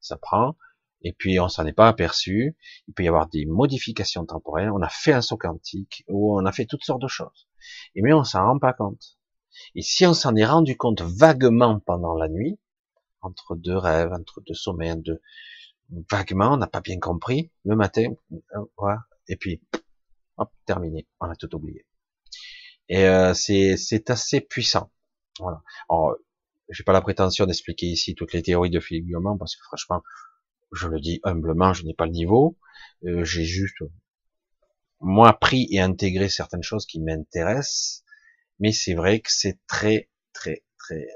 ça prend, et puis on s'en est pas aperçu. Il peut y avoir des modifications temporelles. On a fait un saut quantique, ou on a fait toutes sortes de choses. Et mais on s'en rend pas compte. Et si on s'en est rendu compte vaguement pendant la nuit, entre deux rêves, entre deux sommeils, de vaguement, on n'a pas bien compris, le matin, euh, voilà, et puis Hop, terminé. On a tout oublié. Et euh, c'est assez puissant. Voilà. Alors, j'ai pas la prétention d'expliquer ici toutes les théories de Philippe Guillemot parce que franchement, je le dis humblement, je n'ai pas le niveau. Euh, j'ai juste moi pris et intégré certaines choses qui m'intéressent, mais c'est vrai que c'est très très très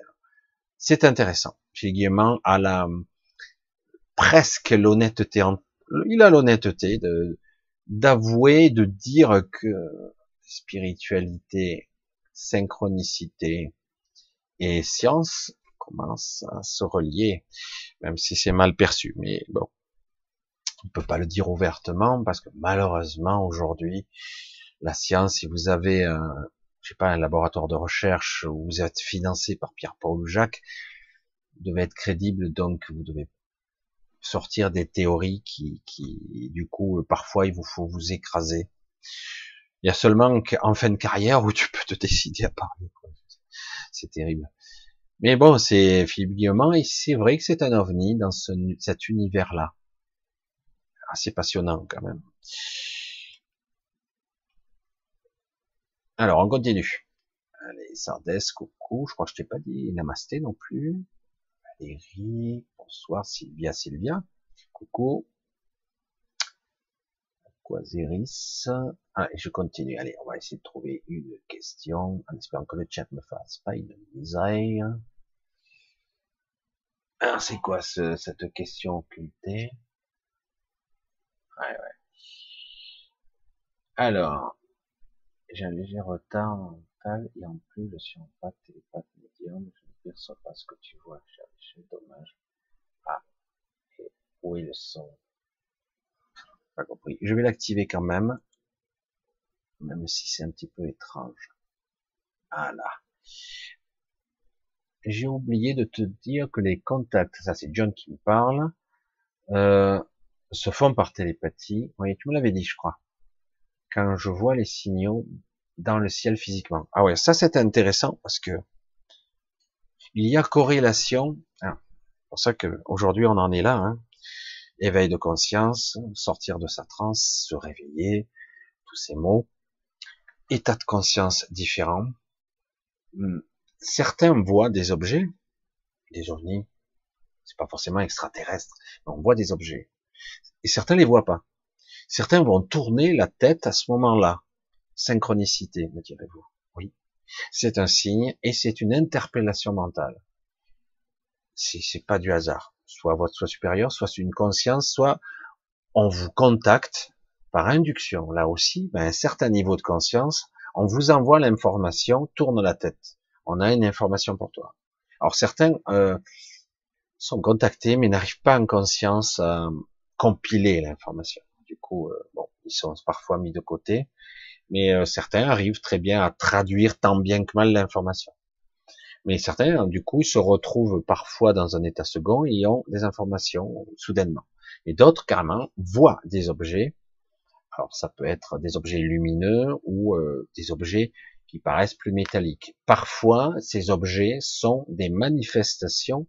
c'est intéressant. Philippe Guillemot a la presque l'honnêteté, il a l'honnêteté de d'avouer, de dire que spiritualité, synchronicité et science commencent à se relier, même si c'est mal perçu. Mais bon, on peut pas le dire ouvertement parce que malheureusement aujourd'hui, la science, si vous avez, un, je sais pas, un laboratoire de recherche où vous êtes financé par Pierre-Paul Jacques, devez être crédible, donc vous devez sortir des théories qui, qui, du coup, parfois, il vous faut vous écraser. Il y a seulement en fin de carrière où tu peux te décider à parler. C'est terrible. Mais bon, c'est Philippe Guillemont, et c'est vrai que c'est un ovni dans ce, cet univers-là. Assez passionnant quand même. Alors, on continue. Allez, Sardes, coucou, je crois que je t'ai pas dit Namasté non plus. Valérie, bonsoir Sylvia, Sylvia, coucou. Quasiris. Ah, je continue. Allez, on va essayer de trouver une question en espérant que le chat me fasse pas une misère. Ah, c'est quoi ce, cette question occultée Ouais, ouais. Alors, j'ai un léger retard mental et en plus je suis en pas télépathe médium, ne perçois pas ce que tu vois, c'est dommage. Ah, où est le son? Pas compris. Je vais l'activer quand même. même si c'est un petit peu étrange. Voilà. J'ai oublié de te dire que les contacts, ça c'est John qui me parle, euh, se font par télépathie. Oui, tu me l'avais dit, je crois. Quand je vois les signaux dans le ciel physiquement. Ah ouais, ça c'est intéressant parce que il y a corrélation. Ah, c'est pour ça que aujourd'hui on en est là. Hein. Éveil de conscience, sortir de sa transe, se réveiller, tous ces mots. État de conscience différent. Hmm. Certains voient des objets, des ovnis. C'est pas forcément extraterrestre, mais on voit des objets. Et certains les voient pas. Certains vont tourner la tête à ce moment-là. Synchronicité, me direz-vous. C'est un signe et c'est une interpellation mentale. C'est pas du hasard. Soit votre soi supérieur, soit une conscience, soit on vous contacte par induction. Là aussi, ben, un certain niveau de conscience, on vous envoie l'information, tourne la tête. On a une information pour toi. Alors certains euh, sont contactés mais n'arrivent pas en conscience à compiler l'information. Du coup, euh, bon, ils sont parfois mis de côté, mais euh, certains arrivent très bien à traduire tant bien que mal l'information. Mais certains, du coup, se retrouvent parfois dans un état second et ont des informations soudainement. Et d'autres, carrément, voient des objets. Alors, ça peut être des objets lumineux ou euh, des objets qui paraissent plus métalliques. Parfois, ces objets sont des manifestations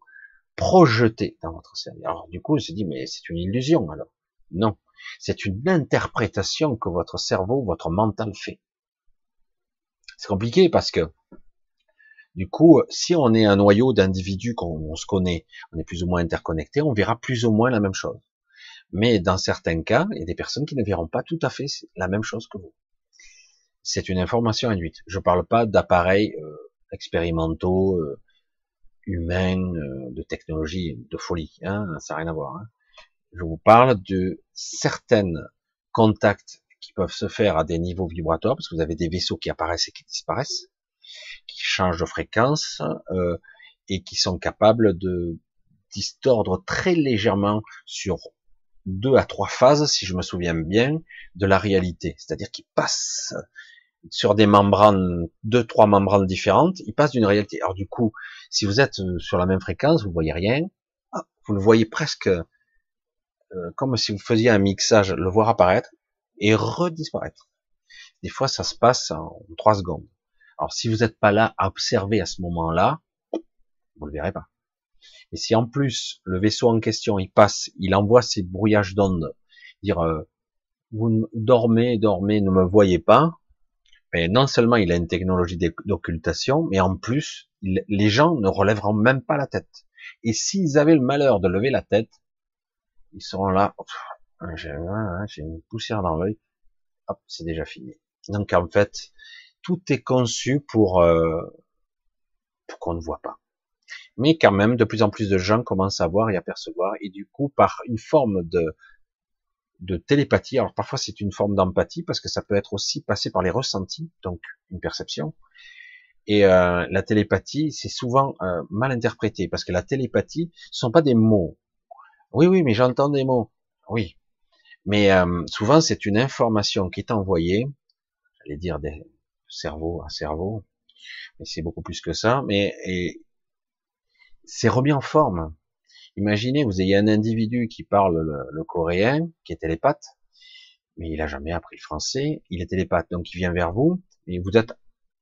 projetées dans votre cerveau. Alors, du coup, on se dit, mais c'est une illusion, alors. Non. C'est une interprétation que votre cerveau, votre mental fait. C'est compliqué parce que du coup, si on est un noyau d'individus qu'on se connaît, on est plus ou moins interconnecté, on verra plus ou moins la même chose. Mais dans certains cas, il y a des personnes qui ne verront pas tout à fait la même chose que vous. C'est une information induite. Je ne parle pas d'appareils euh, expérimentaux, euh, humains, euh, de technologie, de folie. Hein, ça n'a rien à voir. Hein. Je vous parle de certains contacts qui peuvent se faire à des niveaux vibratoires, parce que vous avez des vaisseaux qui apparaissent et qui disparaissent qui changent de fréquence euh, et qui sont capables de distordre très légèrement sur deux à trois phases, si je me souviens bien, de la réalité. C'est-à-dire qu'ils passent sur des membranes, deux, trois membranes différentes, ils passent d'une réalité. Alors du coup, si vous êtes sur la même fréquence, vous voyez rien, ah, vous le voyez presque euh, comme si vous faisiez un mixage, le voir apparaître et redisparaître. Des fois, ça se passe en trois secondes. Alors si vous n'êtes pas là à observer à ce moment-là, vous le verrez pas. Et si en plus le vaisseau en question il passe, il envoie ses brouillages d'ondes, dire euh, vous dormez, dormez, ne me voyez pas, mais non seulement il a une technologie d'occultation, mais en plus les gens ne relèveront même pas la tête. Et s'ils avaient le malheur de lever la tête, ils seront là, j'ai une poussière dans l'œil, hop, c'est déjà fini. Donc en fait, tout est conçu pour, euh, pour qu'on ne voit pas. Mais quand même, de plus en plus de gens commencent à voir et à percevoir, et du coup, par une forme de, de télépathie, alors parfois c'est une forme d'empathie, parce que ça peut être aussi passé par les ressentis, donc une perception. Et euh, la télépathie, c'est souvent euh, mal interprété, parce que la télépathie, ce sont pas des mots. Oui, oui, mais j'entends des mots. Oui. Mais euh, souvent, c'est une information qui est envoyée, j'allais dire des, cerveau à cerveau, mais c'est beaucoup plus que ça, mais c'est remis en forme. Imaginez, vous ayez un individu qui parle le, coréen, qui est télépathe, mais il a jamais appris le français, il est télépathe, donc il vient vers vous, et vous êtes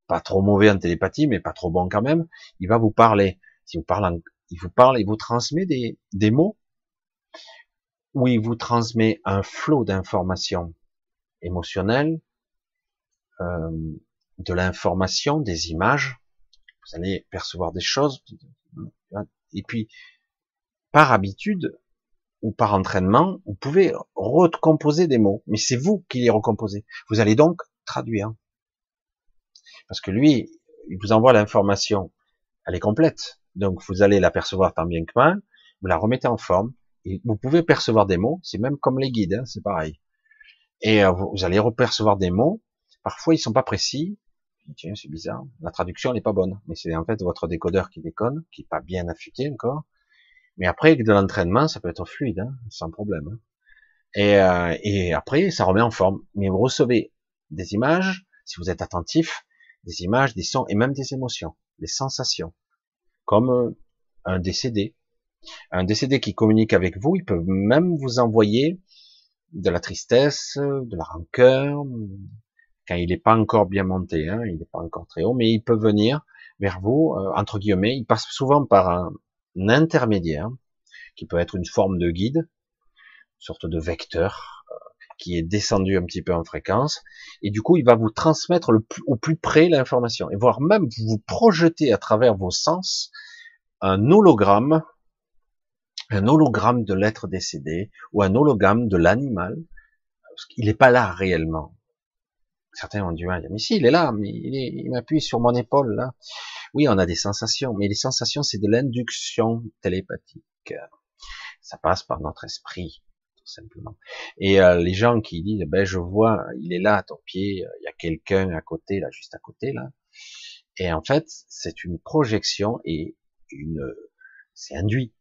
pas trop mauvais en télépathie, mais pas trop bon quand même, il va vous parler. Il vous parle, il vous transmet des, des mots, ou il vous transmet un flot d'informations émotionnelles, euh, de l'information, des images, vous allez percevoir des choses, et puis par habitude ou par entraînement, vous pouvez recomposer des mots, mais c'est vous qui les recomposez. Vous allez donc traduire. Parce que lui, il vous envoie l'information, elle est complète, donc vous allez la percevoir tant bien que mal, vous la remettez en forme, vous pouvez percevoir des mots, c'est même comme les guides, hein, c'est pareil. Et euh, vous allez repercevoir des mots, parfois ils sont pas précis, tiens, c'est bizarre, la traduction n'est pas bonne, mais c'est en fait votre décodeur qui déconne, qui est pas bien affûté encore. Mais après, avec de l'entraînement, ça peut être fluide, hein, sans problème. Hein. Et, euh, et après, ça remet en forme. Mais vous recevez des images, si vous êtes attentif, des images, des sons et même des émotions, des sensations, comme euh, un décédé. Un décédé qui communique avec vous, il peut même vous envoyer de la tristesse, de la rancœur, quand il n'est pas encore bien monté, hein, il n'est pas encore très haut, mais il peut venir vers vous, euh, entre guillemets, il passe souvent par un, intermédiaire, qui peut être une forme de guide, une sorte de vecteur, euh, qui est descendu un petit peu en fréquence, et du coup, il va vous transmettre au plus près l'information, et voire même vous projeter à travers vos sens un hologramme, un hologramme de l'être décédé, ou un hologramme de l'animal, parce qu'il n'est pas là réellement. Certains ont du mal, mais si, il est là, mais il, m'appuie sur mon épaule, là. Oui, on a des sensations, mais les sensations, c'est de l'induction télépathique. Ça passe par notre esprit, tout simplement. Et euh, les gens qui disent, ben je vois, il est là à ton pied, il y a quelqu'un à côté, là, juste à côté, là. Et en fait, c'est une projection et une, c'est induit.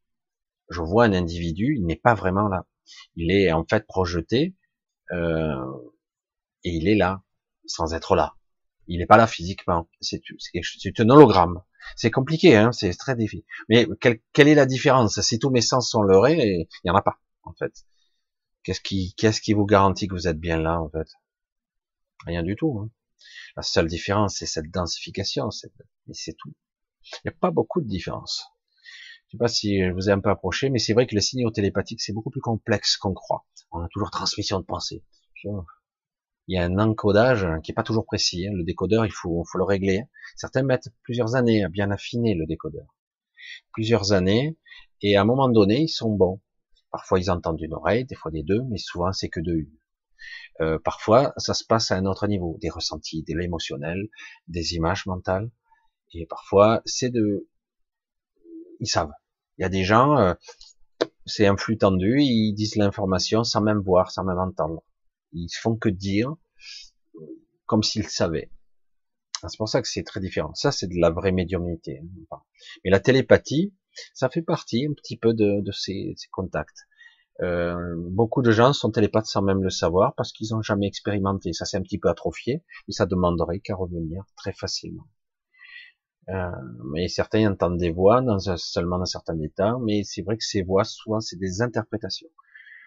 Je vois un individu, il n'est pas vraiment là. Il est en fait projeté euh, et il est là sans être là. Il n'est pas là physiquement. C'est un hologramme. C'est compliqué, hein, c'est très difficile. Mais quelle, est la différence? Si tous mes sens sont leurrés, il n'y en a pas, en fait. Qu'est-ce qui, qu'est-ce qui vous garantit que vous êtes bien là, en fait? Rien du tout. Hein. La seule différence, c'est cette densification, et c'est tout. Il n'y a pas beaucoup de différence. Je sais pas si je vous ai un peu approché, mais c'est vrai que le signaux télépathique, c'est beaucoup plus complexe qu'on croit. On a toujours transmission de pensée il y a un encodage qui est pas toujours précis. Hein. Le décodeur, il faut, faut le régler. Certains mettent plusieurs années à bien affiner le décodeur. Plusieurs années, et à un moment donné, ils sont bons. Parfois, ils entendent d'une oreille, des fois des deux, mais souvent, c'est que de une. Euh, parfois, ça se passe à un autre niveau, des ressentis, de l'émotionnel, des images mentales, et parfois, c'est de, ils savent. Il y a des gens, euh, c'est un flux tendu, ils disent l'information sans même voir, sans même entendre. Ils font que dire, comme s'ils savaient. C'est pour ça que c'est très différent. Ça, c'est de la vraie médiumnité. Hein, Mais la télépathie, ça fait partie un petit peu de, ces, contacts. Euh, beaucoup de gens sont télépathes sans même le savoir parce qu'ils n'ont jamais expérimenté. Ça, c'est un petit peu atrophié, mais ça demanderait qu'à revenir très facilement. Euh, mais certains entendent des voix dans seulement dans certains états, mais c'est vrai que ces voix, souvent, c'est des interprétations.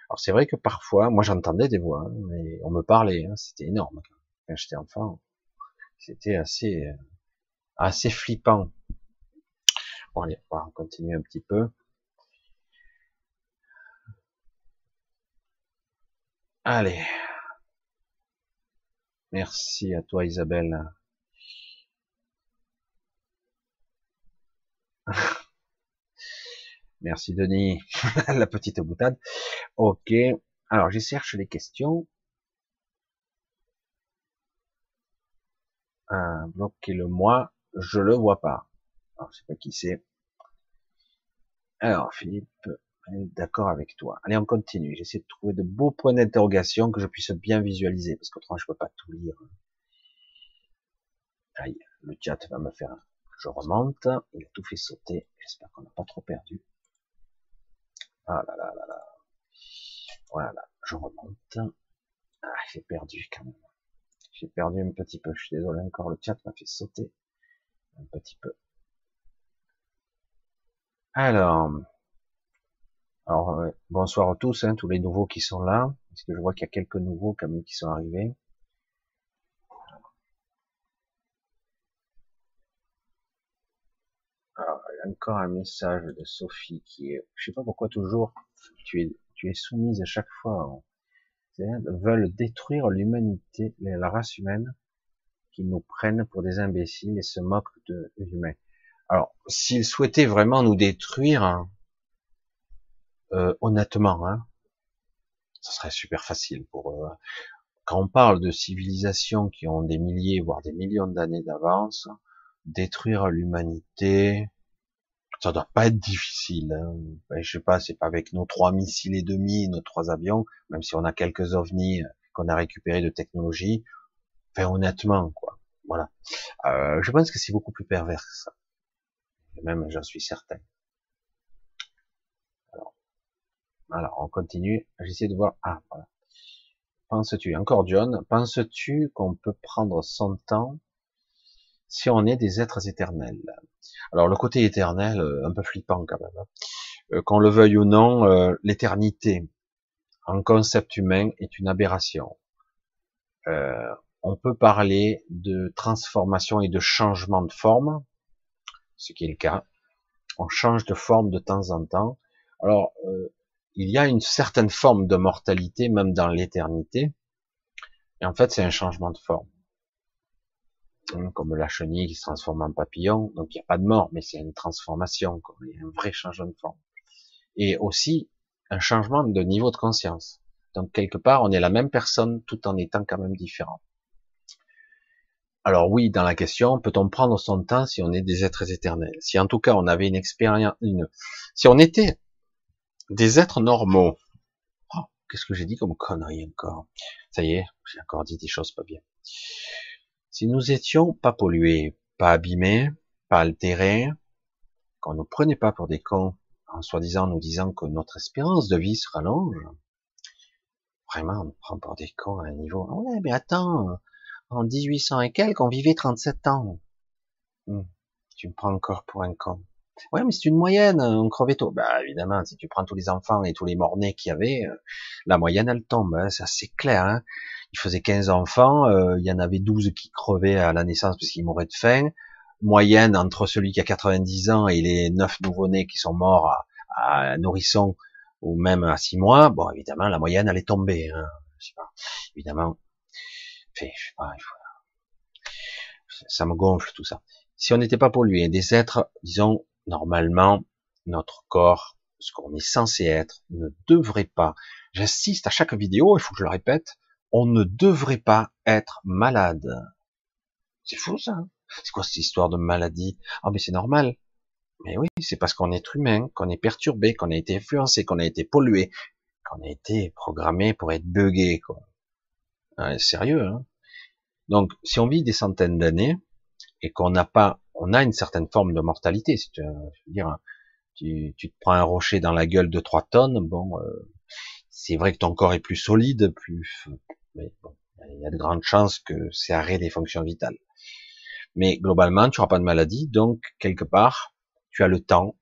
Alors c'est vrai que parfois, moi j'entendais des voix, hein, mais on me parlait, hein, c'était énorme. Quand j'étais enfant, c'était assez, euh, assez flippant. Bon allez, on va continuer un petit peu. Allez. Merci à toi Isabelle. Merci Denis, la petite boutade. Ok, alors je cherche les questions. Euh, bloquer le moi, je le vois pas. Alors, je sais pas qui c'est. Alors Philippe, d'accord avec toi. Allez, on continue. J'essaie de trouver de beaux points d'interrogation que je puisse bien visualiser, parce qu'autrement je peux pas tout lire. Aïe, le chat va me faire. Je remonte. Il a tout fait sauter. J'espère qu'on n'a pas trop perdu. Ah là là là là. Voilà, je remonte. Ah, j'ai perdu quand même. J'ai perdu un petit peu. Je suis désolé encore, le chat m'a fait sauter un petit peu. Alors, alors bonsoir à tous, hein, tous les nouveaux qui sont là. Parce que je vois qu'il y a quelques nouveaux quand même qui sont arrivés? Encore un message de Sophie qui est, je sais pas pourquoi toujours, tu es, tu es soumise à chaque fois, veulent détruire l'humanité, la race humaine, qui nous prennent pour des imbéciles et se moquent de l'humain. Alors, s'ils souhaitaient vraiment nous détruire, hein, euh, honnêtement, hein, ça serait super facile pour eux. Quand on parle de civilisations qui ont des milliers, voire des millions d'années d'avance, détruire l'humanité, ça doit pas être difficile. Hein. Ben, je sais pas, c'est pas avec nos trois missiles et demi, nos trois avions, même si on a quelques ovnis euh, qu'on a récupérés de technologie. Enfin, honnêtement, quoi. Voilà. Euh, je pense que c'est beaucoup plus pervers que ça. même, j'en suis certain. Alors, alors, on continue. J'essaie de voir. Ah, voilà. penses-tu Encore John, penses-tu qu'on peut prendre son temps si on est des êtres éternels Alors le côté éternel, euh, un peu flippant quand même. Hein. Euh, qu'on le veuille ou non, euh, l'éternité en concept humain est une aberration. on peut parler de transformation et de changement de forme, ce qui est le cas. On change de forme de temps en temps. Alors, il y a une certaine forme de mortalité, même dans l'éternité. Et en fait, c'est un changement de forme. Hein, comme la chenille qui se transforme en papillon. Donc, il n'y a pas de mort, mais c'est une transformation. Il y a un vrai changement de forme. Et aussi, un changement de niveau de conscience. Donc, quelque part, on est la même personne tout en étant quand même différent. Alors oui, dans la question, peut-on prendre son temps si on est des êtres éternels? Si en tout cas on avait une expérience, une... si on était des êtres normaux. Oh, qu'est-ce que j'ai dit comme connerie encore? Ça y est, j'ai encore dit des choses pas bien. Si nous étions pas pollués, pas abîmés, pas altérés, qu'on ne prenait pas pour des cons, en soi-disant nous disant que notre espérance de vie se rallonge, vraiment, on nous prend pour des cons à un niveau. Ah ouais, mais attends, en 1800 et quelques, on vivait 37 ans. Hmm, tu me prends encore pour un con. Ouais, mais c'est une moyenne, on crevait tôt. Bah évidemment, si tu prends tous les enfants et tous les mornés qu'il y avait, euh, la moyenne elle tombe, hein, ça c'est clair. Hein. Il faisait 15 enfants, euh, il y en avait 12 qui crevaient à la naissance parce qu'ils mouraient de faim. Moyenne entre celui qui a 90 ans et les 9 nouveau-nés qui sont morts à, à, nourrisson ou même à 6 mois, bon évidemment la moyenne elle est tombée. Hein. Je sais pas. Évidemment, je sais pas, ça me gonfle tout ça. Si on n'était pas pollué, des êtres, disons, normalement, notre corps, ce qu'on est censé être, ne devrait pas, j'insiste à chaque vidéo, il faut que je le répète, on ne devrait pas être malade. C'est fou ça. Hein. c'est quoi cette histoire de maladie? Ah mais c'est normal. Mais oui, c'est parce qu'on est humain, qu'on est perturbé, qu'on a été influencé, qu'on a été pollué, qu'on a été programmé pour être buggé. Quoi. sérieux. Hein Donc, si on vit des centaines d'années et qu'on n'a pas on a une certaine forme de mortalité. Si tu, veux dire, tu, tu, te prends un rocher dans la gueule de 3 tonnes, bon, euh, c'est vrai que ton corps est plus solide, plus, mais il y a de grandes chances que c'est arrêt des fonctions vitales. Mais globalement, tu n'auras pas de maladie, donc quelque part, tu as le temps,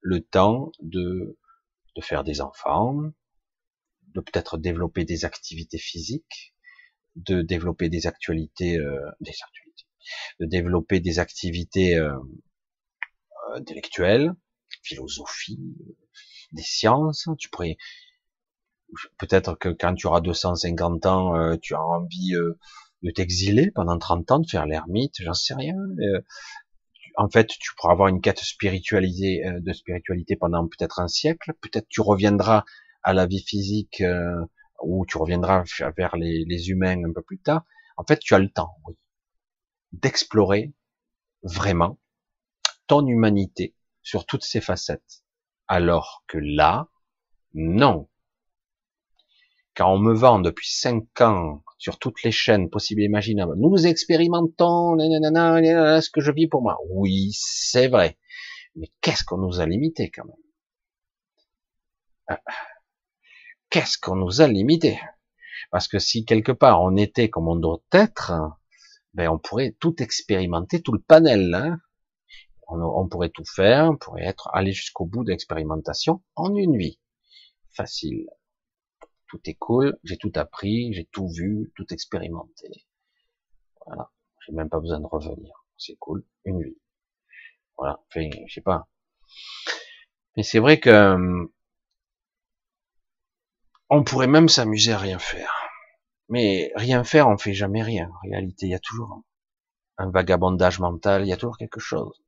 le temps de, de faire des enfants, de peut-être développer des activités physiques, de développer des actualités, euh, des actualités, de développer des activités euh, euh, intellectuelles, philosophie, des sciences. Tu pourrais peut-être que quand tu auras 250 ans, euh, tu auras envie de t'exiler pendant 30 ans, de faire l'ermite, j'en sais rien. en fait, tu pourras avoir une quête spiritualisée, de spiritualité pendant peut-être un siècle. Peut-être tu reviendras à la vie physique ou tu reviendras vers les, les, humains un peu plus tard. En fait, tu as le temps, oui d'explorer vraiment ton humanité sur toutes ses facettes. Alors que là, non. Quand on me vend depuis cinq ans sur toutes les chaînes possibles et imaginables, nous expérimentons ce que je vis pour moi. Oui, c'est vrai. Mais qu'est-ce qu'on nous a limité quand même? Ah, Qu'est-ce qu'on nous a limité? Parce que si quelque part on était comme on doit être, ben on pourrait tout expérimenter, tout le panel. Hein. On, pourrait tout faire, on pourrait être aller jusqu'au bout de l'expérimentation en une nuit. Facile. Tout est cool, j'ai tout appris, j'ai tout vu, tout expérimenté. Voilà, j'ai même pas besoin de revenir. C'est cool, une nuit. Voilà, enfin, je sais pas. Mais c'est vrai que hum, on pourrait même s'amuser à rien faire. Mais rien faire, on fait jamais rien. En réalité, il y a toujours un vagabondage mental, il y a toujours quelque chose.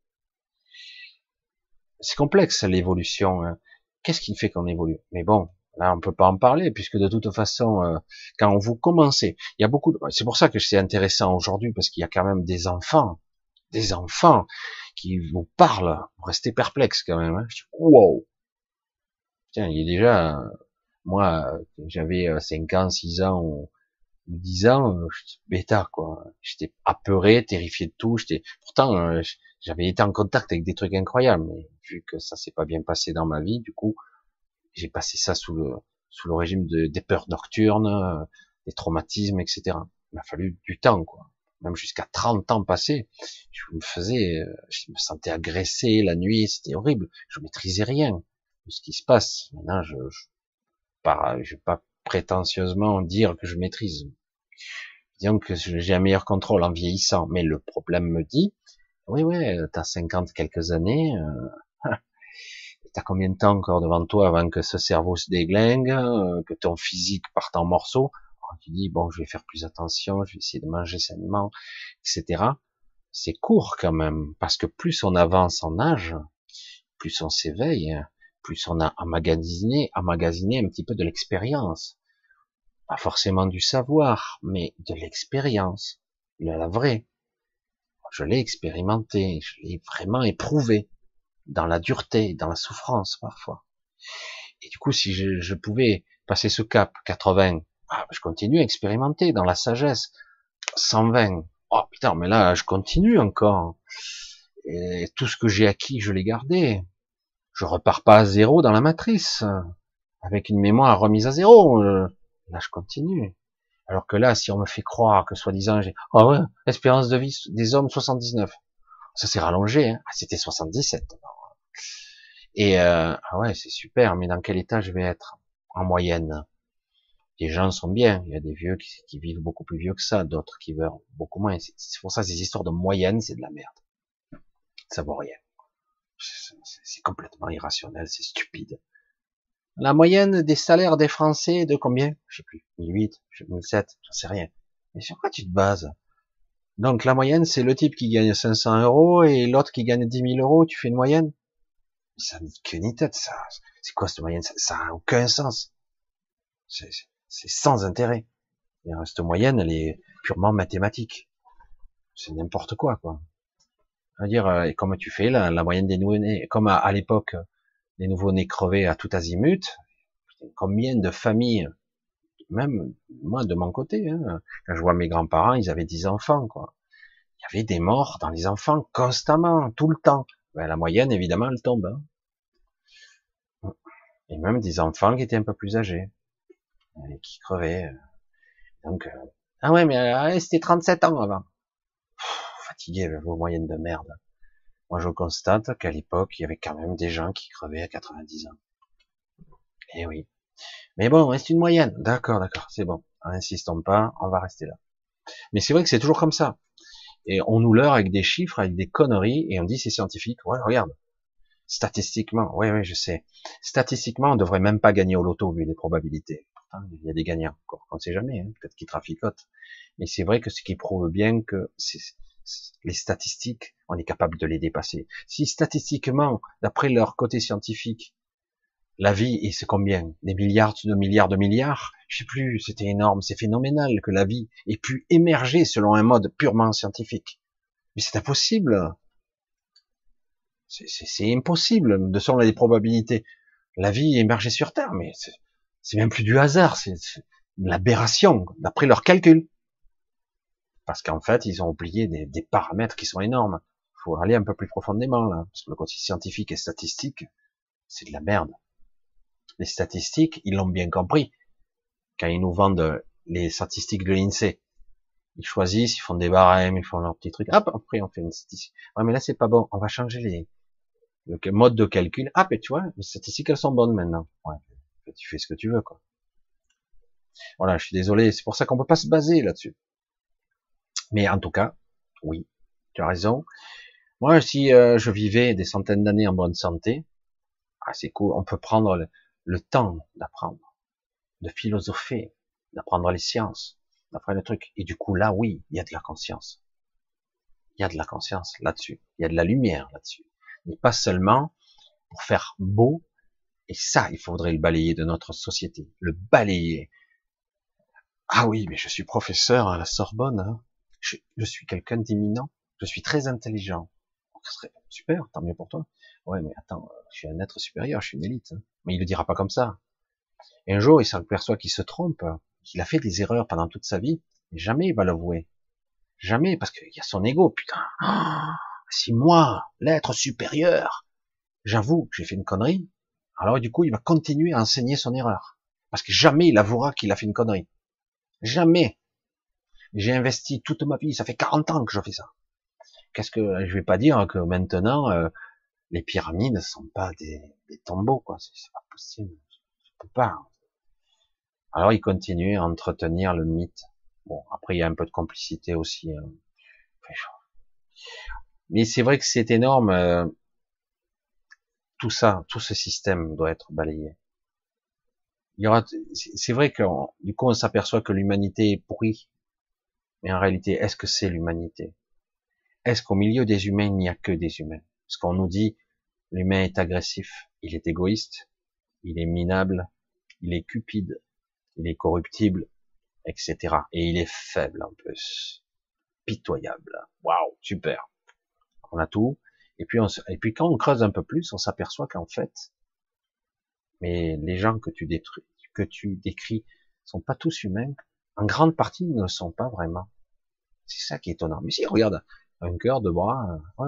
C'est complexe l'évolution. Hein. Qu'est-ce qui fait qu'on évolue? Mais bon, là on peut pas en parler puisque de toute façon, euh, quand vous commencez, il y a beaucoup. De... C'est pour ça que c'est intéressant aujourd'hui parce qu'il y a quand même des enfants, des enfants qui vous parlent. Vous restez perplexe quand même. Hein. Wow. Tiens, il est déjà. Moi, j'avais 5 ans, 6 ans, 10 ans, euh, j'étais bêta, quoi. J'étais apeuré, terrifié de tout. J'étais, pourtant, euh, j'avais été en contact avec des trucs incroyables, mais vu que ça s'est pas bien passé dans ma vie, du coup, j'ai passé ça sous le, sous le régime de, des peurs nocturnes, des traumatismes, etc. Il m'a fallu du temps, quoi. Même jusqu'à 30 ans passés, je me faisais, je me sentais agressé la nuit, c'était horrible. Je maîtrisais rien de ce qui se passe. Maintenant, je, je, pas, je vais pas prétentieusement dire que je maîtrise. Disons que j'ai un meilleur contrôle en vieillissant, mais le problème me dit, oui, oui, t'as 50 quelques années, euh, t'as combien de temps encore devant toi avant que ce cerveau se déglingue, euh, que ton physique parte en morceaux? Tu dis, bon, je vais faire plus attention, je vais essayer de manger sainement, etc. C'est court quand même, parce que plus on avance en âge, plus on s'éveille, plus on a emmagasiné, emmagasiné un petit peu de l'expérience. Pas forcément du savoir, mais de l'expérience, la vraie. Je l'ai expérimenté, je l'ai vraiment éprouvé dans la dureté, dans la souffrance parfois. Et du coup, si je, pouvais passer ce cap 80, ah, je continue à expérimenter dans la sagesse 120. Oh putain, mais là, je continue encore. Et tout ce que j'ai acquis, je l'ai gardé. Je repars pas à zéro dans la matrice, avec une mémoire remise à zéro. Là, je continue. Alors que là, si on me fait croire que soi-disant j'ai, oh ouais, espérance de vie des hommes 79. Ça s'est rallongé, hein. Ah, c'était 77. Et euh, ah ouais, c'est super, mais dans quel état je vais être en moyenne? Les gens sont bien, il y a des vieux qui, vivent beaucoup plus vieux que ça, d'autres qui meurent beaucoup moins. C'est pour ça ces histoires de moyenne, c'est de la merde. Ça vaut rien. C'est complètement irrationnel, c'est stupide. La moyenne des salaires des Français de combien? Je sais plus. 1008, 1007, j'en sais rien. Mais sur quoi tu te bases? Donc la moyenne, c'est le type qui gagne 500 euros et l'autre qui gagne 10 000 euros. Tu fais une moyenne? Ça n'a que tête, ça. C'est quoi cette moyenne? Ça n'a aucun sens. C'est sans intérêt. Et cette moyenne, elle est purement mathématique. C'est n'importe quoi, quoi. À dire, euh, et comment tu fais la, la moyenne des nouveau-nés Comme à l'époque, les nouveaux-nés crevés à tout azimut. Combien de familles, même moi de mon côté, hein, quand je vois mes grands-parents, ils avaient dix enfants, quoi. Il y avait des morts dans les enfants constamment, tout le temps. Ben, la moyenne, évidemment, elle tombe. Hein. Et même des enfants qui étaient un peu plus âgés, et qui crevaient. Donc, euh, ah ouais, mais euh, c'était 37 ans avant. Fatigué, vos moyennes de merde. Moi, je constate qu'à l'époque, il y avait quand même des gens qui crevaient à 90 ans. Eh oui. Mais bon, reste une moyenne. D'accord, d'accord, c'est bon. Insistons pas, on va rester là. Mais c'est vrai que c'est toujours comme ça. Et on nous leurre avec des chiffres, avec des conneries, et on dit c'est scientifique. Ouais, regarde. Statistiquement, ouais, ouais, je sais. Statistiquement, on devrait même pas gagner au loto vu les probabilités. Pourtant, il y a des gagnants. On ne sait jamais, hein. peut-être qu'ils traficotent. Mais c'est vrai que ce qui prouve bien que les statistiques, on est capable de les dépasser. Si statistiquement, d'après leur côté scientifique, la vie, et c'est combien? Des milliards de milliards de milliards? Je sais plus, c'était énorme, c'est phénoménal que la vie ait pu émerger selon un mode purement scientifique. Mais c'est impossible. C'est impossible, de selon les probabilités. La vie émergée sur Terre, mais c'est même plus du hasard, c'est l'aberration, d'après leurs calculs parce qu'en fait, ils ont oublié des, paramètres qui sont énormes. Il faut aller un peu plus profondément là, parce que le côté scientifique et statistique, c'est de la merde. Les statistiques, ils l'ont bien compris. Quand ils nous vendent les statistiques de l'INSEE, ils choisissent, ils font des barèmes, ils font leurs petits trucs. Hop, après on fait une statistique. Ouais, mais là c'est pas bon. On va changer les le mode de calcul. Ah, mais tu vois, les statistiques elles sont bonnes maintenant. Ouais, tu fais ce que tu veux quoi. Voilà, je suis désolé. C'est pour ça qu'on peut pas se baser là-dessus. Mais en tout cas, oui, tu as raison. Moi, si euh, je vivais des centaines d'années en bonne santé, ah, c'est cool. On peut prendre le, temps d'apprendre, de philosopher, d'apprendre les sciences, d'apprendre le truc. Et du coup, là, oui, il y a de la conscience. Il y a de la conscience là-dessus. Il y a de la lumière là-dessus. Mais pas seulement pour faire beau. Et ça, il faudrait le balayer de notre société. Le balayer. Ah oui, mais je suis professeur à la Sorbonne. Hein je, suis quelqu'un d'imminent, je suis très intelligent. Super, tant mieux pour toi. Ouais, mais attends, je suis un être supérieur, je suis une élite. Hein. Mais il le dira pas comme ça. Et un jour, il s'aperçoit qu'il se trompe, qu'il a fait des erreurs pendant toute sa vie, et jamais il va l'avouer. Jamais, parce qu'il y a son ego, putain. si moi, l'être supérieur, j'avoue que j'ai fait une connerie, alors du coup, il va continuer à enseigner son erreur. Parce que jamais il avouera qu'il a fait une connerie. Jamais. J'ai investi toute ma vie, ça fait 40 ans que je fais ça. Qu'est-ce que je vais pas dire que maintenant euh, les pyramides ne sont pas des, des tombeaux, quoi. C'est pas possible. Je peux pas. Alors il continue à entretenir le mythe. Bon, après il y a un peu de complicité aussi. Hein. Mais c'est vrai que c'est énorme. Euh, tout ça, tout ce système doit être balayé. Il y aura, c'est vrai que du coup on s'aperçoit que l'humanité est pourrie. Mais en réalité, est-ce que c'est l'humanité? Est-ce qu'au milieu des humains, il n'y a que des humains? Parce qu'on nous dit, l'humain est agressif, il est égoïste, il est minable, il est cupide, il est corruptible, etc. Et il est faible en plus. Pitoyable. Waouh, super. On a tout. Et puis, on, et puis quand on creuse un peu plus, on s'aperçoit qu'en fait, mais les gens que tu détruis, que tu décris, sont pas tous humains. En grande partie, ils ne le sont pas vraiment. C'est ça qui est étonnant. Mais si, regarde, un cœur, de bras, euh,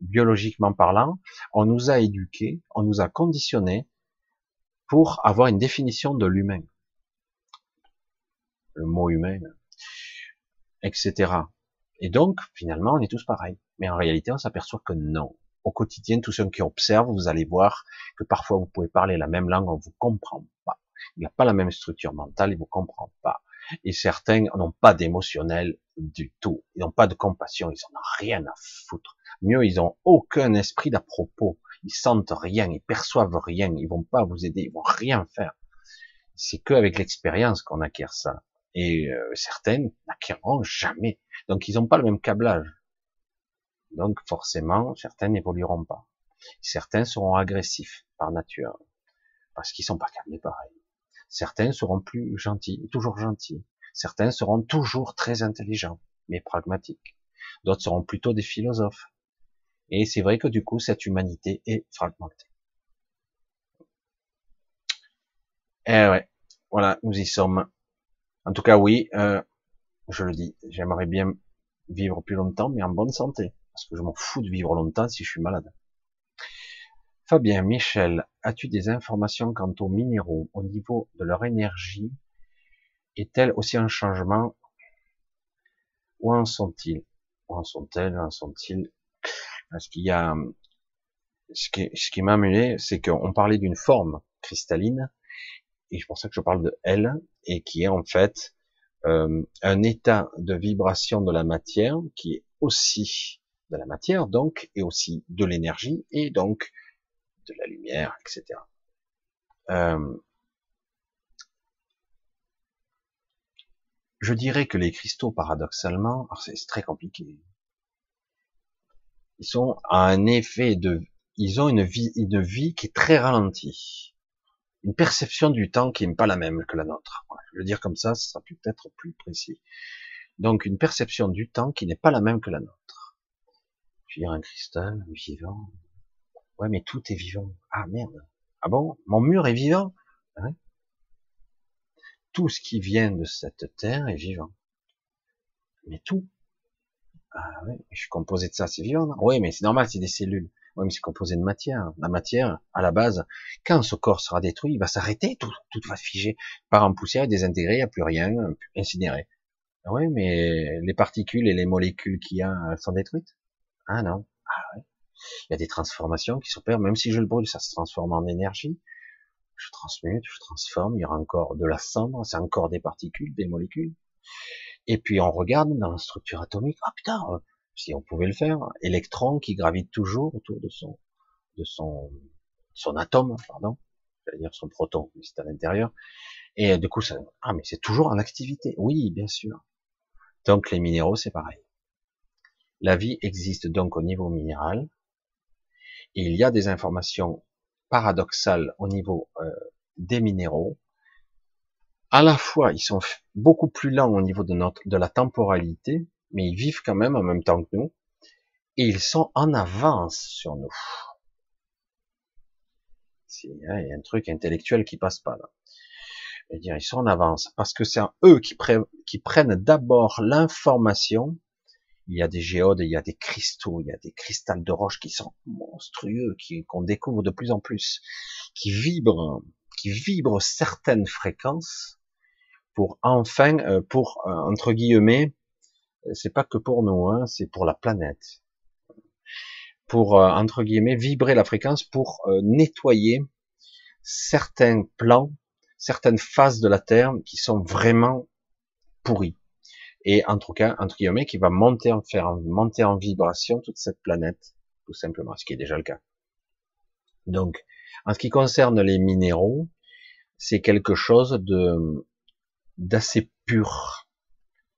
biologiquement parlant, on nous a éduqués, on nous a conditionnés pour avoir une définition de l'humain. Le mot humain, etc. Et donc, finalement, on est tous pareils. Mais en réalité, on s'aperçoit que non. Au quotidien, tous ceux qui observent, vous allez voir que parfois vous pouvez parler la même langue, on vous comprend pas. Il n'y a pas la même structure mentale, il vous comprend pas. Et certains n'ont pas d'émotionnel du tout. Ils n'ont pas de compassion, ils en ont rien à foutre. Mieux, ils ont aucun esprit d'à propos. Ils sentent rien, ils perçoivent rien, ils vont pas vous aider, ils vont rien faire. C'est qu'avec l'expérience qu'on acquiert ça. Et euh, n'acquerront jamais. Donc ils n'ont pas le même câblage. Donc forcément, certains n'évolueront pas. Certains seront agressifs par nature, parce qu'ils sont pas câblés pareil. Certains seront plus gentils, toujours gentils. Certains seront toujours très intelligents, mais pragmatiques. D'autres seront plutôt des philosophes. Et c'est vrai que du coup, cette humanité est fragmentée. Eh ouais, voilà, nous y sommes. En tout cas, oui, euh, je le dis, j'aimerais bien vivre plus longtemps, mais en bonne santé. Parce que je m'en fous de vivre longtemps si je suis malade. Fabien, Michel, as-tu des informations quant aux minéraux au niveau de leur énergie? Est-elle aussi un changement? Où en sont-ils? Où en sont-elles? Où en sont-ils? Parce qu'il y ce qui, m'a amusé, c'est qu'on parlait d'une forme cristalline, et c'est pour ça que je parle de elle, et qui est en fait euh, un état de vibration de la matière qui est aussi de la matière, donc, et aussi de l'énergie, et donc de la lumière, etc. Euh, je dirais que les cristaux, paradoxalement, c'est très compliqué. Ils sont à un effet de, ils ont une vie, une vie qui est très ralentie, une perception du temps qui n'est pas la même que la nôtre. Je veux dire comme ça, ce sera peut-être plus précis. Donc une perception du temps qui n'est pas la même que la nôtre. Je veux dire un cristal vivant, Ouais, mais tout est vivant. Ah merde. Ah bon? Mon mur est vivant? Hein Tout ce qui vient de cette terre est vivant. Mais tout. Ah ouais, je suis composé de ça, c'est vivant. Oui, mais c'est normal, c'est des cellules. Oui, mais c'est composé de matière. La matière, à la base, quand ce corps sera détruit, il va s'arrêter, tout, tout va figer, par en poussière, désintégré, il n'y a plus rien, incinéré. Ah oui, mais les particules et les molécules qu'il y a, sont détruites? Ah non. Ah ouais. Il y a des transformations qui s'opèrent, même si je le brûle, ça se transforme en énergie. Je transmute, je transforme, il y aura encore de la cendre, c'est encore des particules, des molécules. Et puis on regarde dans la structure atomique, ah putain, euh, si on pouvait le faire, électron qui gravite toujours autour de son, de son, son atome, pardon, j'allais dire son proton, mais c'est à l'intérieur. Et euh, du coup, ça, ah mais c'est toujours en activité. Oui, bien sûr. Donc les minéraux, c'est pareil. La vie existe donc au niveau minéral, il y a des informations paradoxales au niveau euh, des minéraux. À la fois, ils sont beaucoup plus lents au niveau de notre de la temporalité, mais ils vivent quand même en même temps que nous, et ils sont en avance sur nous. Il y a un truc intellectuel qui passe pas là. Je dire, ils sont en avance parce que c'est eux qui prennent d'abord l'information il y a des géodes, il y a des cristaux, il y a des cristals de roche qui sont monstrueux, qu'on découvre de plus en plus, qui vibrent, qui vibrent certaines fréquences pour enfin, euh, pour euh, entre guillemets, c'est pas que pour nous, hein, c'est pour la planète, pour entre guillemets vibrer la fréquence pour nettoyer certains plans, certaines phases de la Terre qui sont vraiment pourries et en tout cas, entre guillemets, qui va monter en faire monter en vibration toute cette planète, tout simplement, ce qui est déjà le cas. Donc, en ce qui concerne les minéraux, c'est quelque chose de d'assez pur,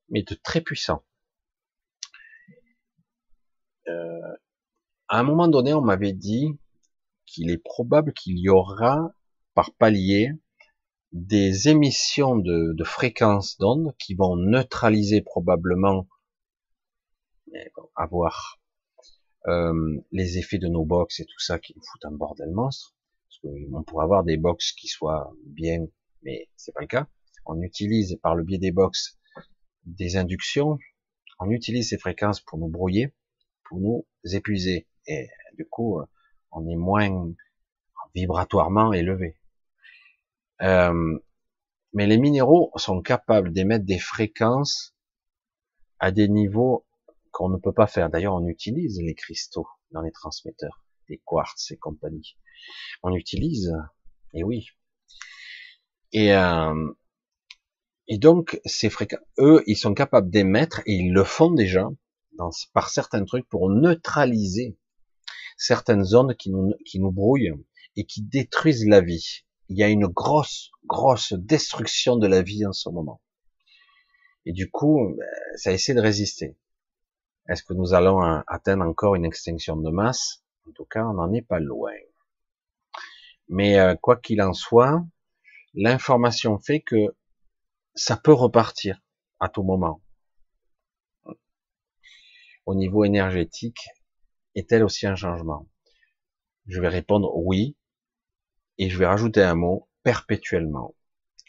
mais de très puissant. Euh, à un moment donné, on m'avait dit qu'il est probable qu'il y aura par palier des émissions de, fréquences d'ondes qui vont neutraliser probablement, avoir euh, les effets de nos box et tout ça qui nous foutent un bordel monstre. Parce qu'on pourrait avoir des box qui soient bien, mais c'est pas le cas. On utilise par le biais des box des inductions. On utilise ces fréquences pour nous brouiller, pour nous épuiser. Et du coup, on est moins vibratoirement élevé. Euh, mais les minéraux sont capables d'émettre des fréquences à des niveaux qu'on ne peut pas faire. D'ailleurs, on utilise les cristaux dans les transmetteurs, les quartz et compagnie. On utilise, et oui. Et, euh, et donc, ces fréquences, eux, ils sont capables d'émettre, et ils le font déjà, par certains trucs, pour neutraliser certaines zones qui nous brouillent et qui détruisent la vie il y a une grosse, grosse destruction de la vie en ce moment. Et du coup, ben, ça essaie de résister. Est-ce que nous allons atteindre encore une extinction de masse? En tout cas, on n'en est pas loin. Mais euh, quoi qu'il en soit, l'information fait que ça peut repartir à tout moment. Au niveau énergétique, est-elle aussi un changement? Je vais répondre oui, et je vais rajouter un mot, perpétuellement.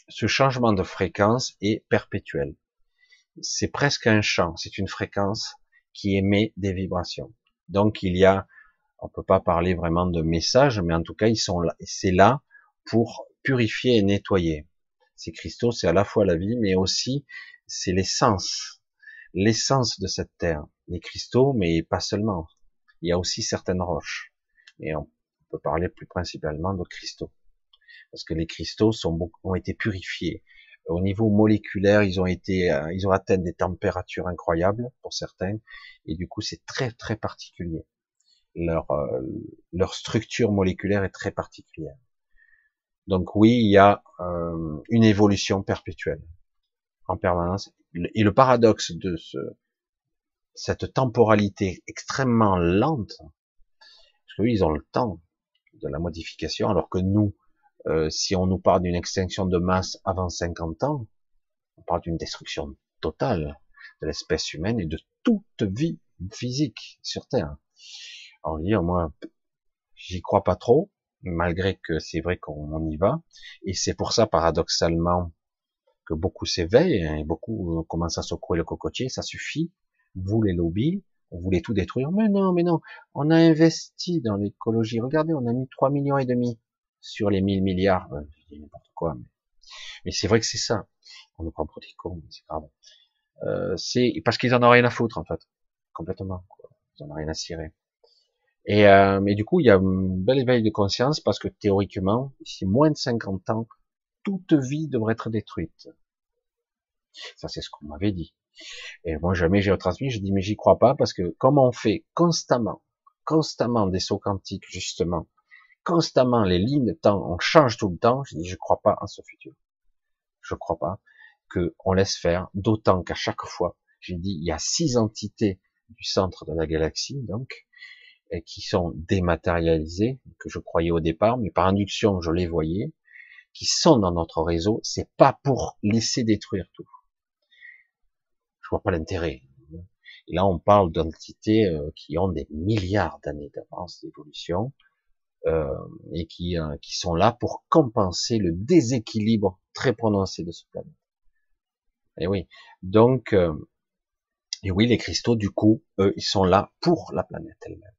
Ce changement de fréquence est perpétuel. C'est presque un champ, c'est une fréquence qui émet des vibrations. Donc il y a, on peut pas parler vraiment de messages, mais en tout cas ils sont là, c'est là pour purifier et nettoyer. Ces cristaux, c'est à la fois la vie, mais aussi c'est l'essence, l'essence de cette terre. Les cristaux, mais pas seulement. Il y a aussi certaines roches. Peut parler plus principalement de cristaux. Parce que les cristaux sont, ont été purifiés. Au niveau moléculaire, ils ont été, euh, ils ont atteint des températures incroyables pour certains, et du coup, c'est très très particulier. Leur euh, leur structure moléculaire est très particulière. Donc oui, il y a euh, une évolution perpétuelle en permanence. Et le paradoxe de ce, cette temporalité extrêmement lente, parce que ils ont le temps, de la modification, alors que nous, euh, si on nous parle d'une extinction de masse avant 50 ans, on parle d'une destruction totale de l'espèce humaine et de toute vie physique sur Terre. Alors dire, moi, j'y crois pas trop, malgré que c'est vrai qu'on y va, et c'est pour ça, paradoxalement, que beaucoup s'éveillent et beaucoup commencent à secouer le cocotier, ça suffit. Vous les lobbies, on voulait tout détruire. Mais non, mais non, on a investi dans l'écologie. Regardez, on a mis 3 millions et demi sur les 1000 milliards. je dis n'importe quoi, mais, c'est vrai que c'est ça. On nous prend pour des cons, c'est grave. Euh, c'est parce qu'ils en ont rien à foutre, en fait. Complètement. Quoi. Ils en ont rien à cirer. Et euh, mais du coup, il y a un bel éveil de conscience parce que théoriquement, si moins de 50 ans, toute vie devrait être détruite. Ça, c'est ce qu'on m'avait dit. Et moi, jamais j'ai retransmis, je dis, mais j'y crois pas, parce que comme on fait constamment, constamment des sauts quantiques, justement, constamment les lignes de temps, on change tout le temps, je dis, je crois pas en ce futur. Je crois pas que on laisse faire, d'autant qu'à chaque fois, j'ai dit, il y a six entités du centre de la galaxie, donc, qui sont dématérialisées, que je croyais au départ, mais par induction, je les voyais, qui sont dans notre réseau, c'est pas pour laisser détruire tout vois pas l'intérêt. Et là, on parle d'entités euh, qui ont des milliards d'années d'avance d'évolution euh, et qui, euh, qui sont là pour compenser le déséquilibre très prononcé de ce planète. Et oui, donc, et oui, les cristaux, du coup, eux, ils sont là pour la planète elle-même.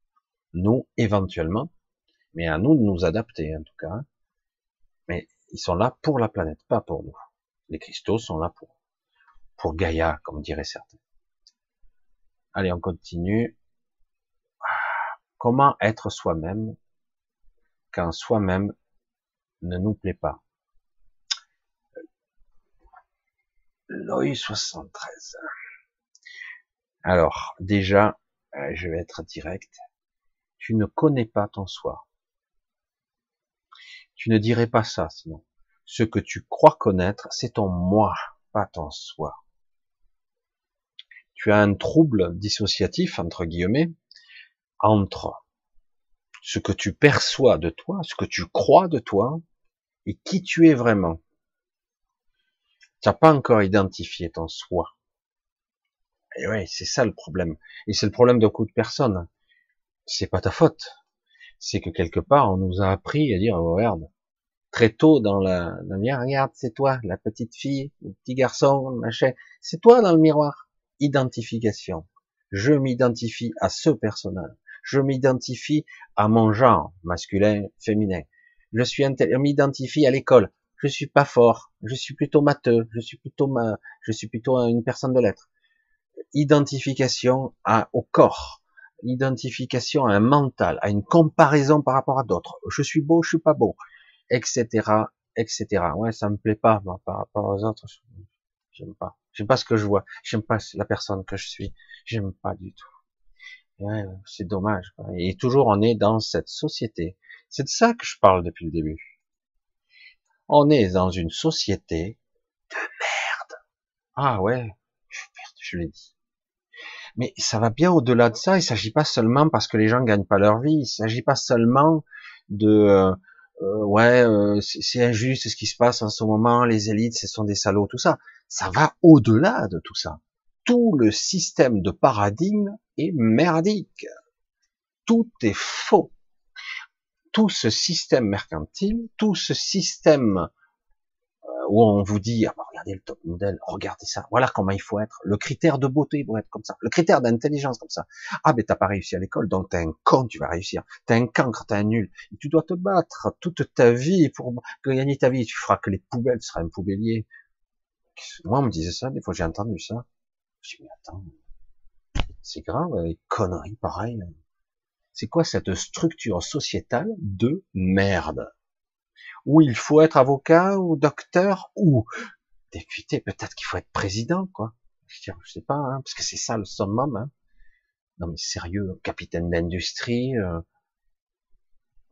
Nous, éventuellement, mais à nous de nous adapter, en tout cas. Mais ils sont là pour la planète, pas pour nous. Les cristaux sont là pour, pour Gaïa, comme diraient certains. Allez, on continue. Comment être soi-même quand soi-même ne nous plaît pas? L'OI 73. Alors, déjà, euh, je vais être direct. Tu ne connais pas ton soi. Tu ne dirais pas ça, sinon. Ce que tu crois connaître, c'est ton moi, pas ton soi. Tu as un trouble dissociatif, entre guillemets, entre ce que tu perçois de toi, ce que tu crois de toi, et qui tu es vraiment. Tu n'as pas encore identifié ton soi. Et ouais, c'est ça le problème. Et c'est le problème de beaucoup de personnes. C'est pas ta faute. C'est que quelque part, on nous a appris à dire, oh, regarde, très tôt dans la, dans regarde, c'est toi, la petite fille, le petit garçon, machin, c'est toi dans le miroir. Identification. Je m'identifie à ce personnage. Je m'identifie à mon genre, masculin, féminin. Je suis, m'identifie à l'école je suis pas fort, je suis plutôt matheux, je suis plutôt ma, je suis plutôt une personne de lettres. Identification à, au corps, identification à un mental, à une comparaison par rapport à d'autres. Je suis beau, je suis pas beau, etc., etc. Ouais, ça me plaît pas par rapport aux autres. J'aime pas. J'aime pas ce que je vois. J'aime pas la personne que je suis. J'aime pas du tout. Ouais, c'est dommage. Et toujours, on est dans cette société. C'est de ça que je parle depuis le début on est dans une société de merde. Ah ouais, je l'ai dit. Mais ça va bien au-delà de ça. Il s'agit pas seulement parce que les gens gagnent pas leur vie. Il s'agit pas seulement de euh, euh, ouais, euh, c'est injuste ce qui se passe en ce moment. Les élites, ce sont des salauds, tout ça. Ça va au-delà de tout ça. Tout le système de paradigme est merdique. Tout est faux tout ce système mercantile, tout ce système euh, où on vous dit, ah bah, regardez le top modèle, regardez ça, voilà comment il faut être, le critère de beauté doit être comme ça, le critère d'intelligence comme ça. Ah ben t'as pas réussi à l'école, donc t'es un con, tu vas réussir. T'es un cancre, t'es un nul. Tu dois te battre toute ta vie pour gagner ta vie. Tu feras que les poubelles, tu seras un poubellier. Moi, on me disait ça, des fois j'ai entendu ça. Je dis, mais attends, c'est grave, les conneries pareilles. C'est quoi cette structure sociétale de merde? Où il faut être avocat ou docteur ou député, peut-être qu'il faut être président, quoi. Je, sais pas, hein, parce que c'est ça le summum. Hein. Non mais sérieux, capitaine d'industrie. Euh...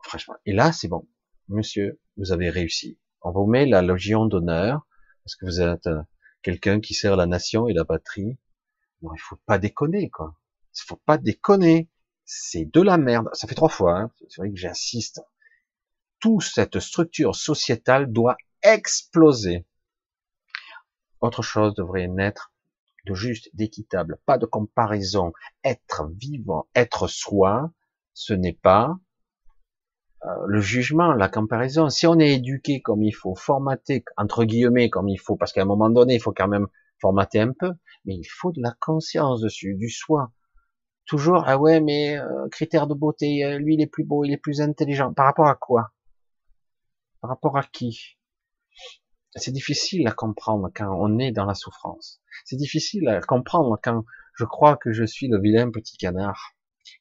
Franchement. Et là, c'est bon. Monsieur, vous avez réussi. On vous met la Légion d'honneur parce que vous êtes euh, quelqu'un qui sert la nation et la patrie. Non, il faut pas déconner, quoi. Il faut pas déconner c'est de la merde. Ça fait trois fois, hein. c'est vrai que j'insiste. Toute cette structure sociétale doit exploser. Autre chose devrait naître de juste, d'équitable, pas de comparaison. Être vivant, être soi, ce n'est pas le jugement, la comparaison. Si on est éduqué comme il faut, formaté entre guillemets comme il faut, parce qu'à un moment donné, il faut quand même formater un peu, mais il faut de la conscience dessus, du soi. Toujours, ah ouais, mais euh, critère de beauté, euh, lui il est plus beau, il est plus intelligent. Par rapport à quoi? Par rapport à qui? C'est difficile à comprendre quand on est dans la souffrance. C'est difficile à comprendre quand je crois que je suis le vilain petit canard,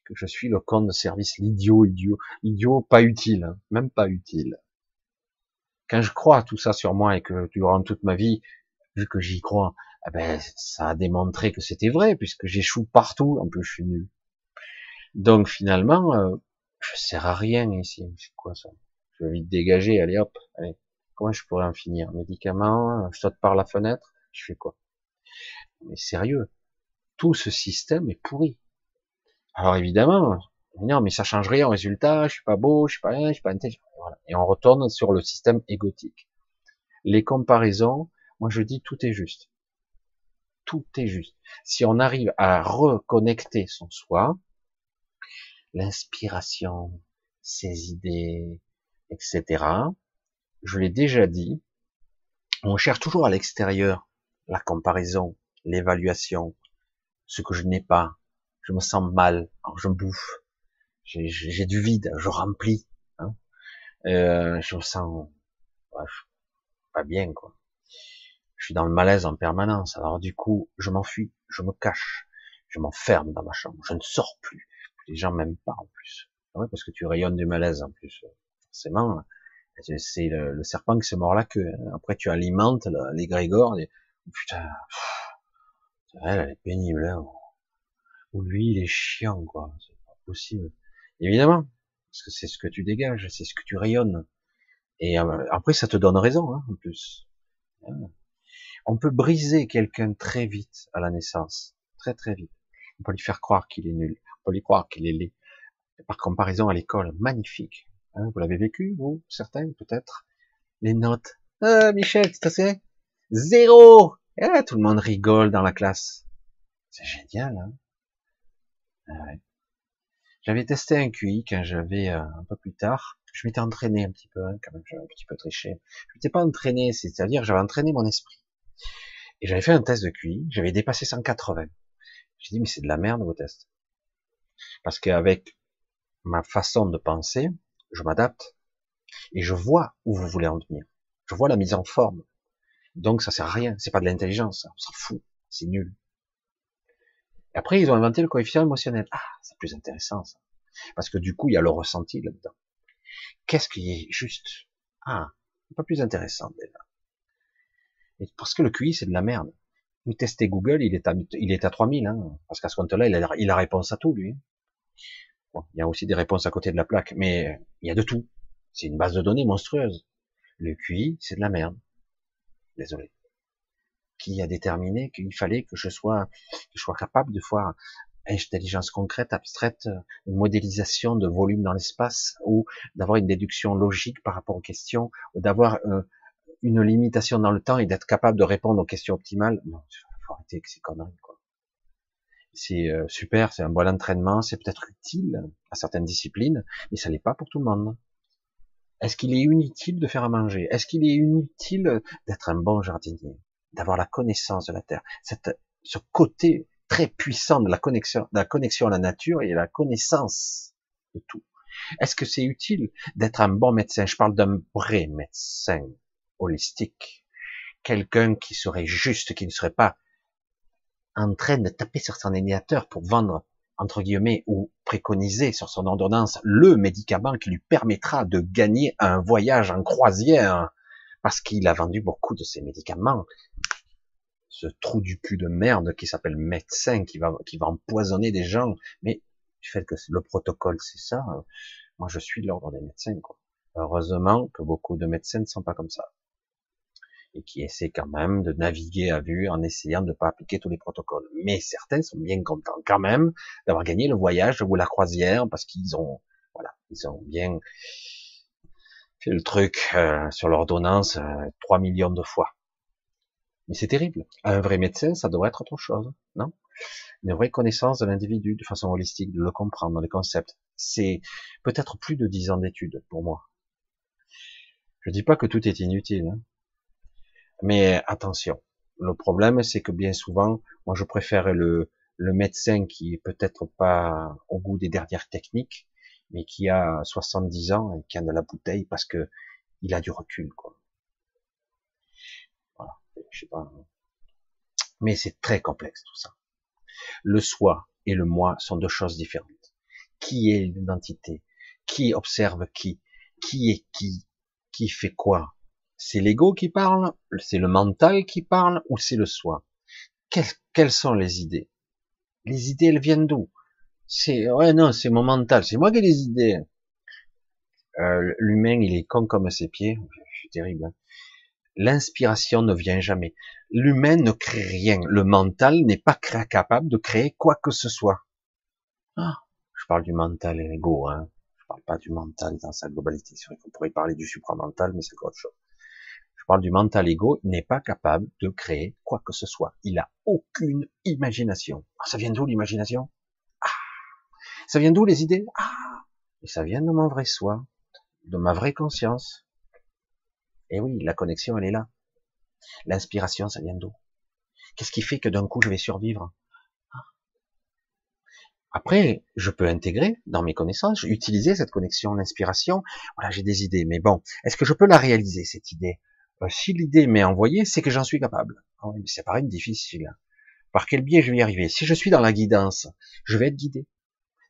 que je suis le con de service, l'idiot, idiot, idiot pas utile, hein, même pas utile. Quand je crois tout ça sur moi et que durant toute ma vie, vu que j'y crois, eh ben, ça a démontré que c'était vrai, puisque j'échoue partout, en plus je suis nul. Donc finalement, euh, je sers à rien ici. C'est quoi ça? Je vais vite dégager, allez hop, allez. Comment je pourrais en finir? Médicaments, je saute par la fenêtre, je fais quoi? Mais sérieux, tout ce système est pourri. Alors évidemment, non, mais ça change rien au résultat, je suis pas beau, je suis pas rien, je suis pas intelligent. Voilà. Et on retourne sur le système égotique. Les comparaisons, moi je dis tout est juste tout est juste. Si on arrive à reconnecter son soi, l'inspiration, ses idées, etc., je l'ai déjà dit, on cherche toujours à l'extérieur la comparaison, l'évaluation, ce que je n'ai pas, je me sens mal, alors je bouffe, j'ai du vide, je remplis, hein. euh, je me sens, pas bien, quoi. Je suis dans le malaise en permanence. Alors du coup, je m'enfuis, je me cache, je m'enferme dans ma chambre, je ne sors plus. Les gens m'aiment pas en plus. Ah ouais, parce que tu rayonnes du malaise en plus. Forcément, c'est le, serpent qui se mord la queue. Après, tu alimentes les grégores. Oh, putain, elle, est pénible. Hein. Ou lui, il est chiant, quoi. C'est pas possible. Évidemment, parce que c'est ce que tu dégages, c'est ce que tu rayonnes. Et euh, après, ça te donne raison, hein, en plus. On peut briser quelqu'un très vite à la naissance, très très vite. On peut lui faire croire qu'il est nul, on peut lui croire qu'il est laid. Par comparaison à l'école, magnifique. Hein, vous l'avez vécu, vous, certains, peut-être? Les notes. Ah, Michel, tu sais Zéro ah, Tout le monde rigole dans la classe. C'est génial, hein ouais. J'avais testé un QI quand j'avais euh, un peu plus tard. Je m'étais entraîné un petit peu, hein, quand même, j'avais un petit peu triché. Je m'étais pas entraîné, c'est-à-dire j'avais entraîné mon esprit. Et j'avais fait un test de QI, j'avais dépassé 180. J'ai dit, mais c'est de la merde vos tests. Parce qu'avec ma façon de penser, je m'adapte et je vois où vous voulez en venir. Je vois la mise en forme. Donc ça sert à rien, c'est pas de l'intelligence, on s'en fout, c'est nul. Après, ils ont inventé le coefficient émotionnel. Ah, c'est plus intéressant ça. Parce que du coup, il y a le ressenti là-dedans. Qu'est-ce qui est juste? Ah, pas plus intéressant déjà. Et parce que le QI, c'est de la merde. Vous testez Google, il est à, il est à 3000, hein, parce qu'à ce compte-là, il a, il a réponse à tout, lui. Bon, il y a aussi des réponses à côté de la plaque, mais il y a de tout. C'est une base de données monstrueuse. Le QI, c'est de la merde. Désolé. Qui a déterminé qu'il fallait que je sois, que je sois capable de voir intelligence concrète, abstraite, une modélisation de volume dans l'espace, ou d'avoir une déduction logique par rapport aux questions, ou d'avoir euh, une limitation dans le temps et d'être capable de répondre aux questions optimales. Non, faut arrêter avec ces conneries, quoi. C'est euh, super, c'est un bon entraînement, c'est peut-être utile à certaines disciplines, mais ça l'est pas pour tout le monde. Est-ce qu'il est inutile de faire à manger? Est-ce qu'il est inutile d'être un bon jardinier, d'avoir la connaissance de la terre, cette, ce côté très puissant de la connexion, de la connexion à la nature et la connaissance de tout. Est-ce que c'est utile d'être un bon médecin? Je parle d'un vrai médecin holistique, quelqu'un qui serait juste, qui ne serait pas en train de taper sur son ordinateur pour vendre entre guillemets ou préconiser sur son ordonnance le médicament qui lui permettra de gagner un voyage en croisière parce qu'il a vendu beaucoup de ces médicaments ce trou du cul de merde qui s'appelle médecin, qui va, qui va empoisonner des gens. Mais du fait que le protocole, c'est ça, moi je suis de l'ordre des médecins. Heureusement que beaucoup de médecins ne sont pas comme ça. Et qui essaient quand même de naviguer à vue en essayant de ne pas appliquer tous les protocoles. Mais certains sont bien contents quand même d'avoir gagné le voyage ou la croisière parce qu'ils ont, voilà, ils ont bien le truc euh, sur l'ordonnance euh, 3 millions de fois. Mais c'est terrible. Un vrai médecin, ça devrait être autre chose, non? Une vraie connaissance de l'individu de façon holistique, de le comprendre, les concepts. C'est peut-être plus de dix ans d'études pour moi. Je dis pas que tout est inutile, hein. mais attention. Le problème, c'est que bien souvent, moi, je préfère le, le médecin qui est peut-être pas au goût des dernières techniques, mais qui a 70 ans et qui a de la bouteille parce que il a du recul, quoi. Je sais pas. Mais c'est très complexe tout ça. Le soi et le moi sont deux choses différentes. Qui est l'identité? Qui observe qui? Qui est qui? Qui fait quoi? C'est l'ego qui parle? C'est le mental qui parle? Ou c'est le soi? Quelles, sont les idées? Les idées, elles viennent d'où? C'est ouais non, c'est mon mental. C'est moi qui ai les idées. Euh, L'humain, il est con comme ses pieds. Je suis terrible. Hein l'inspiration ne vient jamais. L'humain ne crée rien. Le mental n'est pas capable de créer quoi que ce soit. Ah, je parle du mental et l'ego, hein. Je parle pas du mental dans sa globalité. C'est vrai qu'on pourrait parler du supramental, mais c'est autre chose. Je parle du mental ego, il n'est pas capable de créer quoi que ce soit. Il a aucune imagination. Ah, ça vient d'où l'imagination? Ça vient d'où les idées? Ah, ça vient de mon vrai soi, de ma vraie conscience. Et eh oui, la connexion, elle est là. L'inspiration, ça vient d'où? Qu'est-ce qui fait que d'un coup, je vais survivre? Ah. Après, je peux intégrer dans mes connaissances, utiliser cette connexion, l'inspiration. Voilà, j'ai des idées, mais bon, est-ce que je peux la réaliser cette idée? Euh, si l'idée m'est envoyée, c'est que j'en suis capable. Ah mais c'est pareil difficile. Par quel biais je vais y arriver? Si je suis dans la guidance, je vais être guidé.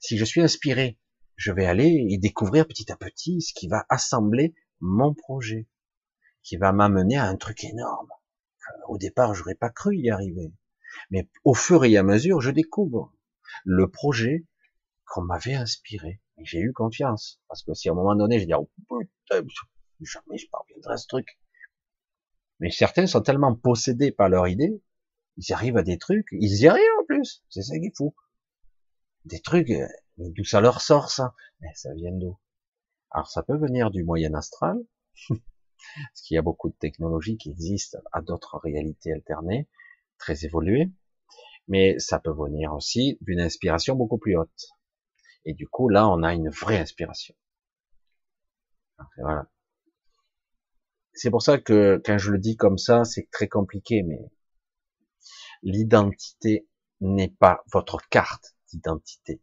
Si je suis inspiré, je vais aller et découvrir petit à petit ce qui va assembler mon projet, qui va m'amener à un truc énorme. Au départ, j'aurais pas cru y arriver. Mais au fur et à mesure, je découvre le projet qu'on m'avait inspiré. Et j'ai eu confiance. Parce que si à un moment donné, je dis, oh, putain, jamais je parviendrai à ce truc. Mais certains sont tellement possédés par leur idée, ils arrivent à des trucs, ils y arrivent en plus. C'est ça qui est fou. Des trucs, euh, mais d'où ça leur sort ça? Mais ça vient d'où? Alors ça peut venir du moyen astral, parce qu'il y a beaucoup de technologies qui existent à d'autres réalités alternées, très évoluées, mais ça peut venir aussi d'une inspiration beaucoup plus haute. Et du coup, là, on a une vraie inspiration. Voilà. C'est pour ça que quand je le dis comme ça, c'est très compliqué, mais l'identité n'est pas votre carte d'identité.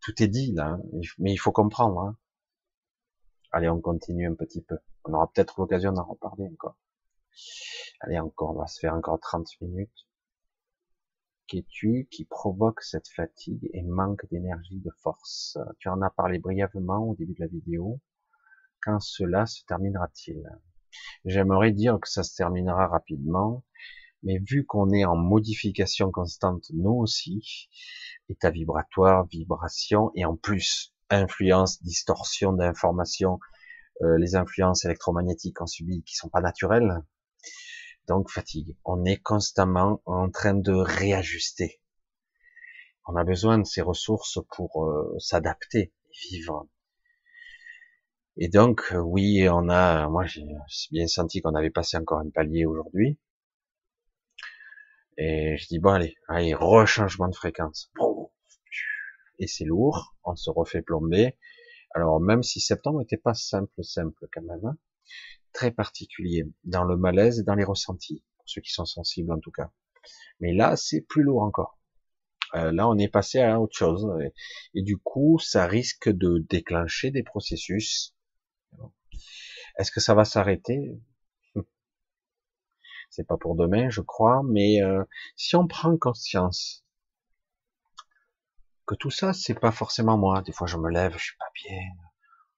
Tout est dit là, hein, mais il faut comprendre. Hein. Allez, on continue un petit peu. On aura peut-être l'occasion d'en reparler encore. Allez, encore, on va se faire encore 30 minutes. Qu'es-tu qui provoque cette fatigue et manque d'énergie, de force? Tu en as parlé brièvement au début de la vidéo. Quand cela se terminera-t-il? J'aimerais dire que ça se terminera rapidement, mais vu qu'on est en modification constante, nous aussi, état vibratoire, vibration, et en plus, influence, distorsion d'informations, euh, les influences électromagnétiques qu'on subit qui sont pas naturelles, donc fatigue. On est constamment en train de réajuster. On a besoin de ces ressources pour euh, s'adapter, vivre. Et donc, euh, oui, on a, moi j'ai bien senti qu'on avait passé encore un palier aujourd'hui. Et je dis, bon allez, allez, rechangement de fréquence. Et c'est lourd, on se refait plomber. Alors même si septembre n'était pas simple, simple quand même, hein, très particulier dans le malaise et dans les ressentis, pour ceux qui sont sensibles en tout cas. Mais là, c'est plus lourd encore. Euh, là, on est passé à autre chose. Et, du coup, ça risque de déclencher des processus. Est-ce que ça va s'arrêter? C'est pas pour demain, je crois. Mais euh, si on prend conscience que tout ça, c'est pas forcément moi. Des fois, je me lève, je suis pas bien.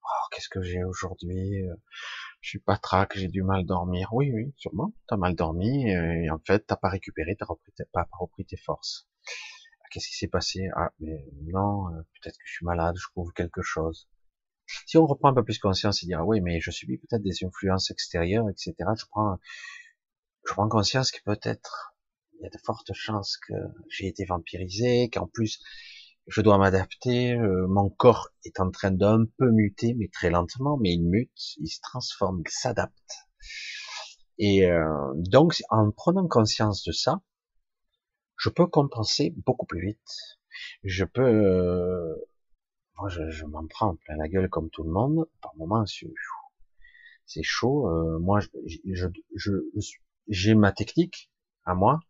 Oh, qu'est-ce que j'ai aujourd'hui je suis pas trac, j'ai du mal dormir. Oui, oui, sûrement. T'as mal dormi et en fait t'as pas récupéré, t'as pas repris tes forces. Ah, qu'est-ce qui s'est passé? Ah, mais non, euh, peut-être que je suis malade, je trouve quelque chose. Si on reprend un peu plus conscience et dire ah oui, mais je subis peut-être des influences extérieures, etc. Je prends, je prends conscience que peut-être il y a de fortes chances que j'ai été vampirisé, qu'en plus je dois m'adapter, euh, mon corps est en train d'un peu muter, mais très lentement, mais il mute, il se transforme, il s'adapte. Et euh, donc, en prenant conscience de ça, je peux compenser beaucoup plus vite. Je peux, euh, moi, je, m'en prends plein la gueule comme tout le monde. Par moments, c'est chaud. moi, je, j'ai ma technique à moi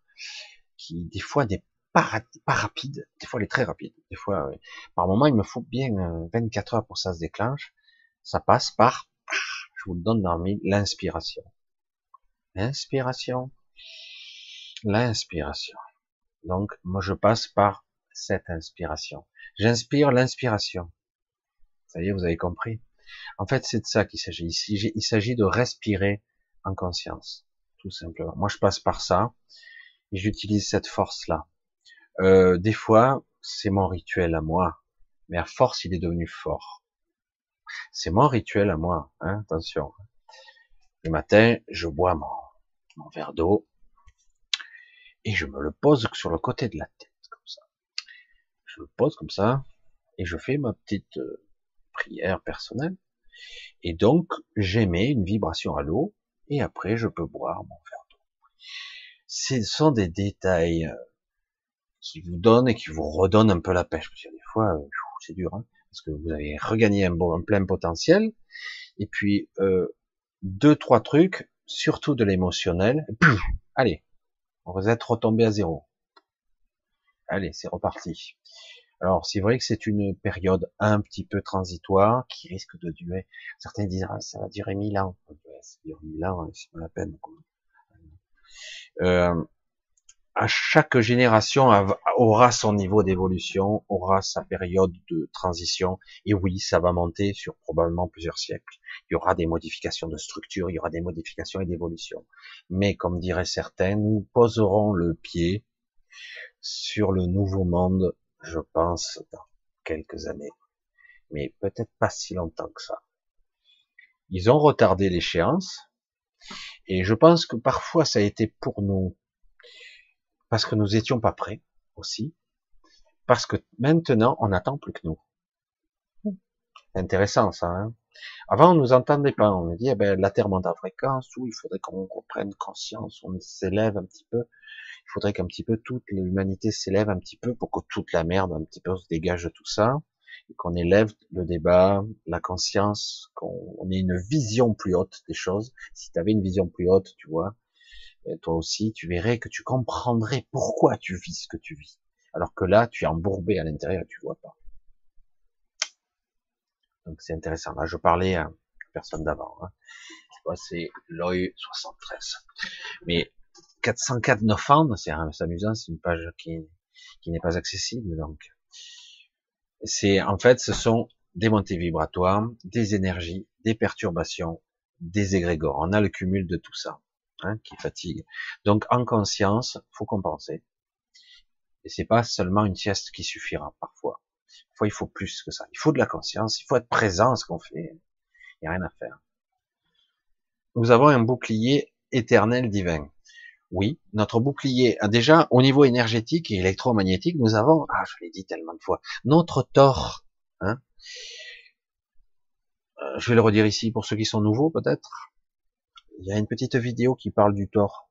qui des fois des pas, rapide, des fois elle est très rapide, des fois, par moment il me faut bien 24 euh, heures pour que ça se déclenche, ça passe par, je vous le donne dans l'inspiration. L'inspiration, l'inspiration. Donc, moi je passe par cette inspiration. J'inspire l'inspiration. Ça y est, vous avez compris? En fait, c'est de ça qu'il s'agit ici. Il s'agit de respirer en conscience, tout simplement. Moi, je passe par ça et j'utilise cette force-là. Euh, des fois, c'est mon rituel à moi, mais à force, il est devenu fort. C'est mon rituel à moi, hein, attention. Le matin, je bois mon, mon verre d'eau et je me le pose sur le côté de la tête, comme ça. Je le pose comme ça et je fais ma petite euh, prière personnelle. Et donc, j'émets une vibration à l'eau et après, je peux boire mon verre d'eau. Ce sont des détails euh, qui vous donne et qui vous redonne un peu la pêche. Parce que des fois, euh, c'est dur, hein, parce que vous avez regagné un, bon, plein potentiel, et puis euh, deux, trois trucs, surtout de l'émotionnel. Allez, on va être retombé à zéro. Allez, c'est reparti. Alors, c'est vrai que c'est une période un petit peu transitoire qui risque de durer. Certains disent, ah, ça va durer mille ans. Hein, c'est pas la peine. Euh, à chaque génération aura son niveau d'évolution, aura sa période de transition, et oui, ça va monter sur probablement plusieurs siècles. Il y aura des modifications de structure, il y aura des modifications et d'évolution. Mais comme diraient certains, nous poserons le pied sur le nouveau monde, je pense, dans quelques années. Mais peut-être pas si longtemps que ça. Ils ont retardé l'échéance, et je pense que parfois ça a été pour nous parce que nous étions pas prêts aussi, parce que maintenant on n'attend plus que nous. Intéressant ça. Hein Avant on nous entendait pas, on nous dit eh ben, la Terre monte en fréquence, il faudrait qu'on reprenne conscience, on s'élève un petit peu. Il faudrait qu'un petit peu toute l'humanité s'élève un petit peu pour que toute la merde un petit peu se dégage de tout ça, qu'on élève le débat, la conscience, qu'on ait une vision plus haute des choses. Si tu avais une vision plus haute, tu vois, toi aussi, tu verrais que tu comprendrais pourquoi tu vis ce que tu vis. Alors que là, tu es embourbé à l'intérieur et tu vois pas. Donc c'est intéressant. Là, je parlais à personne d'avant. Hein. C'est l'OI 73. Mais 404 Nofan, c'est amusant, c'est une page qui, qui n'est pas accessible. Donc, c'est en fait, ce sont des montées vibratoires, des énergies, des perturbations, des égrégores. On a le cumul de tout ça. Hein, qui fatigue. Donc en conscience, faut compenser. Et c'est pas seulement une sieste qui suffira parfois. Parfois il faut plus que ça. Il faut de la conscience, il faut être présent à ce qu'on fait. Il n'y a rien à faire. Nous avons un bouclier éternel divin. Oui, notre bouclier, ah, déjà au niveau énergétique et électromagnétique, nous avons, ah je l'ai dit tellement de fois, notre tort. Hein euh, je vais le redire ici pour ceux qui sont nouveaux peut-être il y a une petite vidéo qui parle du tort.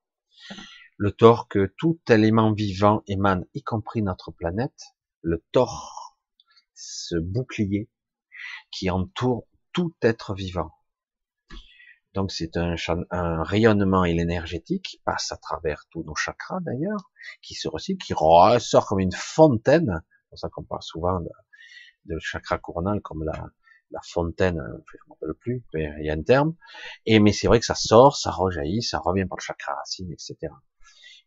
Le tort que tout élément vivant émane, y compris notre planète, le tort, ce bouclier qui entoure tout être vivant. Donc c'est un, rayonnement énergétique qui passe à travers tous nos chakras d'ailleurs, qui se recycle, qui ressort comme une fontaine. C'est pour ça qu'on parle souvent de, chakra coronal comme la, fontaine, euh, je ne me rappelle plus, mais il y a un terme. Et mais c'est vrai que ça sort, ça rejaillit, ça revient par le chakra racine, etc.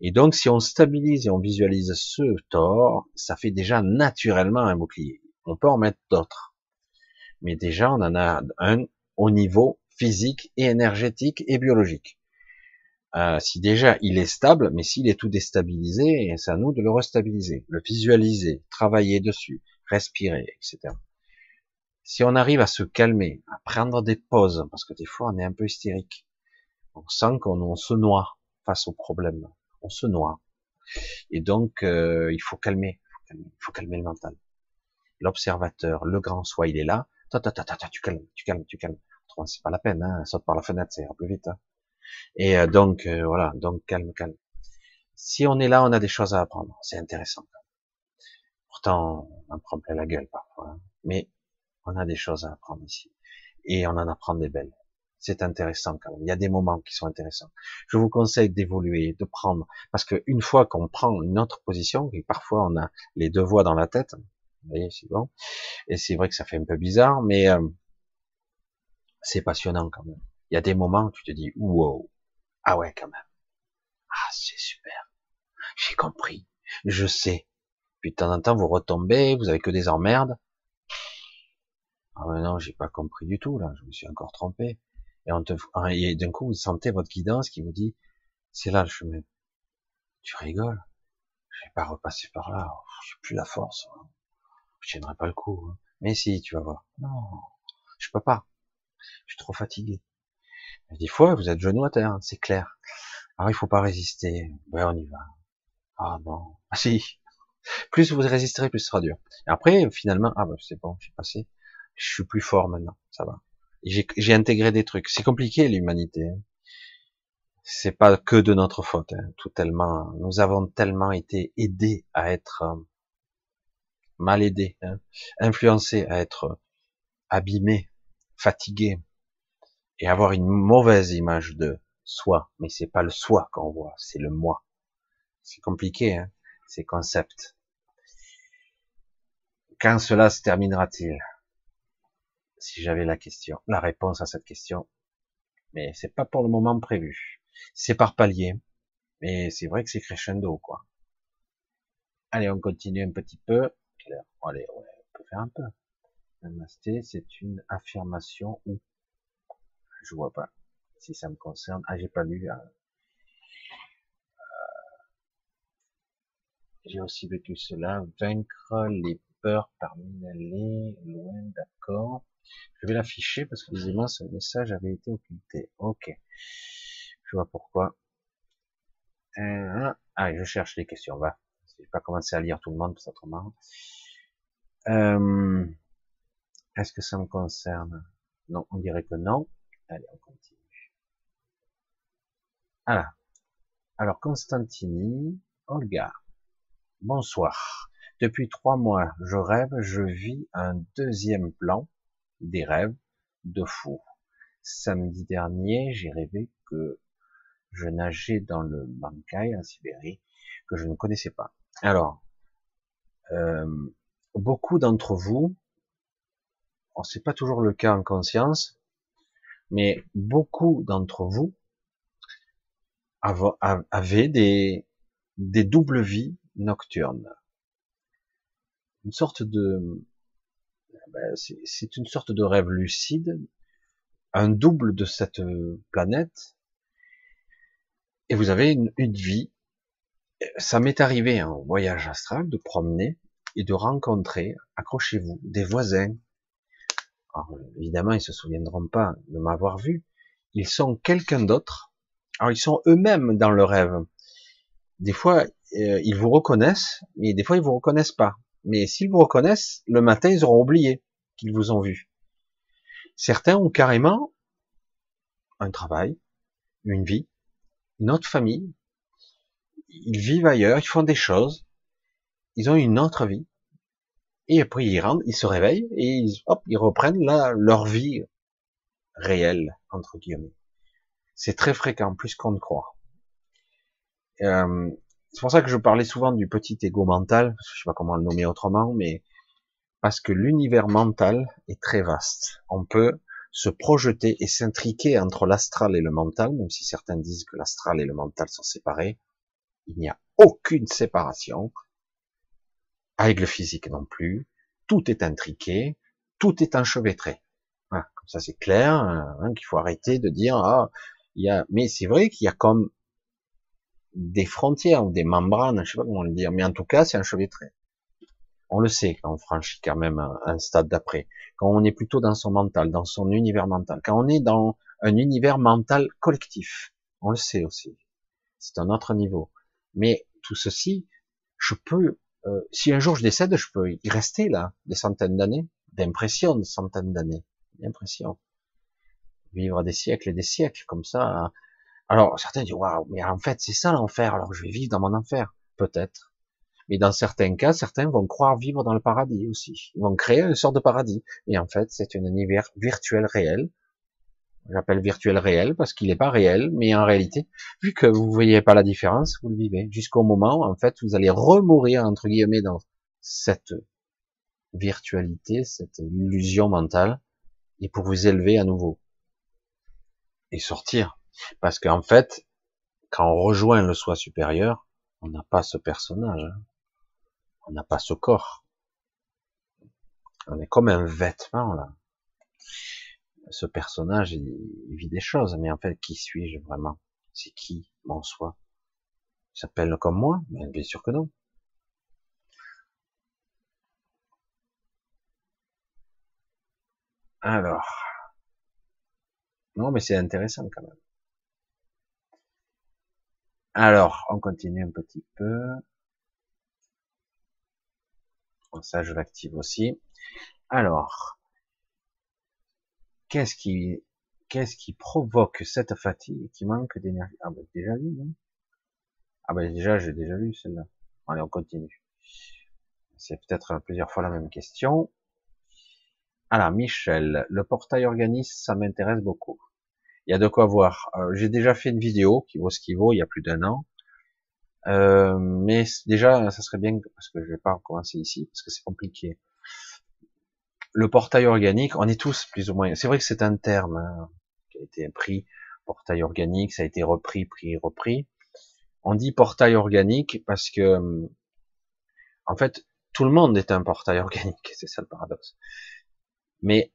Et donc, si on stabilise et on visualise ce tort, ça fait déjà naturellement un bouclier. On peut en mettre d'autres. Mais déjà, on en a un au niveau physique et énergétique et biologique. Euh, si déjà il est stable, mais s'il est tout déstabilisé, c'est à nous de le restabiliser, le visualiser, travailler dessus, respirer, etc si on arrive à se calmer, à prendre des pauses, parce que des fois on est un peu hystérique, on sent qu'on se noie face au problème, on se noie. Et donc euh, il faut calmer, il faut calmer le mental. L'observateur, le grand soi, il est là. Ta, ta, ta, ta, tu calmes, tu calmes, tu calmes. C'est pas la peine, hein, saute par la fenêtre, ça ira plus vite. Hein. Et euh, donc euh, voilà, donc calme, calme. Si on est là, on a des choses à apprendre, c'est intéressant. Pourtant, on en prend plein la gueule parfois, hein. mais on a des choses à apprendre ici. Et on en apprend des belles. C'est intéressant quand même. Il y a des moments qui sont intéressants. Je vous conseille d'évoluer, de prendre, parce que une fois qu'on prend une autre position, et parfois on a les deux voix dans la tête, vous voyez, c'est bon. Et c'est vrai que ça fait un peu bizarre, mais euh, c'est passionnant quand même. Il y a des moments où tu te dis, wow, ah ouais quand même. Ah, c'est super. J'ai compris. Je sais. Puis de temps en temps, vous retombez, vous avez que des emmerdes. Ah mais non, j'ai pas compris du tout là, je me suis encore trompé. Et, ah, d'un coup, vous sentez votre guidance qui vous dit, c'est là le chemin. Tu rigoles? Je vais pas repasser par là. J'ai plus la force. Je tiendrai pas le coup. Hein. Mais si, tu vas voir. Non, je peux pas. Je suis trop fatigué. des fois, vous êtes genou à terre, hein, c'est clair. Alors il faut pas résister. Ben on y va. Ah non. Ah si. Plus vous résisterez, plus ce sera dur. Après, finalement, ah ben c'est bon, j'ai passé je suis plus fort maintenant, ça va. J'ai intégré des trucs. C'est compliqué l'humanité. Hein. C'est pas que de notre faute. Hein. Tout tellement, nous avons tellement été aidés à être euh, mal aidés, hein. influencés à être abîmés, fatigués et avoir une mauvaise image de soi. Mais c'est pas le soi qu'on voit, c'est le moi. C'est compliqué, hein, ces concepts. Quand cela se terminera-t-il? Si j'avais la question, la réponse à cette question, mais c'est pas pour le moment prévu. C'est par palier, mais c'est vrai que c'est crescendo, quoi. Allez, on continue un petit peu. Allez, ouais, on peut faire un peu. C'est une affirmation ou je vois pas si ça me concerne. Ah, j'ai pas lu. Hein. Euh, j'ai aussi vécu cela. Vaincre les peurs parmi les loin, d'accord. Je vais l'afficher parce que visiblement ce message avait été occulté. Ok. Je vois pourquoi. Euh, ah, je cherche les questions. Va. Je vais pas commencer à lire tout le monde, c'est autrement. Euh, est-ce que ça me concerne? Non, on dirait que non. Allez, on continue. Alors, alors Constantini, Olga. Bonsoir. Depuis trois mois, je rêve, je vis un deuxième plan des rêves de fou. Samedi dernier, j'ai rêvé que je nageais dans le Bankai en Sibérie, que je ne connaissais pas. Alors, euh, beaucoup d'entre vous, c'est pas toujours le cas en conscience, mais beaucoup d'entre vous avaient des, doubles vies nocturnes. Une sorte de, ben, c'est une sorte de rêve lucide, un double de cette planète, et vous avez une vie. Ça m'est arrivé en voyage astral de promener et de rencontrer, accrochez-vous, des voisins. Alors, évidemment, ils se souviendront pas de m'avoir vu. Ils sont quelqu'un d'autre. Alors, ils sont eux-mêmes dans le rêve. Des fois, euh, ils vous reconnaissent, mais des fois, ils vous reconnaissent pas. Mais s'ils vous reconnaissent, le matin, ils auront oublié qu'ils vous ont vu. Certains ont carrément un travail, une vie, une autre famille. Ils vivent ailleurs, ils font des choses, ils ont une autre vie. Et après, ils rentrent, ils se réveillent et ils, hop, ils reprennent là, leur vie réelle, entre guillemets. C'est très fréquent, plus qu'on ne croit. Euh, c'est pour ça que je parlais souvent du petit ego mental, je sais pas comment le nommer autrement, mais parce que l'univers mental est très vaste. On peut se projeter et s'intriquer entre l'astral et le mental, même si certains disent que l'astral et le mental sont séparés. Il n'y a aucune séparation avec le physique non plus. Tout est intriqué, tout est enchevêtré. Voilà, comme ça c'est clair, hein, qu'il faut arrêter de dire ah il y a. Mais c'est vrai qu'il y a comme des frontières ou des membranes, je sais pas comment le dire, mais en tout cas c'est enchevêtré. On le sait quand on franchit quand même un stade d'après, quand on est plutôt dans son mental, dans son univers mental, quand on est dans un univers mental collectif, on le sait aussi. C'est un autre niveau. Mais tout ceci, je peux euh, si un jour je décède, je peux y rester là des centaines d'années, d'impression, des centaines d'années, d'impression. Vivre des siècles et des siècles comme ça. Alors certains disent waouh, mais en fait c'est ça l'enfer, alors je vais vivre dans mon enfer, peut-être. Mais dans certains cas, certains vont croire vivre dans le paradis aussi. Ils vont créer une sorte de paradis. Et en fait, c'est un univers virtuel réel J'appelle virtuel réel parce qu'il n'est pas réel, mais en réalité, vu que vous voyez pas la différence, vous le vivez. Jusqu'au moment, en fait, vous allez remourir entre guillemets dans cette virtualité, cette illusion mentale, et pour vous élever à nouveau. Et sortir, parce qu'en fait, quand on rejoint le soi supérieur, on n'a pas ce personnage, hein. on n'a pas ce corps, on est comme un vêtement là ce personnage, il, vit des choses, mais en fait, qui suis-je vraiment? C'est qui, mon soi? Il s'appelle comme moi? Mais Bien sûr que non. Alors, non, mais c'est intéressant quand même. Alors, on continue un petit peu. Ça, je l'active aussi. Alors, Qu'est-ce qui, qu'est-ce qui provoque cette fatigue qui manque d'énergie? Ah ben déjà lu, non? Ah ben déjà, j'ai déjà lu celle-là. Allez, on continue. C'est peut-être plusieurs fois la même question. Alors, Michel, le portail organiste, ça m'intéresse beaucoup. Il y a de quoi voir. Euh, j'ai déjà fait une vidéo qui vaut ce qui vaut il y a plus d'un an. Euh, mais déjà, ça serait bien parce que je vais pas recommencer ici parce que c'est compliqué le portail organique, on est tous plus ou moins. C'est vrai que c'est un terme hein, qui a été pris portail organique, ça a été repris, pris, repris. On dit portail organique parce que, en fait, tout le monde est un portail organique, c'est ça le paradoxe. Mais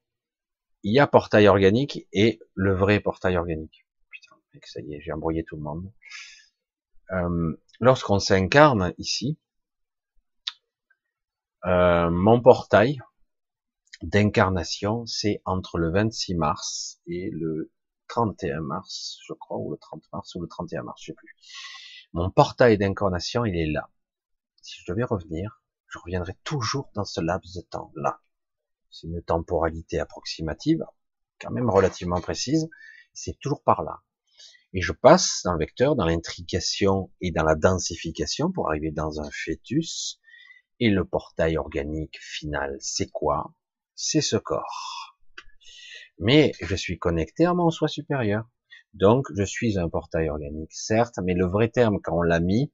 il y a portail organique et le vrai portail organique. Putain, ça y est, j'ai embrouillé tout le monde. Euh, lorsqu'on s'incarne ici, euh, mon portail d'incarnation, c'est entre le 26 mars et le 31 mars, je crois, ou le 30 mars, ou le 31 mars, je sais plus. Mon portail d'incarnation, il est là. Si je devais revenir, je reviendrai toujours dans ce laps de temps-là. C'est une temporalité approximative, quand même relativement précise. C'est toujours par là. Et je passe dans le vecteur, dans l'intrication et dans la densification pour arriver dans un fœtus. Et le portail organique final, c'est quoi? C'est ce corps. Mais je suis connecté à mon soi supérieur. Donc, je suis un portail organique, certes, mais le vrai terme, quand on l'a mis,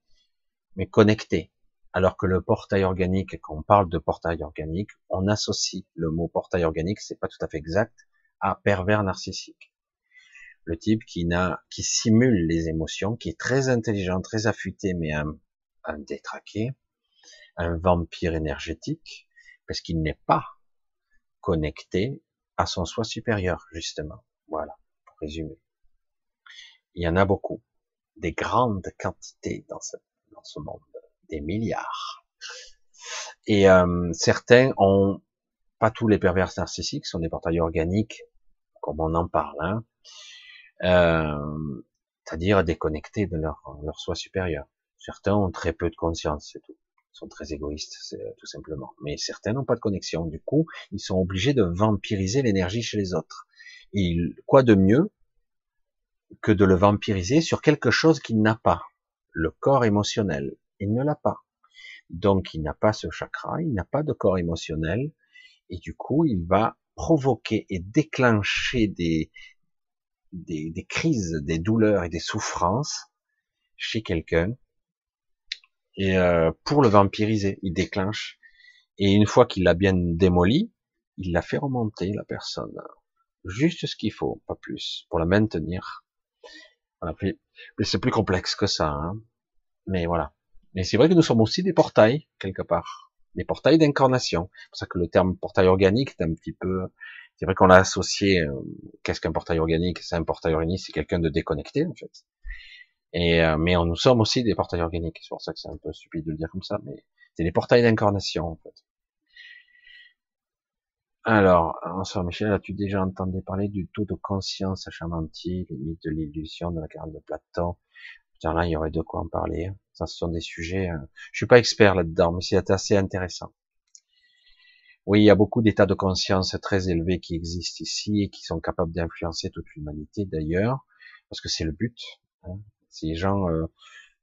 mais connecté. Alors que le portail organique, quand on parle de portail organique, on associe le mot portail organique, c'est pas tout à fait exact, à pervers narcissique. Le type qui n'a, qui simule les émotions, qui est très intelligent, très affûté, mais un, un détraqué, un vampire énergétique, parce qu'il n'est pas connecté à son soi supérieur, justement. Voilà, pour résumer. Il y en a beaucoup, des grandes quantités dans ce, dans ce monde, des milliards. Et euh, certains ont, pas tous les pervers narcissiques sont des portails organiques, comme on en parle, hein, euh, c'est-à-dire déconnectés de leur, leur soi supérieur. Certains ont très peu de conscience, c'est tout sont très égoïstes, c'est tout simplement. Mais certains n'ont pas de connexion. Du coup, ils sont obligés de vampiriser l'énergie chez les autres. Et quoi de mieux que de le vampiriser sur quelque chose qu'il n'a pas, le corps émotionnel. Il ne l'a pas. Donc, il n'a pas ce chakra, il n'a pas de corps émotionnel, et du coup, il va provoquer et déclencher des, des crises, des douleurs et des souffrances chez quelqu'un et euh, pour le vampiriser, il déclenche. Et une fois qu'il l'a bien démoli, il la fait remonter la personne. Juste ce qu'il faut, pas plus, pour la maintenir. Voilà, mais c'est plus complexe que ça. Hein. Mais voilà. Mais c'est vrai que nous sommes aussi des portails, quelque part. Des portails d'incarnation. C'est pour ça que le terme portail organique est un petit peu... C'est vrai qu'on l'a associé... Euh, qu'est-ce qu'un portail organique? C'est un portail organique, c'est quelqu'un de déconnecté, en fait. Et, euh, mais nous sommes aussi des portails organiques. C'est pour ça que c'est un peu stupide de le dire comme ça, mais c'est des portails d'incarnation, en fait. Alors, François Michel, as-tu déjà entendu parler du taux de conscience à Chamanti, de l'illusion de la carte de Platon? Putain, là, il y aurait de quoi en parler. Ça, ce sont des sujets. Euh, je suis pas expert là-dedans, mais c'est assez intéressant. Oui, il y a beaucoup d'états de conscience très élevés qui existent ici et qui sont capables d'influencer toute l'humanité d'ailleurs, parce que c'est le but. Hein. Ces gens, euh,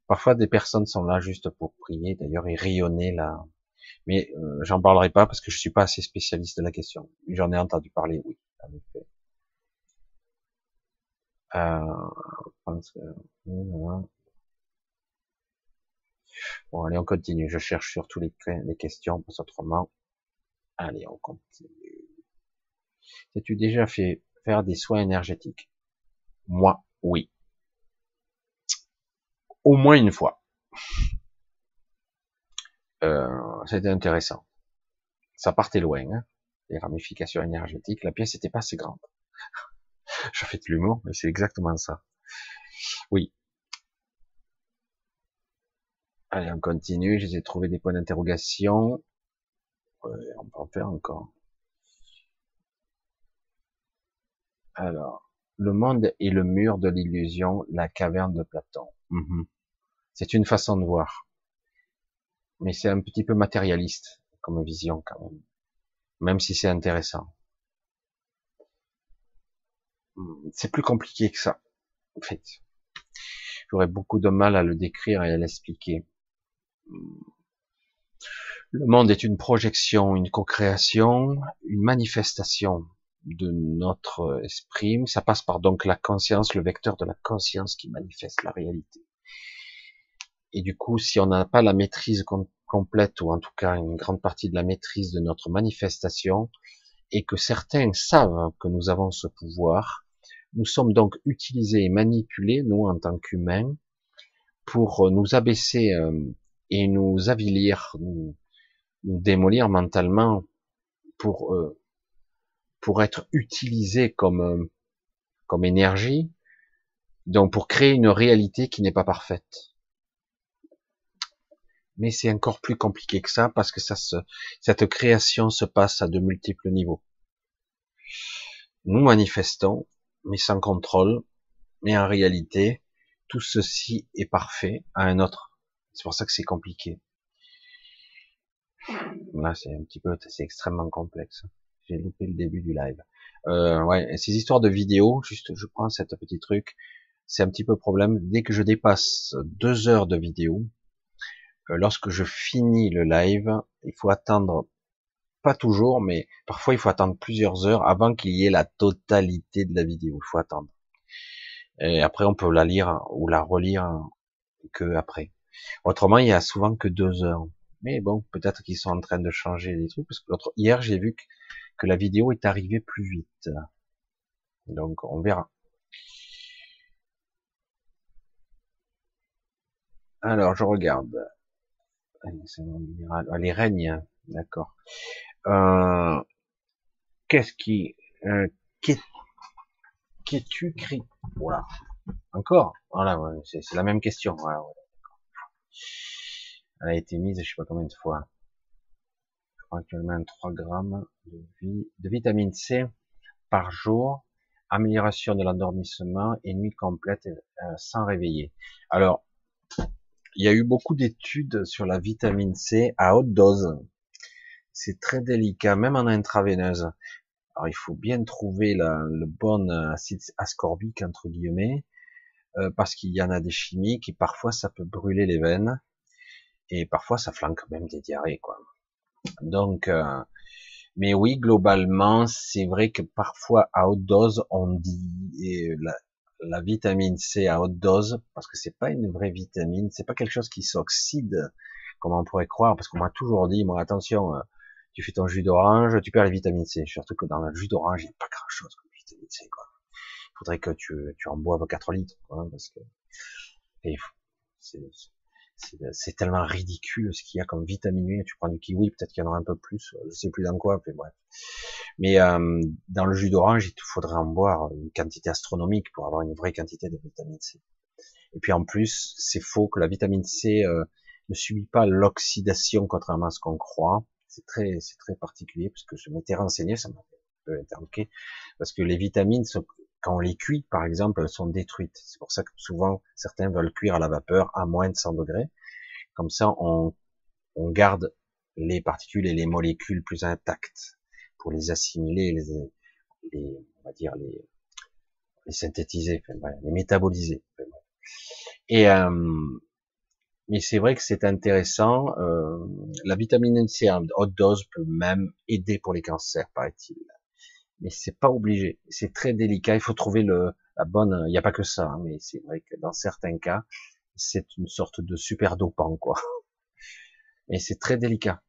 parfois des personnes sont là juste pour prier, d'ailleurs, et rayonner là. Mais euh, j'en parlerai pas parce que je suis pas assez spécialiste de la question. J'en ai entendu parler, oui, en effet. Euh, bon, allez, on continue. Je cherche surtout les, les questions, parce autrement. Allez, on continue. As-tu déjà fait faire des soins énergétiques? Moi, oui au moins une fois. Euh, C'était intéressant. Ça partait loin, hein, les ramifications énergétiques. La pièce n'était pas assez grande. Je fais de l'humour, mais c'est exactement ça. Oui. Allez, on continue. J'ai trouvé des points d'interrogation. on peut en faire encore. Alors, le monde est le mur de l'illusion, la caverne de Platon. Mhm. C'est une façon de voir. Mais c'est un petit peu matérialiste comme vision quand même. Même si c'est intéressant. C'est plus compliqué que ça, en fait. J'aurais beaucoup de mal à le décrire et à l'expliquer. Le monde est une projection, une co-création, une manifestation de notre esprit. Ça passe par donc la conscience, le vecteur de la conscience qui manifeste la réalité. Et du coup, si on n'a pas la maîtrise complète, ou en tout cas une grande partie de la maîtrise de notre manifestation, et que certains savent que nous avons ce pouvoir, Nous sommes donc utilisés et manipulés, nous, en tant qu'humains, pour nous abaisser euh, et nous avilir, nous, démolir mentalement pour euh, pour être utilisés comme euh, comme énergie, donc pour créer une réalité qui n'est pas parfaite. Mais c'est encore plus compliqué que ça parce que ça se, cette création se passe à de multiples niveaux. Nous manifestons, mais sans contrôle, mais en réalité, tout ceci est parfait à un autre. C'est pour ça que c'est compliqué. Là, c'est un petit peu, c'est extrêmement complexe. J'ai loupé le début du live. Euh, ouais, ces histoires de vidéos, juste, je prends cette petit truc, c'est un petit peu problème. Dès que je dépasse deux heures de vidéo, euh, lorsque je finis le live, il faut attendre, pas toujours, mais parfois il faut attendre plusieurs heures avant qu'il y ait la totalité de la vidéo. Il faut attendre. Et après, on peut la lire ou la relire que après. Autrement, il y a souvent que deux heures. Mais bon, peut-être qu'ils sont en train de changer les trucs, parce que l'autre, hier, j'ai vu que la vidéo est arrivée plus vite. Donc, on verra. Alors, je regarde. Ah, les règnes, d'accord. Euh, qu'est-ce qui, euh, qu'es-tu Voilà. Encore? Voilà, c'est la même question. Elle a été mise, je sais pas combien de fois. Actuellement 3 grammes de, vitamine C par jour, amélioration de l'endormissement et nuit complète euh, sans réveiller. Alors, il y a eu beaucoup d'études sur la vitamine C à haute dose. C'est très délicat, même en intraveineuse. Alors il faut bien trouver le bon acide ascorbique entre guillemets, euh, parce qu'il y en a des chimiques et parfois ça peut brûler les veines et parfois ça flanque même des diarrhées quoi. Donc, euh, mais oui globalement c'est vrai que parfois à haute dose on dit et la, la vitamine C à haute dose, parce que c'est pas une vraie vitamine, c'est pas quelque chose qui s'oxyde, comme on pourrait croire, parce qu'on m'a toujours dit, moi, attention, euh, tu fais ton jus d'orange, tu perds la vitamine C. Surtout que dans le jus d'orange, il n'y a pas grand chose comme vitamine C, quoi. Faudrait que tu, tu en boives 4 litres, quoi, parce que, c'est, c'est tellement ridicule ce qu'il y a comme vitamine Tu prends du kiwi, peut-être qu'il y en aura un peu plus, je sais plus dans quoi, mais bref. Mais euh, dans le jus d'orange, il te faudrait en boire une quantité astronomique pour avoir une vraie quantité de vitamine C. Et puis en plus, c'est faux que la vitamine C euh, ne subit pas l'oxydation, contrairement à ce qu'on croit. C'est très, c'est très particulier parce que je m'étais renseigné, ça m'a un peu interloqué, parce que les vitamines quand on les cuit, par exemple, elles sont détruites. C'est pour ça que souvent, certains veulent cuire à la vapeur à moins de 100 degrés. Comme ça, on, on garde les particules et les molécules plus intactes pour les assimiler, les, les on va dire les, les synthétiser, les métaboliser. Et euh, mais c'est vrai que c'est intéressant. Euh, la vitamine C en haute dose peut même aider pour les cancers, paraît-il mais c'est pas obligé. C'est très délicat. Il faut trouver le, la bonne. Il n'y a pas que ça, hein, mais c'est vrai que dans certains cas, c'est une sorte de super dopant, quoi. Mais c'est très délicat.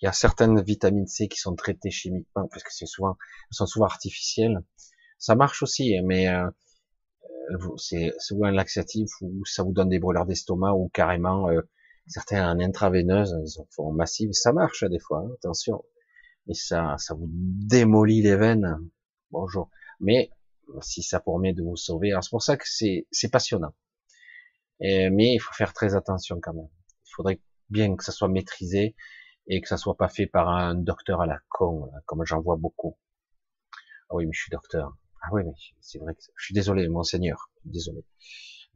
Il y a certaines vitamines C qui sont traitées chimiquement, parce que c'est souvent, elles sont souvent artificielles. Ça marche aussi, mais euh, c'est souvent un laxatif ou ça vous donne des brûleurs d'estomac ou carrément euh, certains en intraveineuse, ils font massive. Ça marche des fois, hein, attention et ça, ça vous démolit les veines. Bonjour. Mais si ça permet de vous sauver, alors c'est pour ça que c'est, passionnant. Mais il faut faire très attention quand même. Il faudrait bien que ça soit maîtrisé et que ça soit pas fait par un docteur à la con, comme j'en vois beaucoup. Ah oui, mais je suis docteur. Ah oui, mais c'est vrai que je suis désolé, monseigneur. Désolé.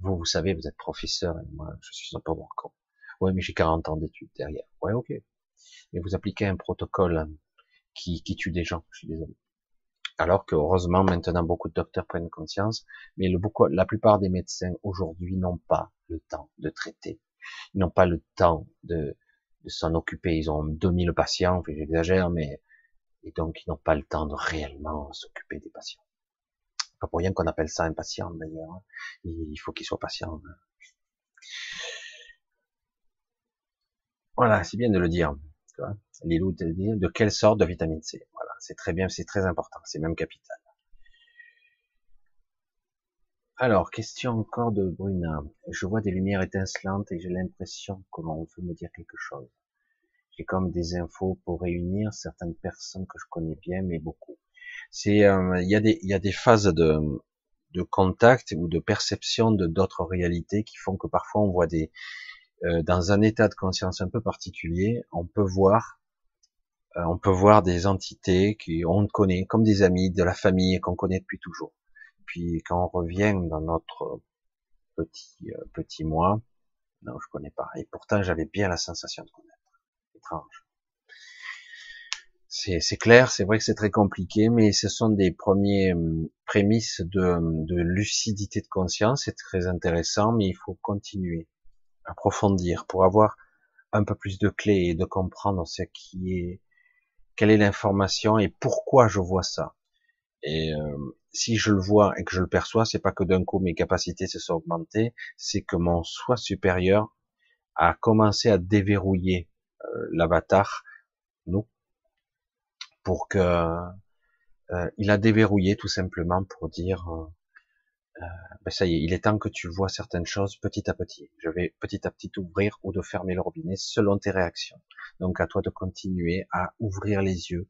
Vous, vous savez, vous êtes professeur et moi, je suis un peu con. Oui, mais j'ai 40 ans d'études derrière. Ouais, ok. Mais vous appliquez un protocole qui, qui tue des gens. Je suis désolé. Alors que heureusement maintenant beaucoup de docteurs prennent conscience, mais le, beaucoup, la plupart des médecins aujourd'hui n'ont pas le temps de traiter. Ils n'ont pas le temps de, de s'en occuper. Ils ont 2000 patients, j'exagère, mais et donc ils n'ont pas le temps de réellement s'occuper des patients. Pas pour rien qu'on appelle ça un patient d'ailleurs. Hein. Il faut qu'il soit patient. Voilà, c'est bien de le dire les de quelle sorte de vitamine C. Voilà, c'est très bien, c'est très important, c'est même capital. Alors, question encore de Bruna. Je vois des lumières étincelantes et j'ai l'impression que l'on veut me dire quelque chose. J'ai comme des infos pour réunir certaines personnes que je connais bien, mais beaucoup. C'est, euh, il y a des, il y a des phases de, de contact ou de perception de d'autres réalités qui font que parfois on voit des, euh, dans un état de conscience un peu particulier, on peut voir, euh, on peut voir des entités qui on connaît comme des amis, de la famille qu'on connaît depuis toujours. Puis quand on revient dans notre petit petit moi, non, je connais pas. Et pourtant, j'avais bien la sensation de connaître étrange. C'est clair, c'est vrai que c'est très compliqué, mais ce sont des premiers hum, prémices de, de lucidité de conscience. C'est très intéressant, mais il faut continuer, approfondir pour avoir un peu plus de clés et de comprendre ce qui est, quelle est l'information et pourquoi je vois ça. Et euh, si je le vois et que je le perçois, c'est pas que d'un coup mes capacités se sont augmentées, c'est que mon soi supérieur a commencé à déverrouiller euh, l'avatar, nous, pour que euh, il a déverrouillé tout simplement pour dire euh, ben ça y est, il est temps que tu vois certaines choses petit à petit. Je vais petit à petit ouvrir ou de fermer le robinet selon tes réactions. Donc à toi de continuer à ouvrir les yeux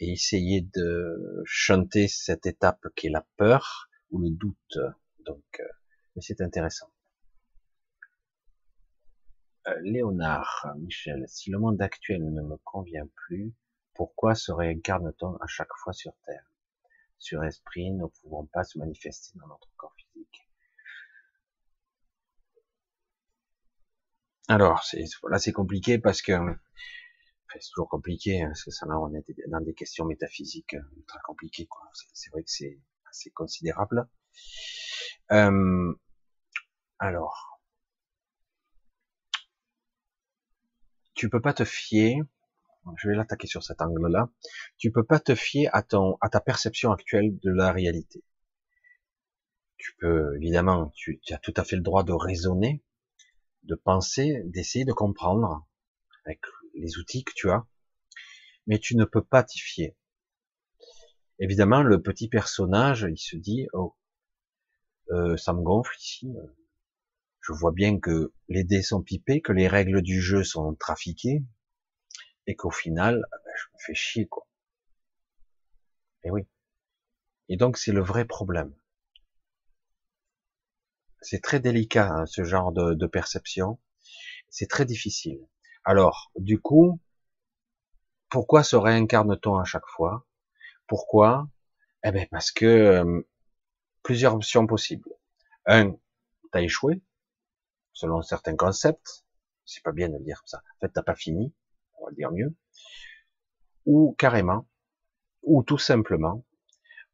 et essayer de chanter cette étape qui est la peur ou le doute. Donc, mais c'est intéressant. Euh, Léonard, Michel, si le monde actuel ne me convient plus, pourquoi se réincarne-t-on à chaque fois sur Terre? Sur esprit, ne pouvons pas se manifester dans notre corps physique. Alors, c'est, là c'est compliqué parce que c'est toujours compliqué, hein, parce que ça là on est dans des questions métaphysiques euh, ultra compliquées. C'est, vrai que c'est assez considérable. Euh, alors, tu peux pas te fier, je vais l'attaquer sur cet angle-là, tu peux pas te fier à ton, à ta perception actuelle de la réalité. Tu peux, évidemment, tu, as tout à fait le droit de raisonner, de penser, d'essayer de comprendre avec les outils que tu as, mais tu ne peux pas t'y fier. Évidemment, le petit personnage, il se dit, oh, euh, ça me gonfle ici, je vois bien que les dés sont pipés, que les règles du jeu sont trafiquées, et qu'au final, ah ben, je me fais chier, quoi. Et oui. Et donc, c'est le vrai problème. C'est très délicat, hein, ce genre de, de perception. C'est très difficile. Alors, du coup, pourquoi se réincarne-t-on à chaque fois? Pourquoi? Eh ben parce que euh, plusieurs options possibles. Un, t'as échoué, selon certains concepts. C'est pas bien de dire ça. En fait, t'as pas fini, on va dire mieux. Ou carrément, ou tout simplement,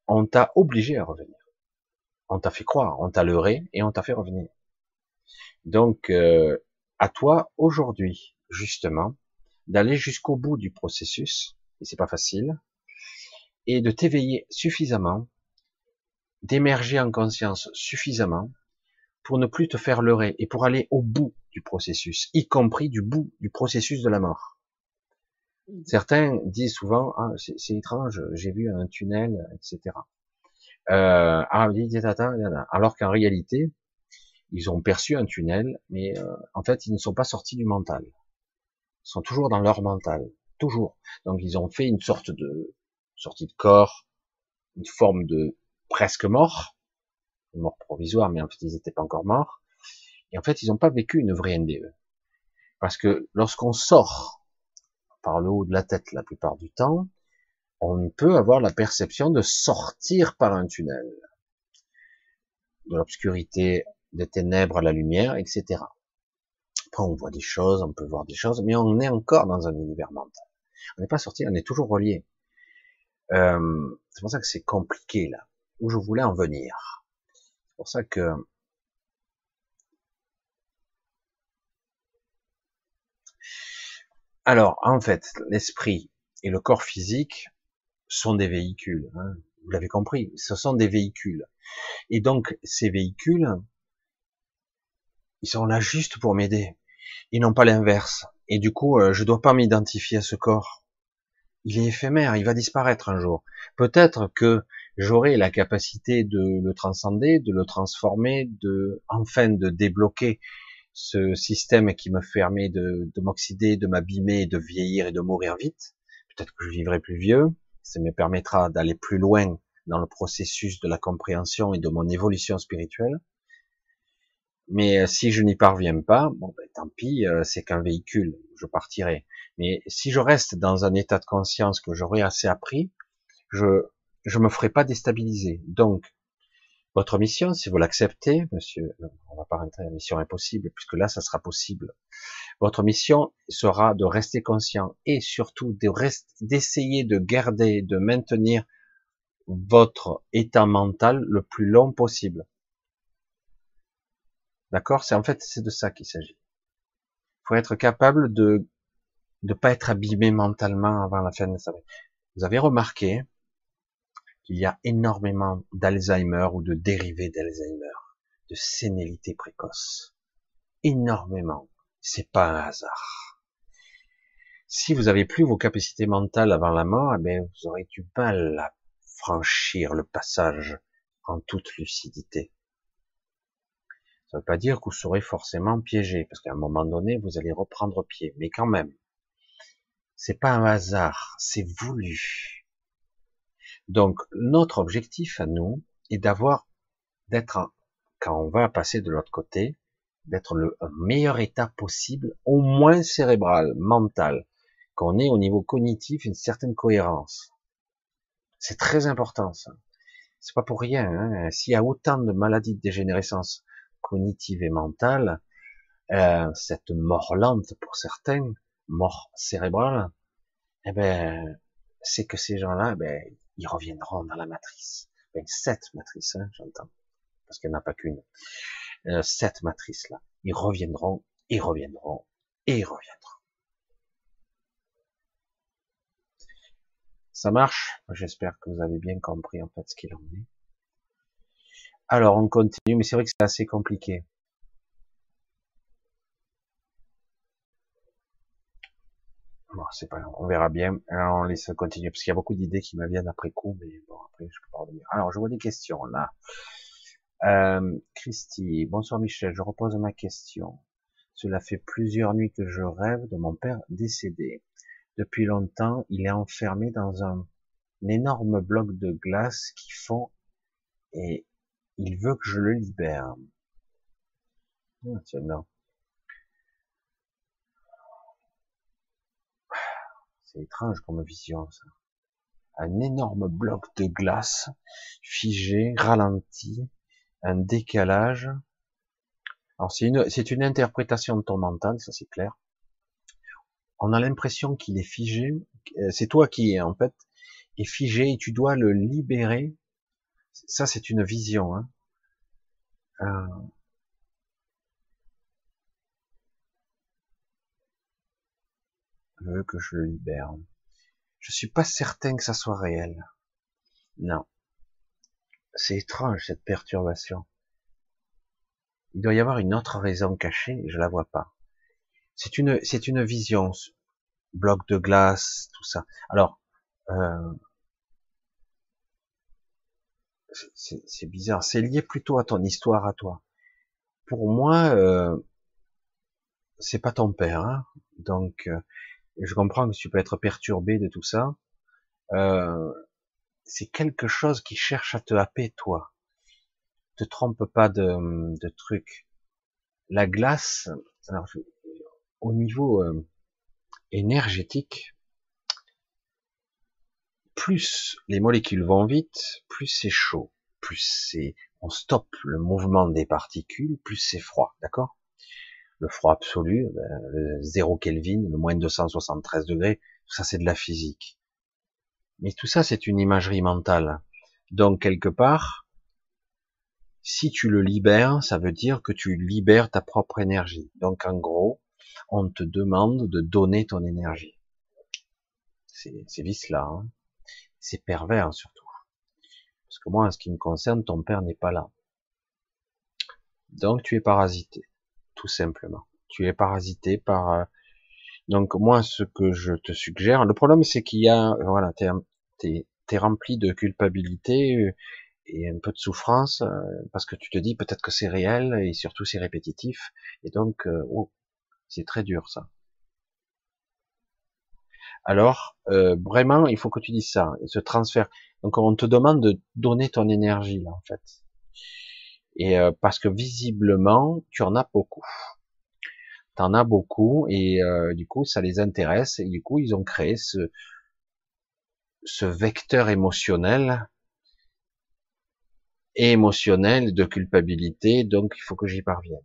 on t'a obligé à revenir. On t'a fait croire, on t'a leurré et on t'a fait revenir. Donc, euh, à toi aujourd'hui, justement, d'aller jusqu'au bout du processus, et c'est pas facile, et de t'éveiller suffisamment, d'émerger en conscience suffisamment pour ne plus te faire leurrer et pour aller au bout du processus, y compris du bout du processus de la mort. Certains disent souvent, ah, c'est étrange, j'ai vu un tunnel, etc. Euh, ah, alors qu'en réalité, ils ont perçu un tunnel, mais euh, en fait, ils ne sont pas sortis du mental. Ils sont toujours dans leur mental, toujours. Donc, ils ont fait une sorte de sortie de corps, une forme de presque mort, mort provisoire, mais en fait, ils n'étaient pas encore morts. Et en fait, ils n'ont pas vécu une vraie NDE. Parce que lorsqu'on sort par le haut de la tête la plupart du temps, on peut avoir la perception de sortir par un tunnel. De l'obscurité, des ténèbres à la lumière, etc. Après, on voit des choses, on peut voir des choses, mais on est encore dans un univers mental. On n'est pas sorti, on est toujours relié. Euh, c'est pour ça que c'est compliqué là, où je voulais en venir pour ça que alors en fait l'esprit et le corps physique sont des véhicules. Hein. Vous l'avez compris, ce sont des véhicules. Et donc ces véhicules, ils sont là juste pour m'aider. Ils n'ont pas l'inverse. Et du coup, euh, je dois pas m'identifier à ce corps. Il est éphémère, il va disparaître un jour. Peut-être que j'aurai la capacité de le transcender, de le transformer, de enfin de débloquer ce système qui me permet de, de m'oxyder, de m'abîmer, de vieillir et de mourir vite. Peut-être que je vivrai plus vieux. Ça me permettra d'aller plus loin dans le processus de la compréhension et de mon évolution spirituelle. Mais euh, si je n'y parviens pas, bon, ben, tant pis, euh, c'est qu'un véhicule, je partirai. Mais si je reste dans un état de conscience que j'aurai assez appris, je je me ferai pas déstabiliser. Donc, votre mission, si vous l'acceptez, monsieur, on va pas rentrer la mission impossible, puisque là, ça sera possible. Votre mission sera de rester conscient et surtout d'essayer de garder, de maintenir votre état mental le plus long possible. D'accord? C'est en fait c'est de ça qu'il s'agit. Il faut être capable de ne pas être abîmé mentalement avant la fin de sa vie. Vous avez remarqué qu'il y a énormément d'Alzheimer ou de dérivés d'Alzheimer, de sénilité précoce. Énormément. C'est pas un hasard. Si vous avez plus vos capacités mentales avant la mort, eh bien, vous aurez du mal à franchir le passage en toute lucidité. Ça ne veut pas dire que vous serez forcément piégé, parce qu'à un moment donné, vous allez reprendre pied. Mais quand même, c'est pas un hasard, c'est voulu. Donc, notre objectif à nous est d'avoir, d'être, quand on va passer de l'autre côté, d'être le meilleur état possible, au moins cérébral, mental, qu'on ait au niveau cognitif une certaine cohérence. C'est très important, ça. C'est pas pour rien. Hein. S'il y a autant de maladies de dégénérescence cognitive et mentale, euh, cette mort lente pour certains, mort cérébrale, eh ben, c'est que ces gens-là, ben, ils reviendront dans la matrice. Ben, cette matrice, hein, j'entends, parce qu'il n'y en a pas qu'une. Euh, cette matrice-là, ils reviendront, ils reviendront, et ils reviendront. Ça marche? J'espère que vous avez bien compris en fait ce qu'il en est. Alors on continue, mais c'est vrai que c'est assez compliqué. Bon, c'est pas on verra bien. Alors on laisse continuer, parce qu'il y a beaucoup d'idées qui me viennent après coup, mais bon, après je peux pas revenir. Alors je vois des questions là. Euh, Christy, bonsoir Michel, je repose ma question. Cela fait plusieurs nuits que je rêve de mon père décédé. Depuis longtemps, il est enfermé dans un, énorme bloc de glace qui fond et il veut que je le libère. Ah, tiens, non. C'est étrange comme vision, ça. Un énorme bloc de glace, figé, ralenti, un décalage. Alors c'est une, c'est une interprétation de ton mental, ça c'est clair. On a l'impression qu'il est figé. Euh, c'est toi qui, en fait, est figé et tu dois le libérer. Ça c'est une vision. Hein. Euh, veut que je le libère. Je suis pas certain que ça soit réel. Non. C'est étrange cette perturbation. Il doit y avoir une autre raison cachée, je la vois pas. C'est une, c'est une vision, bloc de glace, tout ça. Alors, euh, c'est bizarre. C'est lié plutôt à ton histoire, à toi. Pour moi, euh, c'est pas ton père, hein. donc euh, je comprends que tu peux être perturbé de tout ça. Euh, c'est quelque chose qui cherche à te happer, toi. Te trompe pas de, de trucs. La glace, au niveau euh, énergétique, plus les molécules vont vite, plus c'est chaud, plus c'est, on stoppe le mouvement des particules, plus c'est froid, d'accord? Le froid absolu, ben, le 0 Kelvin, le moins 273 degrés, ça c'est de la physique. Mais tout ça c'est une imagerie mentale. Donc quelque part, si tu le libères, ça veut dire que tu libères ta propre énergie. Donc en gros, on te demande de donner ton énergie. C'est vice là. Hein. C'est pervers surtout. Parce que moi, en ce qui me concerne, ton père n'est pas là. Donc tu es parasité tout simplement. Tu es parasité par. Euh, donc moi, ce que je te suggère, le problème c'est qu'il y a, voilà, t'es, es rempli de culpabilité et un peu de souffrance euh, parce que tu te dis peut-être que c'est réel et surtout c'est répétitif et donc euh, oh, c'est très dur ça. Alors euh, vraiment il faut que tu dises ça, ce transfert. Donc on te demande de donner ton énergie là en fait. Et parce que visiblement tu en as beaucoup. Tu en as beaucoup et du coup ça les intéresse et du coup ils ont créé ce vecteur émotionnel émotionnel de culpabilité, donc il faut que j'y parvienne.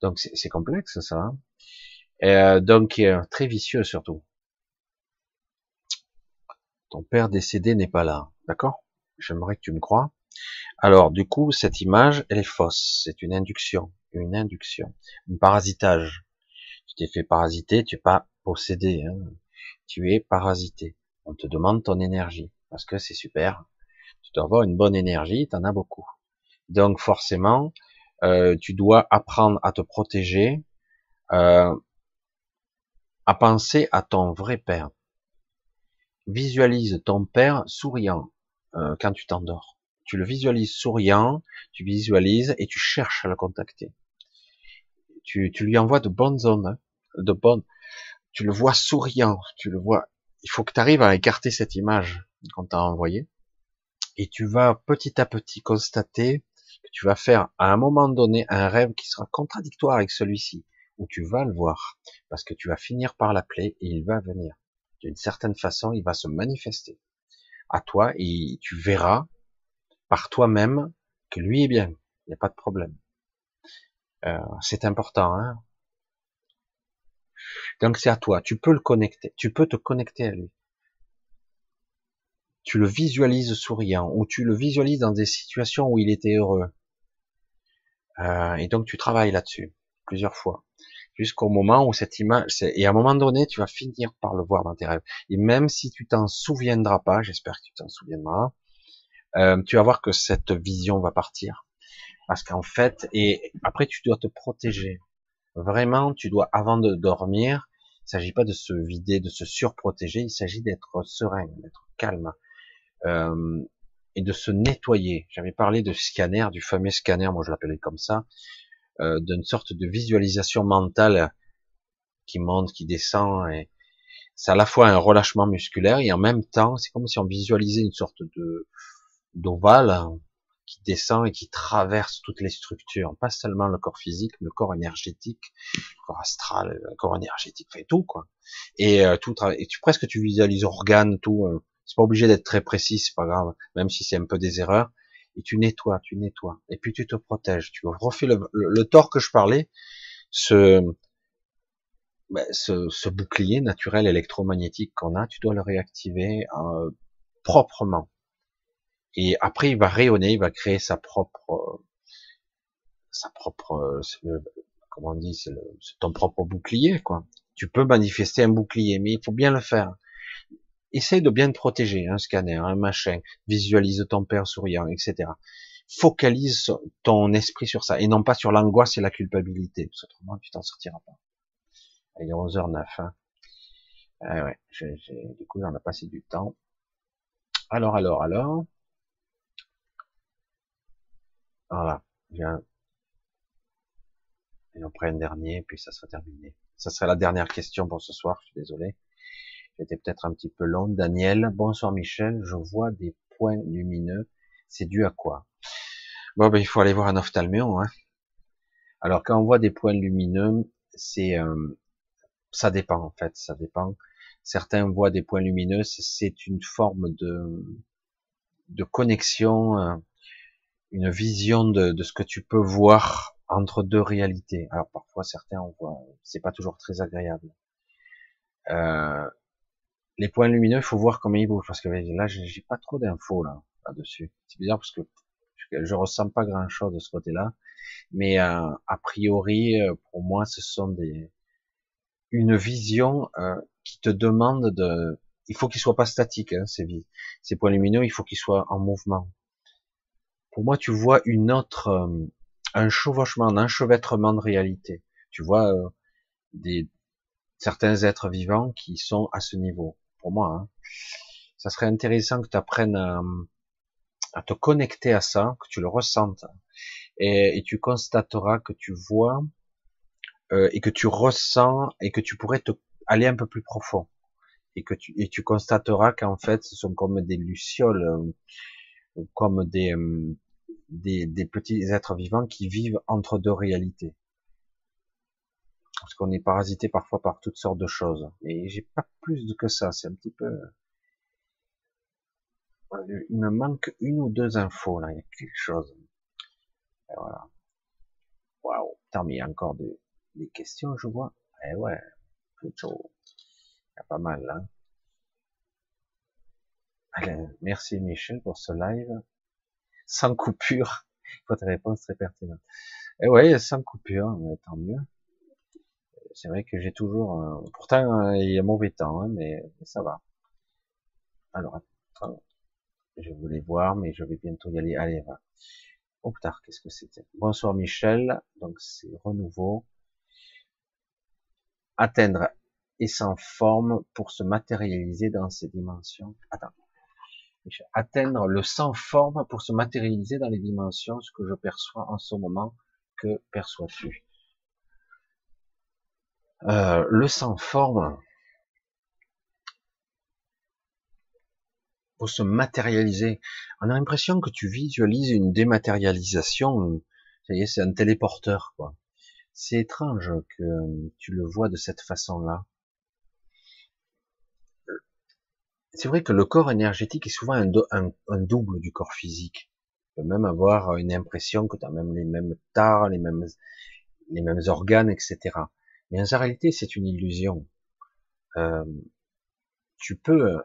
Donc c'est complexe ça. Hein. Euh, donc euh, très vicieux surtout. Ton père décédé n'est pas là, d'accord? J'aimerais que tu me crois. Alors du coup cette image elle est fausse, c'est une induction, une induction, un parasitage. Tu t'es fait parasiter, tu n'es pas possédé, hein. tu es parasité. On te demande ton énergie parce que c'est super, tu dois avoir une bonne énergie, tu en as beaucoup. Donc forcément, euh, tu dois apprendre à te protéger, euh, à penser à ton vrai père. Visualise ton père souriant euh, quand tu t'endors. Tu le visualises souriant, tu visualises et tu cherches à le contacter. Tu, lui envoies de bonnes ondes, hein, de bonnes. Tu le vois souriant, tu le vois. Il faut que tu arrives à écarter cette image qu'on t'a envoyée et tu vas petit à petit constater que tu vas faire à un moment donné un rêve qui sera contradictoire avec celui-ci, où tu vas le voir, parce que tu vas finir par l'appeler et il va venir. D'une certaine façon, il va se manifester à toi et tu verras par toi-même que lui est bien, il n'y a pas de problème. Euh, c'est important. Hein Donc c'est à toi, tu peux le connecter, tu peux te connecter à lui tu le visualises souriant, ou tu le visualises dans des situations où il était heureux. Euh, et donc tu travailles là-dessus plusieurs fois, jusqu'au moment où cette image, et à un moment donné, tu vas finir par le voir dans tes rêves. Et même si tu t'en souviendras pas, j'espère que tu t'en souviendras, euh, tu vas voir que cette vision va partir. Parce qu'en fait, et après tu dois te protéger. Vraiment, tu dois, avant de dormir, il s'agit pas de se vider, de se surprotéger, il s'agit d'être serein, d'être calme, euh, et de se nettoyer. J'avais parlé de scanner, du fameux scanner, moi je l'appelais comme ça, euh, d'une sorte de visualisation mentale qui monte, qui descend, et c'est à la fois un relâchement musculaire et en même temps, c'est comme si on visualisait une sorte de d'ovale qui descend et qui traverse toutes les structures, pas seulement le corps physique, le corps énergétique, le corps astral, le corps énergétique, fait tout quoi. Et euh, tout, et tu presque tu visualises organes, tout. Euh, c'est pas obligé d'être très précis, c'est pas grave, même si c'est un peu des erreurs. Et tu nettoies, tu nettoies. Et puis tu te protèges. Tu refais le, le, tort que je parlais, ce, ben, ce, ce, bouclier naturel électromagnétique qu'on a, tu dois le réactiver euh, proprement. Et après, il va rayonner, il va créer sa propre, sa propre, comment on dit, c'est ton propre bouclier, quoi. Tu peux manifester un bouclier, mais il faut bien le faire essaye de bien te protéger, un scanner, un machin, visualise ton père souriant, etc. Focalise ton esprit sur ça, et non pas sur l'angoisse et la culpabilité, autrement tu t'en sortiras pas. Il est 11h09. Hein. Ah ouais, du coup j'en ai passé du temps. Alors, alors, alors. Voilà. Et on prend un dernier, puis ça sera terminé. Ça sera la dernière question pour ce soir, je suis désolé. J'étais peut-être un petit peu long. Daniel, bonsoir Michel, je vois des points lumineux. C'est dû à quoi? Bon, ben, il faut aller voir un ophtalmion. Hein. Alors, quand on voit des points lumineux, c'est, euh, ça dépend en fait, ça dépend. Certains voient des points lumineux, c'est une forme de, de connexion, euh, une vision de, de, ce que tu peux voir entre deux réalités. Alors parfois certains en voient, c'est pas toujours très agréable. Euh, les points lumineux, il faut voir comment ils bougent, parce que là, j'ai pas trop d'infos là, là-dessus. C'est bizarre parce que je ressens pas grand-chose de ce côté-là, mais euh, a priori, euh, pour moi, ce sont des une vision euh, qui te demande de, il faut qu'ils soient pas statiques, hein, ces, ces points lumineux, il faut qu'ils soient en mouvement. Pour moi, tu vois une autre, un chevauchement, un enchevêtrement de réalité. Tu vois des certains êtres vivants qui sont à ce niveau pour moi. Hein. ça serait intéressant que tu apprennes à, te connecter à ça, que tu le ressentes, et, tu constateras que tu vois euh, et que tu ressens et que tu pourrais te aller un peu plus profond et que tu et tu constateras qu'en fait ce sont comme des lucioles, euh, comme des, euh, des des petits êtres vivants qui vivent entre deux réalités parce qu'on est parasité parfois par toutes sortes de choses. Mais j'ai pas plus que ça, c'est un petit peu... Il me manque une ou deux infos, là, il y a quelque chose. Et voilà. Waouh, putain, mais il y a encore des questions, je vois. Eh ouais, plutôt. Il y a pas mal, là. Allez, merci Michel pour ce live. Sans coupure. Votre réponse très pertinente. Eh ouais, sans coupure, mais tant mieux c'est vrai que j'ai toujours, euh, pourtant euh, il y a mauvais temps, hein, mais, ça va. Alors, je voulais voir, mais je vais bientôt y aller. Allez, va. Oh putain, qu'est-ce que c'était? Bonsoir Michel, donc c'est renouveau. Atteindre et sans forme pour se matérialiser dans ces dimensions. Attends. Atteindre le sans forme pour se matérialiser dans les dimensions, ce que je perçois en ce moment, que perçois-tu euh, le sang forme pour se matérialiser. On a l'impression que tu visualises une dématérialisation. Ça y est, c'est un téléporteur, quoi. C'est étrange que tu le vois de cette façon-là. C'est vrai que le corps énergétique est souvent un, double du corps physique. Tu peux même avoir une impression que tu as même les mêmes tares, les mêmes, les mêmes organes, etc. Mais en réalité, c'est une illusion. Euh, tu peux,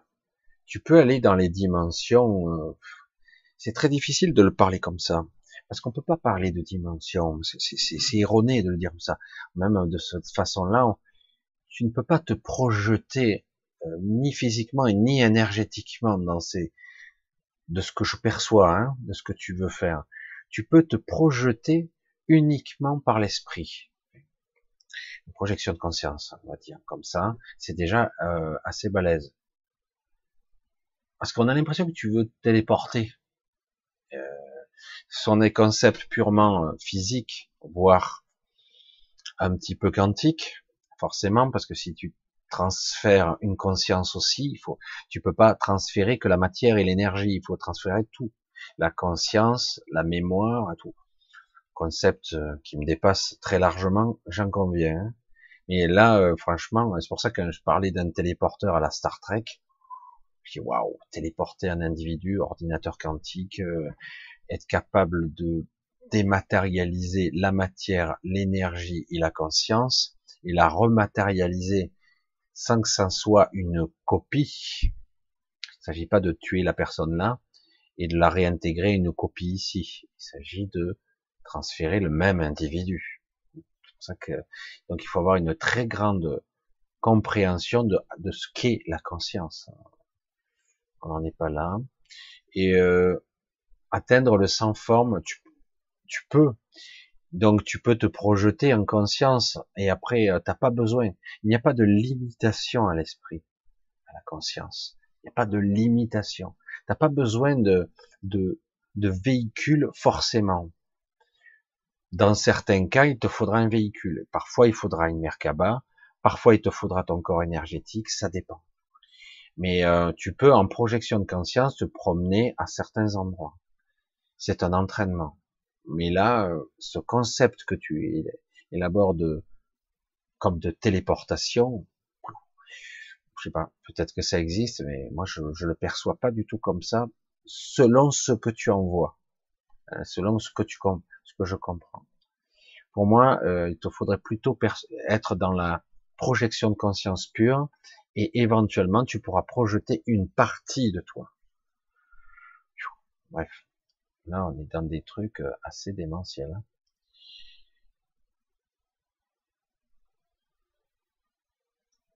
tu peux aller dans les dimensions. Euh, c'est très difficile de le parler comme ça, parce qu'on peut pas parler de dimensions. C'est erroné de le dire comme ça. Même de cette façon-là, tu ne peux pas te projeter euh, ni physiquement ni énergétiquement dans ces de ce que je perçois, hein, de ce que tu veux faire. Tu peux te projeter uniquement par l'esprit une projection de conscience, on va dire comme ça, c'est déjà euh, assez balèze. Parce qu'on a l'impression que tu veux te téléporter. Euh, ce sont des concepts purement euh, physiques, voire un petit peu quantiques, forcément, parce que si tu transfères une conscience aussi, il faut, tu peux pas transférer que la matière et l'énergie, il faut transférer tout, la conscience, la mémoire, tout concept euh, qui me dépasse très largement, j'en conviens. Hein. Mais là, euh, franchement, c'est pour ça que je parlais d'un téléporteur à la Star Trek. Dis waouh, téléporter un individu, ordinateur quantique, euh, être capable de dématérialiser la matière, l'énergie et la conscience, et la rematérialiser sans que ça soit une copie. Il ne s'agit pas de tuer la personne là et de la réintégrer une copie ici. Il s'agit de transférer le même individu. pour ça que, donc il faut avoir une très grande compréhension de, de ce qu'est la conscience. On n'en est pas là. Et euh, atteindre le sans forme, tu, tu peux. Donc tu peux te projeter en conscience et après euh, t'as pas besoin. Il n'y a pas de limitation à l'esprit, à la conscience. Il n'y a pas de limitation. T'as pas besoin de, de, de véhicule forcément. Dans certains cas, il te faudra un véhicule. Parfois, il faudra une Merkaba. Parfois, il te faudra ton corps énergétique. Ça dépend. Mais euh, tu peux, en projection de conscience, te promener à certains endroits. C'est un entraînement. Mais là, euh, ce concept que tu élabores de comme de téléportation, je sais pas, peut-être que ça existe, mais moi je, je le perçois pas du tout comme ça, selon ce que tu envoies, hein, selon ce que tu ce que je comprends. Pour moi, euh, il te faudrait plutôt être dans la projection de conscience pure et éventuellement tu pourras projeter une partie de toi. Bref, là on est dans des trucs euh, assez démentiels. Hein.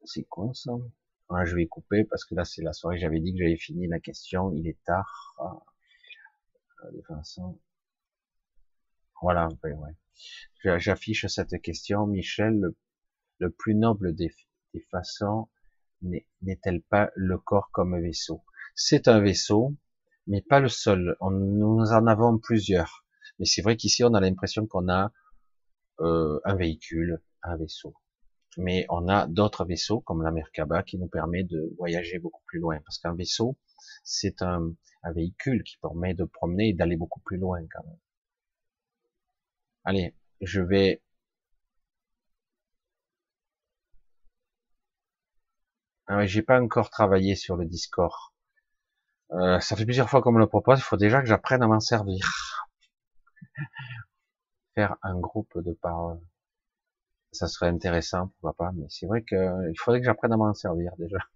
C'est quoi ça? Je vais couper parce que là c'est la soirée. J'avais dit que j'avais fini la question. Il est tard. Ah. Euh, voilà, ouais. J'affiche cette question, Michel, le, plus noble des, façons n'est-elle pas le corps comme vaisseau? C'est un vaisseau, mais pas le seul. Nous en avons plusieurs. Mais c'est vrai qu'ici, on a l'impression qu'on a euh, un véhicule, un vaisseau. Mais on a d'autres vaisseaux, comme la Merkaba, qui nous permet de voyager beaucoup plus loin. Parce qu'un vaisseau, c'est un, un véhicule qui permet de promener et d'aller beaucoup plus loin quand même. Allez, je vais Ah j'ai pas encore travaillé sur le Discord. Euh, ça fait plusieurs fois qu'on me le propose. Il faut déjà que j'apprenne à m'en servir. Faire un groupe de parole, ça serait intéressant, pourquoi pas. Mais c'est vrai qu'il faudrait que j'apprenne à m'en servir déjà.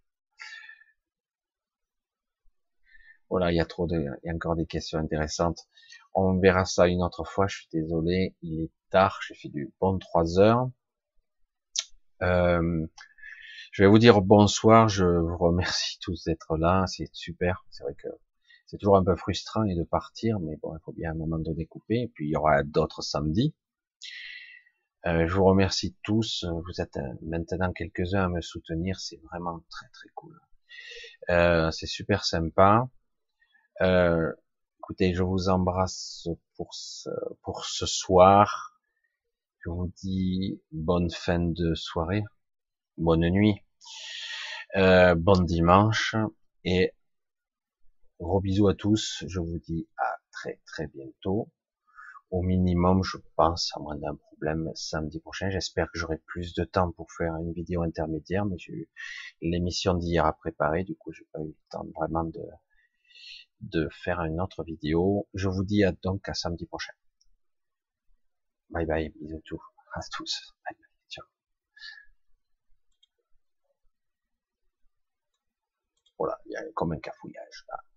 Voilà, il y a trop de, il y a encore des questions intéressantes. On verra ça une autre fois. Je suis désolé, il est tard. J'ai fait du bon trois heures. Euh, je vais vous dire bonsoir. Je vous remercie tous d'être là. C'est super. C'est vrai que c'est toujours un peu frustrant et de partir, mais bon, il faut bien un moment de découper. Et puis il y aura d'autres samedis. Euh, je vous remercie tous. Vous êtes euh, maintenant quelques-uns à me soutenir. C'est vraiment très très cool. Euh, c'est super sympa. Euh, écoutez, je vous embrasse pour pour ce soir. Je vous dis bonne fin de soirée, bonne nuit, euh, bon dimanche et gros bisous à tous. Je vous dis à très très bientôt. Au minimum, je pense, à moins d'un problème, samedi prochain. J'espère que j'aurai plus de temps pour faire une vidéo intermédiaire, mais j'ai eu l'émission d'hier à préparer, du coup, j'ai pas eu le temps vraiment de, faire une autre vidéo. Je vous dis à, donc à samedi prochain. Bye bye, bisous à tous. Bye bye, ciao. Voilà, il y a comme un cafouillage là.